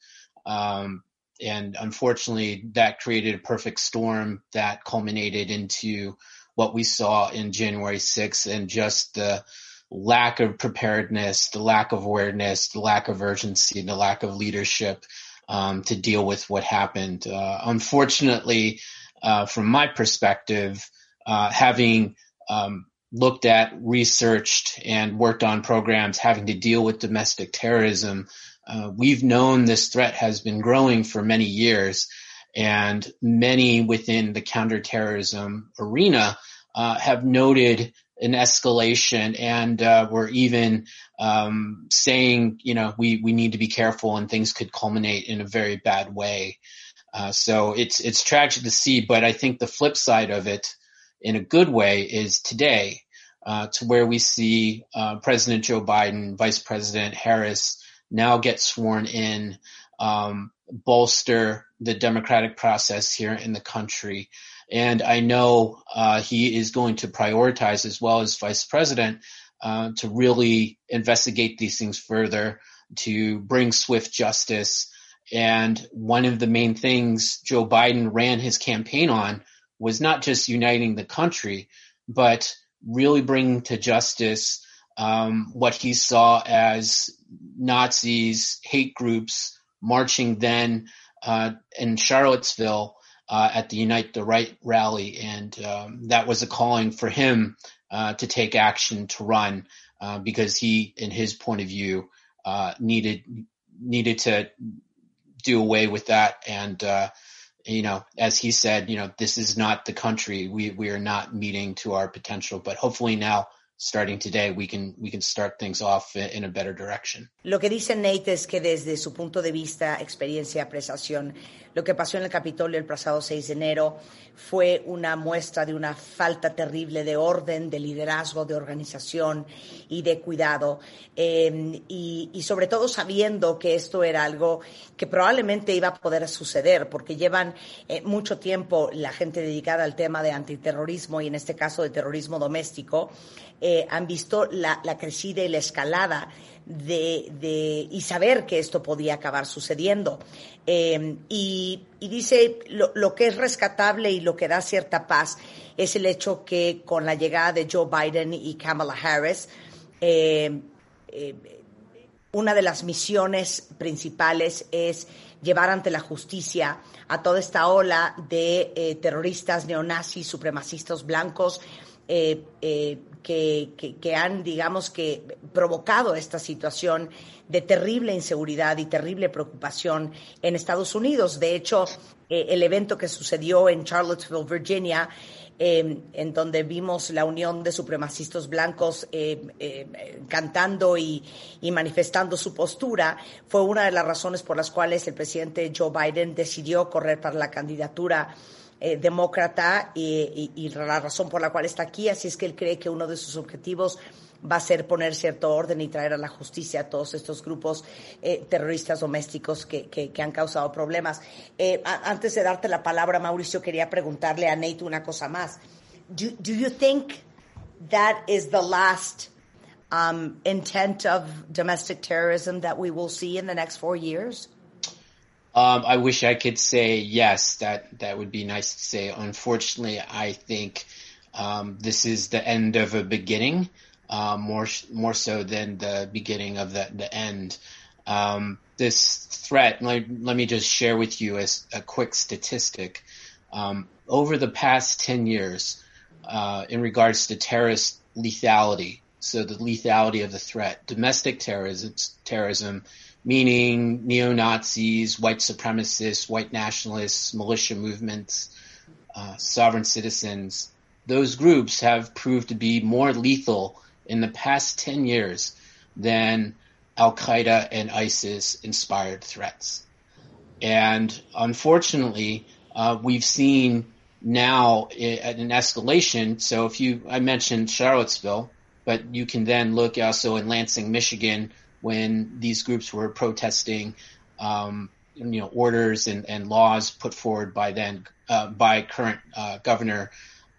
Um, and unfortunately, that created a perfect storm that culminated into what we saw in January 6th and just the lack of preparedness, the lack of awareness, the lack of urgency, and the lack of leadership um, to deal with what happened. Uh, unfortunately, uh, from my perspective, uh, having um, looked at, researched, and worked on programs having to deal with domestic terrorism, uh, we've known this threat has been growing for many years, and many within the counterterrorism arena uh, have noted an escalation and uh, we're even um, saying you know we we need to be careful and things could culminate in a very bad way. Uh, so it's it's tragic to see but i think the flip side of it in a good way is today uh, to where we see uh, president joe biden vice president harris now get sworn in um, bolster the democratic process here in the country and I know uh, he is going to prioritize, as well as vice president, uh, to really investigate these things further, to bring swift justice. And one of the main things Joe Biden ran his campaign on was not just uniting the country, but really bringing to justice um, what he saw as Nazis, hate groups marching then uh, in Charlottesville uh, at the Unite the Right rally, and um, that was a calling for him uh, to take action to run uh, because he, in his point of view, uh, needed needed to do away with that. And uh, you know, as he said, you know, this is not the country. We we are not meeting to our potential. But hopefully now starting today, we can we can start things off in a better direction. Lo que dice Nate es que desde su punto de vista, experiencia, apreciación, lo que pasó en el Capitolio el pasado 6 de enero fue una muestra de una falta terrible de orden, de liderazgo, de organización y de cuidado. Eh, y, y, sobre todo sabiendo que esto era algo que probablemente iba a poder suceder, porque llevan eh, mucho tiempo la gente dedicada al tema de antiterrorismo y en este caso de terrorismo doméstico, eh, han visto la, la crecida y la escalada de, de, y saber que esto podía acabar sucediendo. Eh, y, y, dice, lo, lo, que es rescatable y lo que da cierta paz es el hecho que con la llegada de Joe Biden y Kamala Harris, eh, una de las misiones principales es llevar ante la justicia a toda esta ola de eh, terroristas neonazis, supremacistas blancos, eh, eh, que, que, han, digamos, que provocado esta situación de terrible inseguridad y terrible preocupación en Estados Unidos. De hecho, eh, el evento que sucedió en Charlottesville, Virginia, eh, en donde vimos la unión de supremacistas blancos eh, eh, cantando y, manifestando su postura, fue una de las razones por las cuales el presidente Joe Biden decidió correr para la candidatura eh, demócrata y, la razón por la cual está aquí. Así es que él cree que uno de sus objetivos va a ser poner cierto orden y traer a la justicia a todos estos grupos eh, terroristas domésticos que, que, que, han causado problemas. Eh, antes de darte la palabra, Mauricio, quería preguntarle a Nate una cosa más. Do, do you think that is the last um, intent of domestic terrorism that we will see in the next four years? Um, I wish I could say yes. That that would be nice to say. Unfortunately, I think um, this is the end of a beginning, uh, more more so than the beginning of the the end. Um, this threat. Let, let, me just share with you a, a quick statistic. Um, over the past ten years, uh, in regards to terrorist lethality, so the lethality of the threat, domestic terrorism, terrorism meaning neo-Nazis, white supremacists, white nationalists, militia movements, uh, sovereign citizens. Those groups have proved to be more lethal in the past 10 years than Al-Qaeda and ISIS inspired threats. And unfortunately, uh, we've seen now an escalation. So if you, I mentioned Charlottesville, but you can then look also in Lansing, Michigan, when these groups were protesting, um, you know, orders and, and laws put forward by then uh, by current uh, governor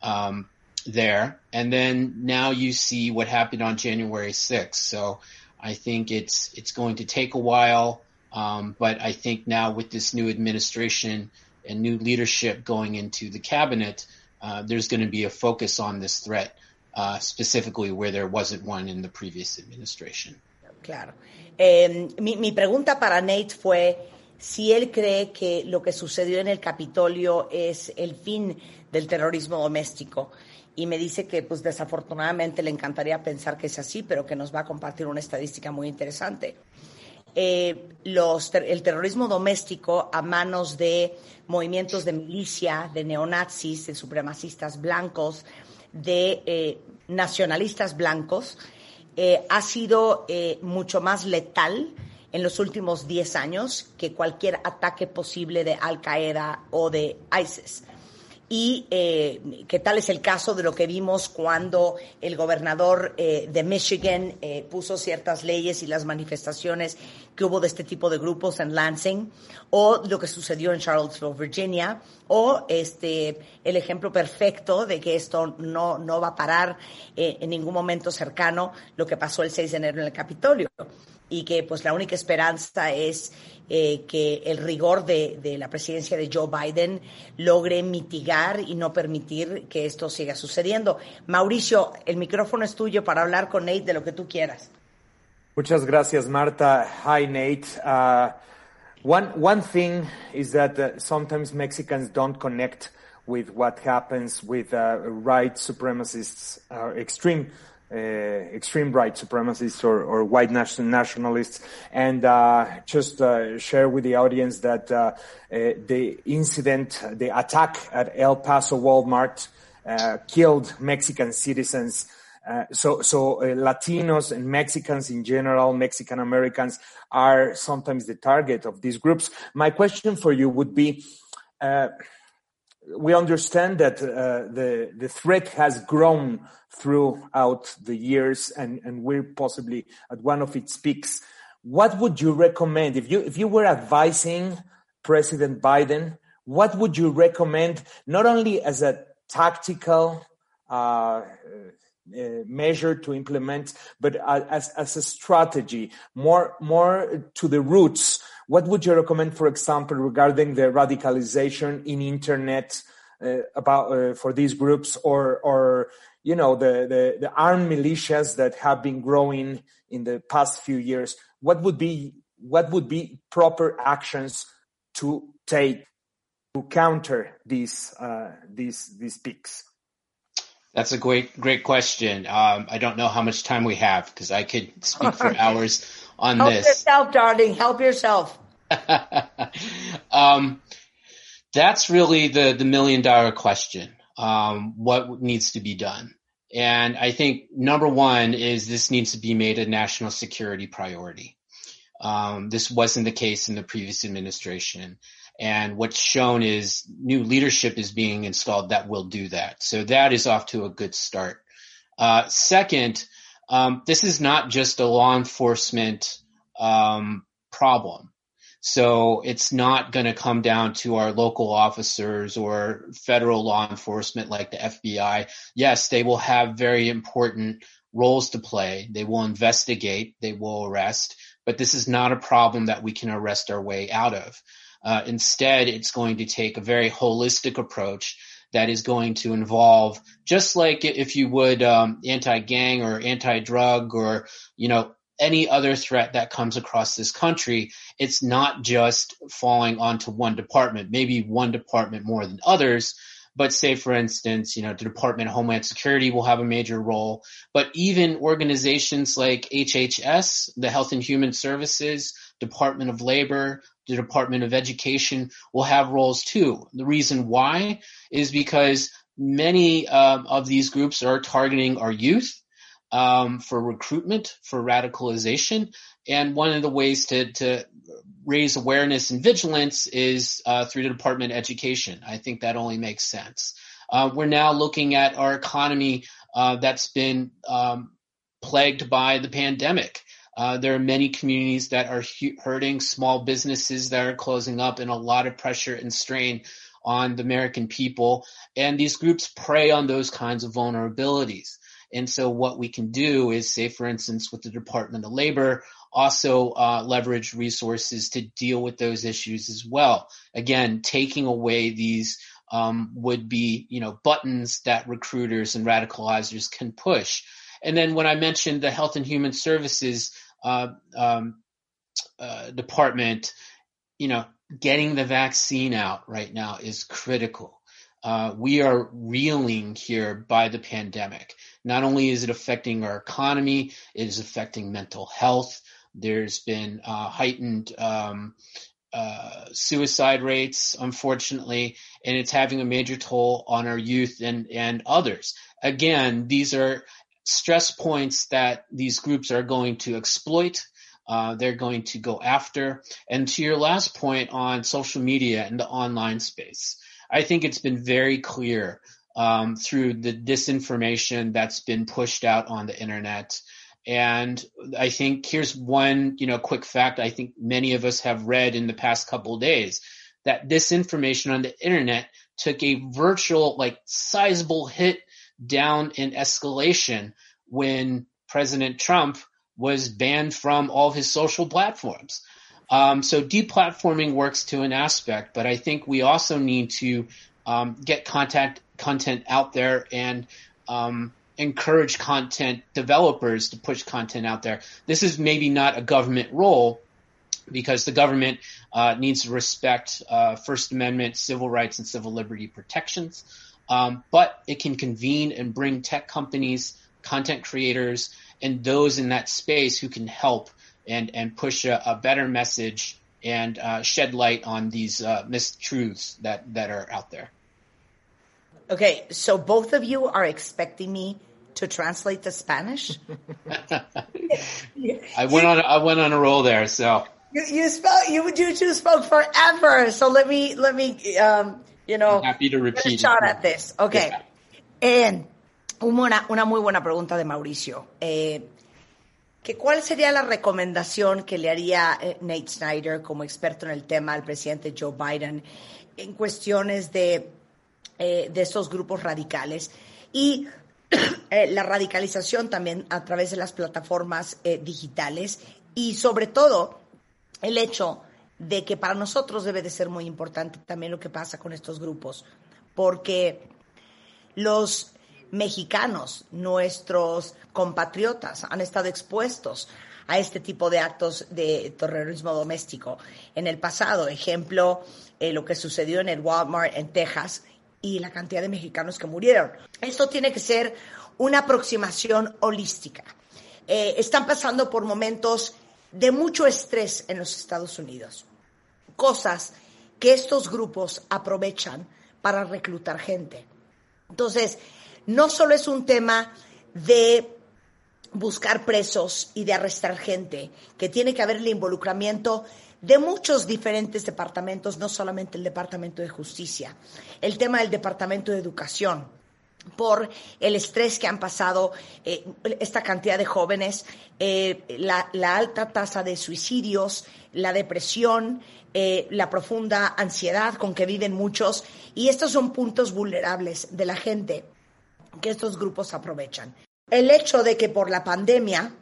um, there. And then now you see what happened on January 6th. So I think it's it's going to take a while, um, but I think now with this new administration and new leadership going into the cabinet, uh, there's going to be a focus on this threat, uh, specifically where there wasn't one in the previous administration. Claro. Mi, mi, pregunta para Nate fue si él cree que lo que sucedió en el Capitolio es el fin del terrorismo doméstico. Y me dice que, pues desafortunadamente, le encantaría pensar que es así, pero que nos va a compartir una estadística muy interesante. Eh, los, el terrorismo doméstico a manos de movimientos de milicia, de neonazis, de supremacistas blancos, de eh, nacionalistas blancos, eh, ha sido eh, mucho más letal en los últimos 10 años que cualquier ataque posible de Al Qaeda o de ISIS. Y eh, qué tal es el caso de lo que vimos cuando el gobernador eh, de Michigan eh, puso ciertas leyes y las manifestaciones que hubo de este tipo de grupos en Lansing, o lo que sucedió en Charlottesville, Virginia, o este el ejemplo perfecto de que esto no, no va a parar eh, en ningún momento cercano, lo que pasó el 6 de enero en el Capitolio y que pues la única esperanza es eh, que el rigor de, la presidencia de Joe Biden logre mitigar y no permitir que esto siga sucediendo. Mauricio, el micrófono es tuyo para hablar con Nate de lo que tú quieras. Muchas gracias, Marta. Hi, Nate. Uh, one, one thing is that uh, sometimes Mexicans don't connect with what happens with uh, right supremacists, extreme uh, extreme right supremacists or, or white nation nationalists, and uh, just uh, share with the audience that uh, uh, the incident, the attack at El Paso Walmart, uh, killed Mexican citizens uh, so, so uh, Latinos and Mexicans in general, Mexican Americans are sometimes the target of these groups. My question for you would be, uh, we understand that uh, the the threat has grown throughout the years, and and we're possibly at one of its peaks. What would you recommend if you if you were advising President Biden? What would you recommend, not only as a tactical uh, uh, measure to implement, but as, as a strategy, more, more to the roots. What would you recommend, for example, regarding the radicalization in internet uh, about uh, for these groups, or, or you know, the, the, the armed militias that have been growing in the past few years? What would be what would be proper actions to take to counter these uh, these these peaks? That's a great, great question. Um, I don't know how much time we have because I could speak for hours on Help this. Help yourself, darling. Help yourself. um, that's really the, the million dollar question. Um, what needs to be done? And I think number one is this needs to be made a national security priority. Um, this wasn't the case in the previous administration. And what's shown is new leadership is being installed that will do that. So that is off to a good start. Uh, second, um, this is not just a law enforcement um, problem. So it's not going to come down to our local officers or federal law enforcement like the FBI. Yes, they will have very important roles to play. They will investigate, they will arrest, but this is not a problem that we can arrest our way out of. Uh, instead, it's going to take a very holistic approach that is going to involve, just like if you would um, anti-gang or anti-drug or you know any other threat that comes across this country, it's not just falling onto one department, maybe one department more than others. But say, for instance, you know, the Department of Homeland Security will have a major role, but even organizations like HHS, the Health and Human Services, Department of Labor, the Department of Education will have roles too. The reason why is because many um, of these groups are targeting our youth um, for recruitment, for radicalization. And one of the ways to, to raise awareness and vigilance is uh, through the Department of Education. I think that only makes sense. Uh, we're now looking at our economy uh, that's been um, plagued by the pandemic. Uh, there are many communities that are hurting, small businesses that are closing up, and a lot of pressure and strain on the American people. And these groups prey on those kinds of vulnerabilities. And so what we can do is say, for instance, with the Department of Labor, also uh, leverage resources to deal with those issues as well. Again, taking away these um, would be, you know, buttons that recruiters and radicalizers can push. And then when I mentioned the Health and Human Services uh, um, uh, Department, you know, getting the vaccine out right now is critical. Uh, we are reeling here by the pandemic. Not only is it affecting our economy, it is affecting mental health. There's been uh, heightened um, uh, suicide rates, unfortunately, and it's having a major toll on our youth and, and others. Again, these are stress points that these groups are going to exploit. Uh, they're going to go after. And to your last point on social media and the online space, I think it's been very clear um, through the disinformation that's been pushed out on the internet. And I think here's one, you know, quick fact I think many of us have read in the past couple days that disinformation on the internet took a virtual, like sizable hit down in escalation when President Trump was banned from all of his social platforms. Um, so deplatforming works to an aspect, but I think we also need to um, get contact content out there and um, encourage content developers to push content out there. This is maybe not a government role because the government uh, needs to respect uh, First Amendment, civil rights, and civil liberty protections. Um, but it can convene and bring tech companies, content creators, and those in that space who can help and and push a, a better message and uh, shed light on these uh, mistruths that that are out there. Okay, so both of you are expecting me to translate to Spanish? I went on I went on a roll there, so You, you spoke you you two spoke forever. So let me let me um, you know happy to repeat. shot at this. Okay. Eh, una, una muy buena pregunta de Mauricio. Eh, que ¿Cuál sería la recomendación que le haría eh, Nate Snyder como experto en el tema al presidente Joe Biden en cuestiones de, eh, de estos grupos radicales y eh, la radicalización también a través de las plataformas digitales y sobre todo el hecho de que para nosotros debe de ser muy importante también lo que pasa con estos grupos, porque los mexicanos, nuestros compatriotas, han estado expuestos a este tipo de actos de terrorismo doméstico. En el pasado, ejemplo, eh, lo que sucedió en el Walmart en Texas y la cantidad de mexicanos que murieron. Esto tiene que ser una aproximación holística. Eh, están pasando por momentos de mucho estrés en los Estados Unidos, cosas que estos grupos aprovechan para reclutar gente. Entonces, no solo es un tema de buscar presos y de arrestar gente, que tiene que haber el involucramiento de muchos diferentes departamentos, no solamente el Departamento de Justicia, el tema del Departamento de Educación, por el estrés que han pasado eh, esta cantidad de jóvenes, eh, la, la alta tasa de suicidios, la depresión, eh, la profunda ansiedad con que viven muchos, y estos son puntos vulnerables de la gente que estos grupos aprovechan. El hecho de que por la pandemia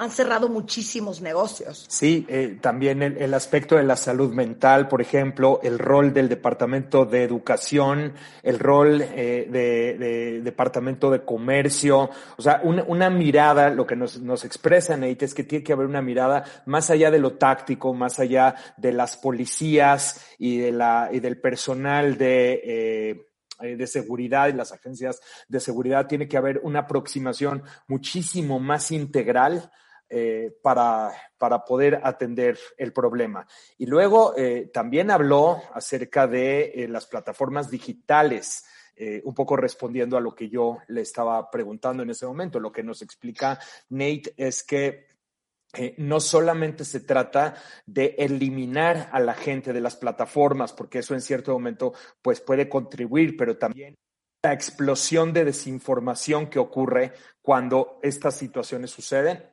han cerrado muchísimos negocios. Sí, eh, también el, aspecto de la salud mental, por ejemplo, el rol del Departamento de Educación, el rol eh, de, de Departamento de Comercio, o sea, una, mirada, lo que nos, nos expresa Nate es que tiene que haber una mirada más allá de lo táctico, más allá de las policías y, de la, y del personal de... Eh, eh, de seguridad y las agencias de seguridad, tiene que haber una aproximación muchísimo más integral eh, para, para poder atender el problema. Y luego eh, también habló acerca de eh, las plataformas digitales. un poco respondiendo a lo que yo le estaba preguntando en ese momento. Lo que nos explica Nate es que no solamente se trata de eliminar a la gente de las plataformas, porque eso en cierto momento pues puede contribuir, pero también la explosión de desinformación que ocurre cuando estas situaciones suceden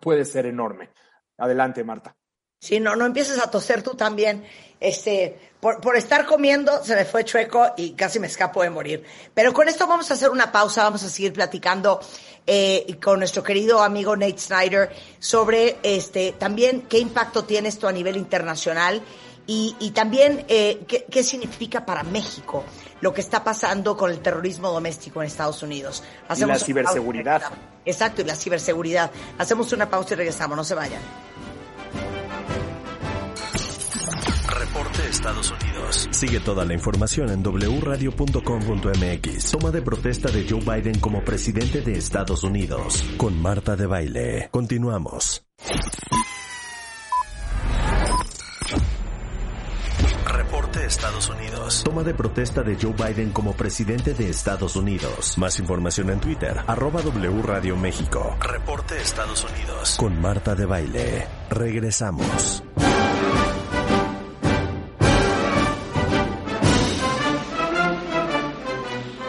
puede ser enorme. Adelante, Marta. Si no, no empieces a toser tú también. Este, por, por estar comiendo se me fue chueco y casi me escapo de morir. Pero con esto vamos a hacer una pausa, vamos a seguir platicando eh, con nuestro querido amigo Nate Snyder sobre este también qué impacto tiene esto a nivel internacional y, y también eh, qué, qué significa para México lo que está pasando con el terrorismo doméstico en Estados Unidos. Y la pausa ciberseguridad. Exacto, y la ciberseguridad. Hacemos una pausa y regresamos, no se vayan. Reporte Estados Unidos. Sigue toda la información en wradio.com.mx. Toma de protesta de Joe Biden como presidente de Estados Unidos. Con Marta de Baile. Continuamos. Estados Unidos. Toma de protesta de Joe Biden como presidente de Estados Unidos. Más información en Twitter, arroba W Radio México. Reporte Estados Unidos. Con Marta de Baile. Regresamos.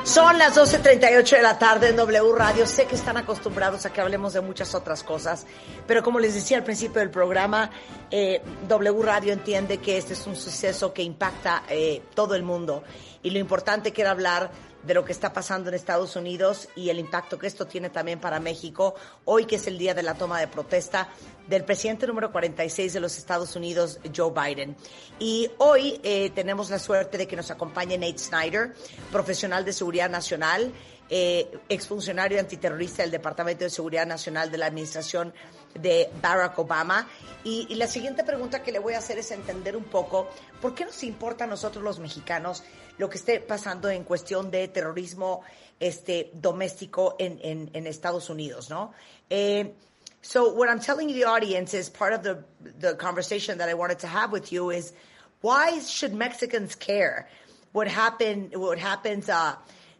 Son las 12.38 de la tarde en W Radio. Sé que están acostumbrados a que hablemos de muchas otras cosas, pero como les decía al principio del programa, eh, W Radio entiende que este es un suceso que impacta eh, todo el mundo y lo importante que era hablar de lo que está pasando en Estados Unidos y el impacto que esto tiene también para México, hoy que es el día de la toma de protesta del presidente número 46 de los Estados Unidos, Joe Biden. Y hoy eh, tenemos la suerte de que nos acompañe Nate Snyder, profesional de seguridad nacional, eh, exfuncionario antiterrorista del Departamento de Seguridad Nacional de la Administración de Barack Obama. Y, y la siguiente pregunta que le voy a hacer es entender un poco por qué nos importa a nosotros los mexicanos lo que esté pasando en cuestión de terrorismo este, doméstico en, en, en Estados Unidos, ¿no? Eh, so what I'm telling the audience is part of the, the conversation that I wanted to have with you is why should Mexicans care what happened, what happens, uh,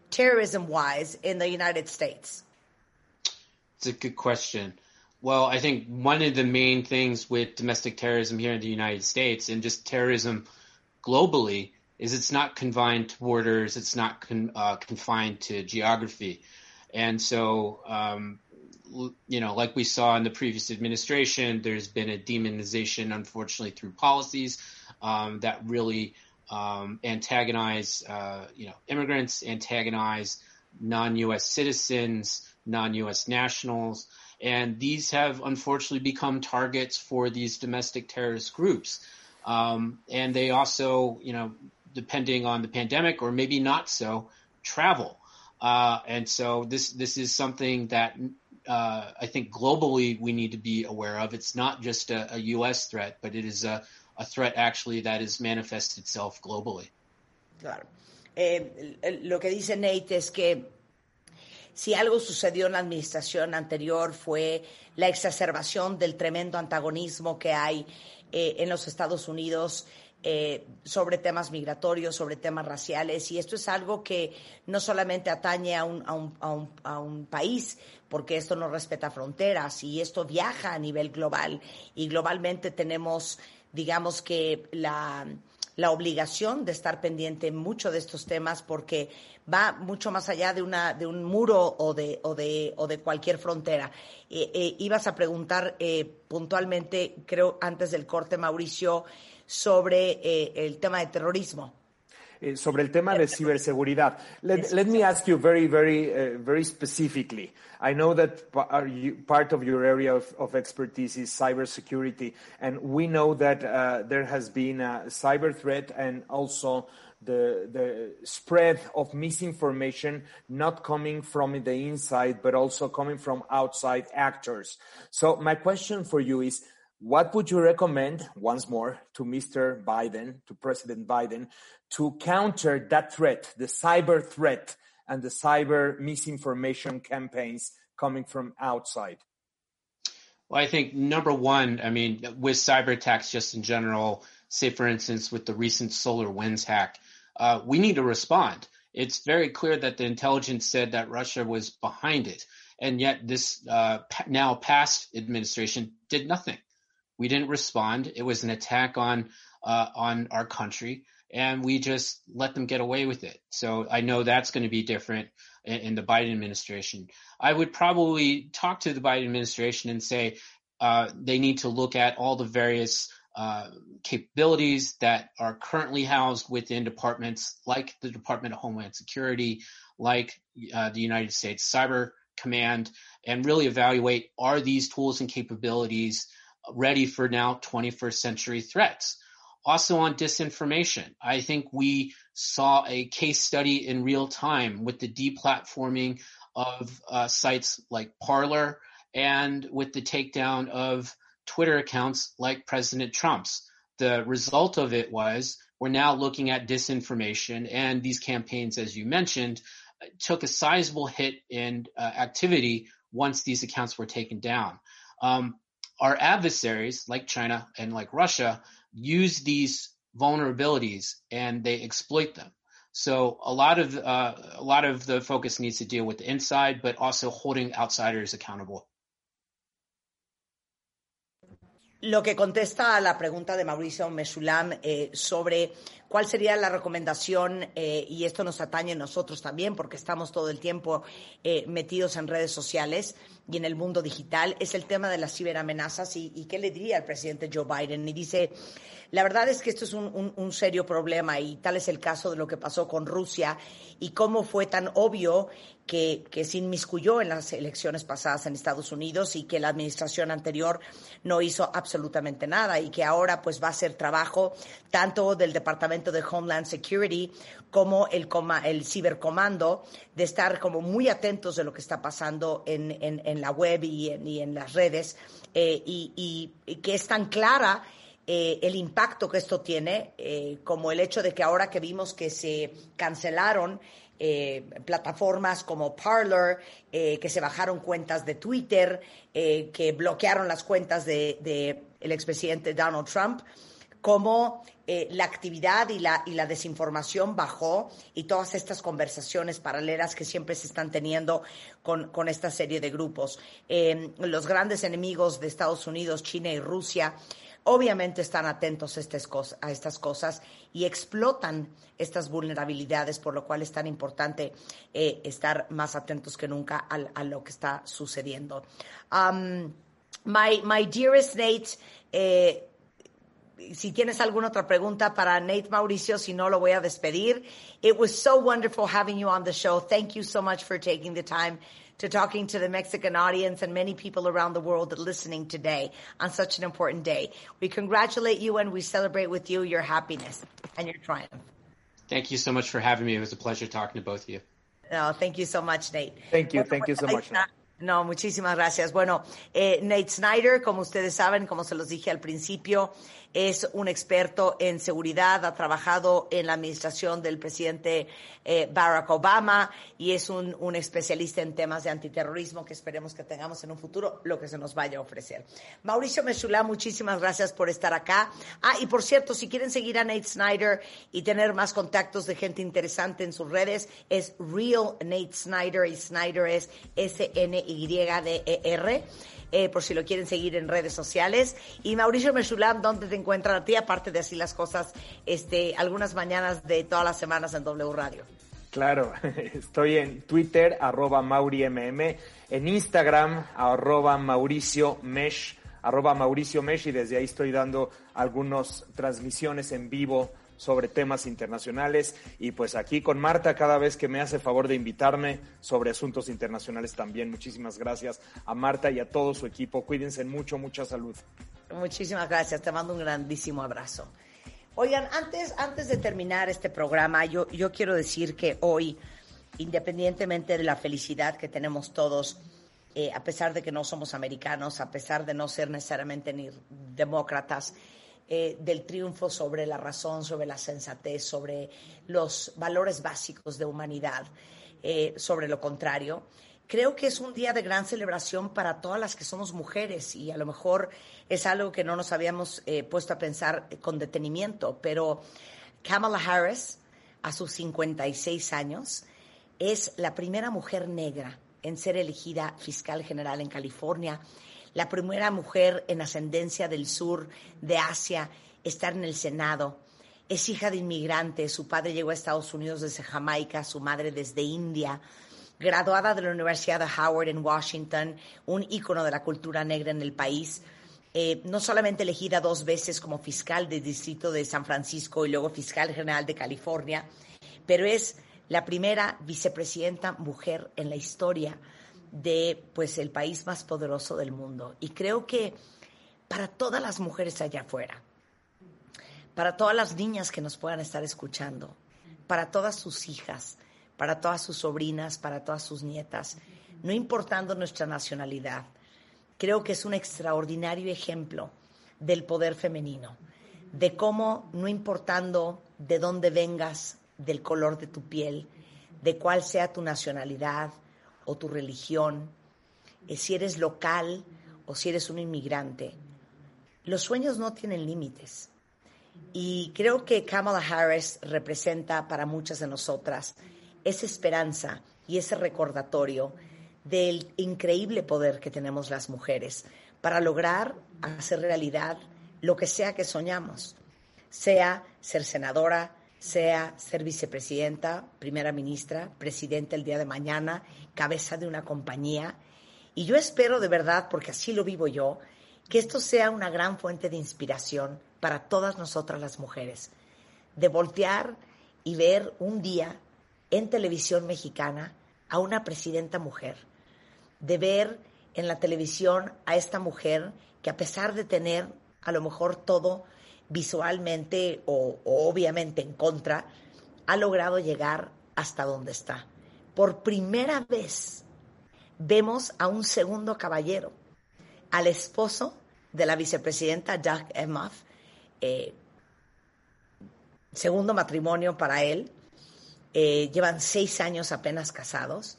terrorism wise in the United States? It's a good question. Well, I think one of the main things with domestic terrorism here in the United States and just terrorism globally is it's not confined to borders, it's not con, uh, confined to geography. And so, um, you know, like we saw in the previous administration, there's been a demonization, unfortunately, through policies um, that really um, antagonize, uh, you know, immigrants, antagonize non-U.S. citizens, non-U.S. nationals, and these have unfortunately become targets for these domestic terrorist groups. Um, and they also, you know, depending on the pandemic or maybe not so, travel. Uh, and so this this is something that uh, I think globally we need to be aware of. It's not just a, a U.S. threat, but it is a, a threat actually that has manifested itself globally. Claro. Eh, lo que dice Nate es que si algo sucedió en la administración anterior fue la exacerbación del tremendo antagonismo que hay eh, en los Estados Unidos eh, sobre temas migratorios, sobre temas raciales, y esto es algo que no solamente atañe a un, a un, a un, a un país, porque esto no respeta fronteras, y esto viaja a nivel global, y globalmente tenemos, digamos que la obligación de estar pendiente mucho de estos temas porque va mucho más allá de una de un muro o de o de o de cualquier frontera. Eh, eh, ibas a preguntar eh, puntualmente, creo antes del corte, Mauricio, sobre eh, el tema de terrorismo. Eh, sobre el tema de ciberseguridad. Let, let me ask you very, very, uh, very specifically. I know that part of your area of, of expertise is cybersecurity, and we know that uh, there has been a cyber threat and also the, the spread of misinformation not coming from the inside, but also coming from outside actors. So my question for you is, what would you recommend, once more, to Mr. Biden, to President Biden, to counter that threat, the cyber threat and the cyber misinformation campaigns coming from outside? Well, I think number one, I mean, with cyber attacks just in general, say for instance with the recent Solar Winds hack, uh, we need to respond. It's very clear that the intelligence said that Russia was behind it, and yet this uh, now past administration did nothing. We didn't respond. It was an attack on uh, on our country, and we just let them get away with it. So I know that's going to be different in, in, the Biden administration. I would probably talk to the Biden administration and say uh, they need to look at all the various uh, capabilities that are currently housed within departments like the Department of Homeland Security, like uh, the United States Cyber Command, and really evaluate are these tools and capabilities ready for now 21st century threats. Also on disinformation, I think we saw a case study in real time with the deplatforming of uh, sites like Parler and with the takedown of Twitter accounts like President Trump's. The result of it was we're now looking at disinformation and these campaigns, as you mentioned, took a sizable hit in uh, activity once these accounts were taken down. Um, our adversaries, like China and like Russia, use these vulnerabilities and they exploit them. So a lot of uh, a lot of the focus needs to deal with the inside, but also holding outsiders accountable. Lo que contesta a la pregunta de Mauricio Mesulam eh, sobre cuál sería la recomendación, eh, y esto nos atañe a nosotros también, porque estamos todo el tiempo eh, metidos en redes sociales y en el mundo digital, es el tema de las ciberamenazas y, y qué le diría al presidente Joe Biden. Y dice, la verdad es que esto es un, un, serio problema y tal es el caso de lo que pasó con Rusia y cómo fue tan obvio que, que, se inmiscuyó en las elecciones pasadas en Estados Unidos y que la administración anterior no hizo absolutamente nada y que ahora pues va a ser trabajo tanto del Departamento de Homeland Security como el, el cibercomando de estar como muy atentos de lo que está pasando en, la web y en, las redes eh, y, que es tan clara eh, el impacto que esto tiene, eh, como el hecho de que ahora que vimos que se cancelaron plataformas como Parler, que se bajaron cuentas de Twitter, que bloquearon las cuentas de, de el expresidente Donald Trump, cómo eh, la actividad y la, y la desinformación bajó y todas estas conversaciones paralelas que siempre se están teniendo con, con esta serie de grupos. Eh, los grandes enemigos de Estados Unidos, China y Rusia, obviamente están atentos a estas, cosas, y explotan estas vulnerabilidades, por lo cual es tan importante eh, estar más atentos que nunca a, a lo que está sucediendo. My, my dearest Nate, eh, si tienes alguna otra pregunta para Nate Mauricio, si no lo voy a despedir. It was so wonderful having you on the show. Thank you so much for taking the time to talking to the Mexican audience and many people around the world that listening today on such an important day. We congratulate you and we celebrate with you your happiness and your triumph. Thank you so much for having me. It was a pleasure talking to both of you. No, thank you so much, Nate. Thank you, thank you so much. No, muchísimas gracias. Bueno, eh, Nate Snyder, como ustedes saben, como se los dije al principio, es un experto en seguridad, ha trabajado en la administración del presidente eh, Barack Obama y es un, un, especialista en temas de antiterrorismo que esperemos que tengamos en un futuro lo que se nos vaya a ofrecer. Mauricio Mesula, muchísimas gracias por estar acá. Ah, y por cierto, si quieren seguir a Nate Snyder y tener más contactos de gente interesante en sus redes, es Real Nate Snyder y Snyder es S-N-Y-D-E-R eh, por si lo quieren seguir en redes sociales. Y Mauricio Mesulam, ¿dónde te encuentran a ti? Aparte de así las cosas, este, algunas mañanas de todas las semanas en W Radio. Claro, estoy en Twitter, arroba MauriMM, en Instagram, arroba Mauricio Mesh, arroba Mauricio Mesh, y desde ahí estoy dando algunas transmisiones en vivo sobre temas internacionales y pues aquí con Marta cada vez que me hace favor de invitarme sobre asuntos internacionales también. Muchísimas gracias a Marta y a todo su equipo. Cuídense mucho, mucha salud. Muchísimas gracias. Te mando un grandísimo abrazo. Oigan, antes, antes de terminar este programa, yo, yo quiero decir que hoy, independientemente de la felicidad que tenemos todos, eh, a pesar de que no somos americanos, a pesar de no ser necesariamente ni demócratas, eh, del triunfo sobre la razón, sobre la sensatez, sobre los valores básicos de humanidad, eh, sobre lo contrario. Creo que es un día de gran celebración para todas las que somos mujeres y a lo mejor es algo que no nos habíamos eh, puesto a pensar con detenimiento, pero Kamala Harris, a sus 56 años, es la primera mujer negra en ser elegida fiscal general en California la primera mujer en ascendencia del sur de Asia, estar en el Senado. Es hija de inmigrantes, su padre llegó a Estados Unidos desde Jamaica, su madre desde India. Graduada de la Universidad de Howard en Washington, un ícono de la cultura negra en el país. Eh, no solamente elegida dos veces como fiscal del distrito de San Francisco y luego fiscal general de California, pero es la primera vicepresidenta mujer en la historia de pues el país más poderoso del mundo. Y creo que para todas las mujeres allá afuera, para todas las niñas que nos puedan estar escuchando, para todas sus hijas, para todas sus sobrinas, para todas sus nietas, no importando nuestra nacionalidad, creo que es un extraordinario ejemplo del poder femenino, de cómo, no importando de dónde vengas, del color de tu piel, de cuál sea tu nacionalidad, o tu religión, eh, si eres local o si eres un inmigrante. Los sueños no tienen límites. Y creo que Kamala Harris representa para muchas de nosotras esa esperanza y ese recordatorio del increíble poder que tenemos las mujeres para lograr hacer realidad lo que sea que soñamos, sea ser senadora, sea ser vicepresidenta, primera ministra, presidente el día de mañana, cabeza de una compañía. Y yo espero de verdad, porque así lo vivo yo, que esto sea una gran fuente de inspiración para todas nosotras las mujeres, de voltear y ver un día en televisión mexicana a una presidenta mujer, de ver en la televisión a esta mujer que a pesar de tener a lo mejor todo visualmente o, obviamente en contra, ha logrado llegar hasta donde está. Por primera vez vemos a un segundo caballero, al esposo de la vicepresidenta Jack Emhoff, segundo matrimonio para él, eh, llevan seis años apenas casados,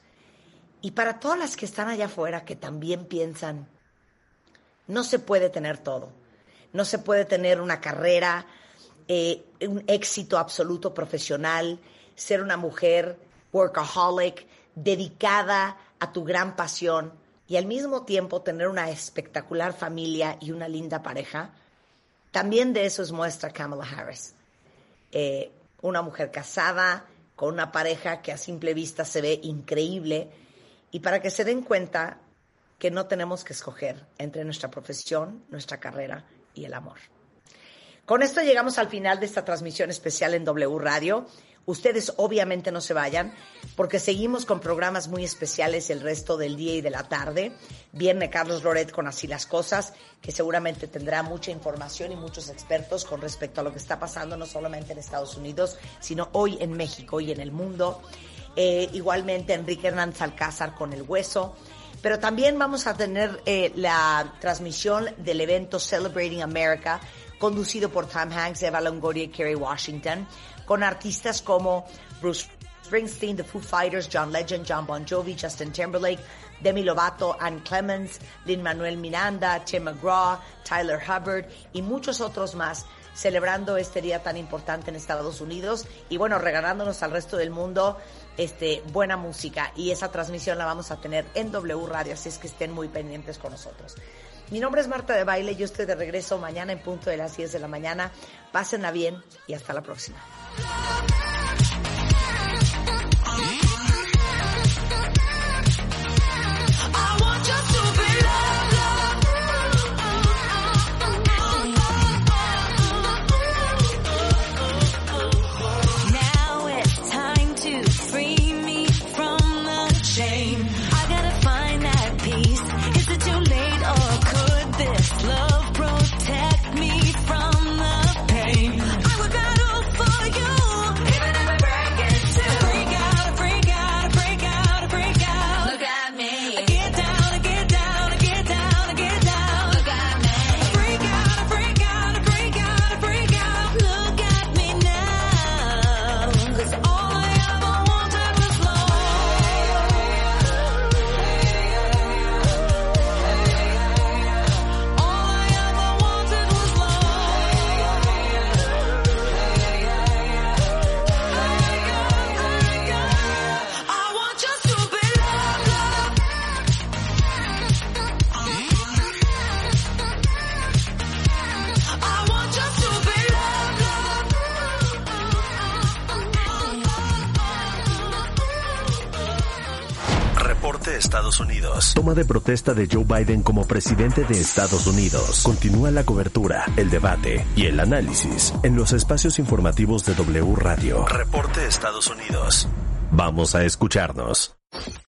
y para todas las que están allá afuera que también piensan, no se puede tener todo, no se puede tener una carrera, eh, un éxito absoluto profesional, ser una mujer workaholic, dedicada a tu gran pasión y al mismo tiempo tener una espectacular familia y una linda pareja. También de eso es muestra Kamala Harris. Eh, una mujer casada con una pareja que a simple vista se ve increíble y para que se den cuenta que no tenemos que escoger entre nuestra profesión, nuestra carrera y el amor. Con esto llegamos al final de esta transmisión especial en W Radio. Ustedes obviamente no se vayan porque seguimos con programas muy especiales el resto del día y de la tarde. Viene Carlos Loret con Así las Cosas, que seguramente tendrá mucha información y muchos expertos con respecto a lo que está pasando no solamente en Estados Unidos, sino hoy en México y en el mundo. Eh, igualmente Enrique Hernández Alcázar con El Hueso. Pero también vamos a tener eh, la transmisión del evento Celebrating America, conducido por Tom Hanks, Eva Longoria y Kerry Washington, con artistas como Bruce Springsteen, The Foo Fighters, John Legend, John Bon Jovi, Justin Timberlake, Demi Lovato, Ann Clemens, Lin Manuel Miranda, Tim McGraw, Tyler Hubbard y muchos otros más celebrando este día tan importante en Estados Unidos y bueno, regalándonos al resto del mundo este, buena música y esa transmisión la vamos a tener en W Radio, así es que estén muy pendientes con nosotros. Mi nombre es Marta de Baile, yo estoy de regreso mañana en punto de las 10 de la mañana. Pásenla bien y hasta la próxima. Estados Unidos. Toma de protesta de Joe Biden como presidente de Estados Unidos. Continúa la cobertura, el debate y el análisis en los espacios informativos de W Radio. Reporte Estados Unidos. Vamos a escucharnos.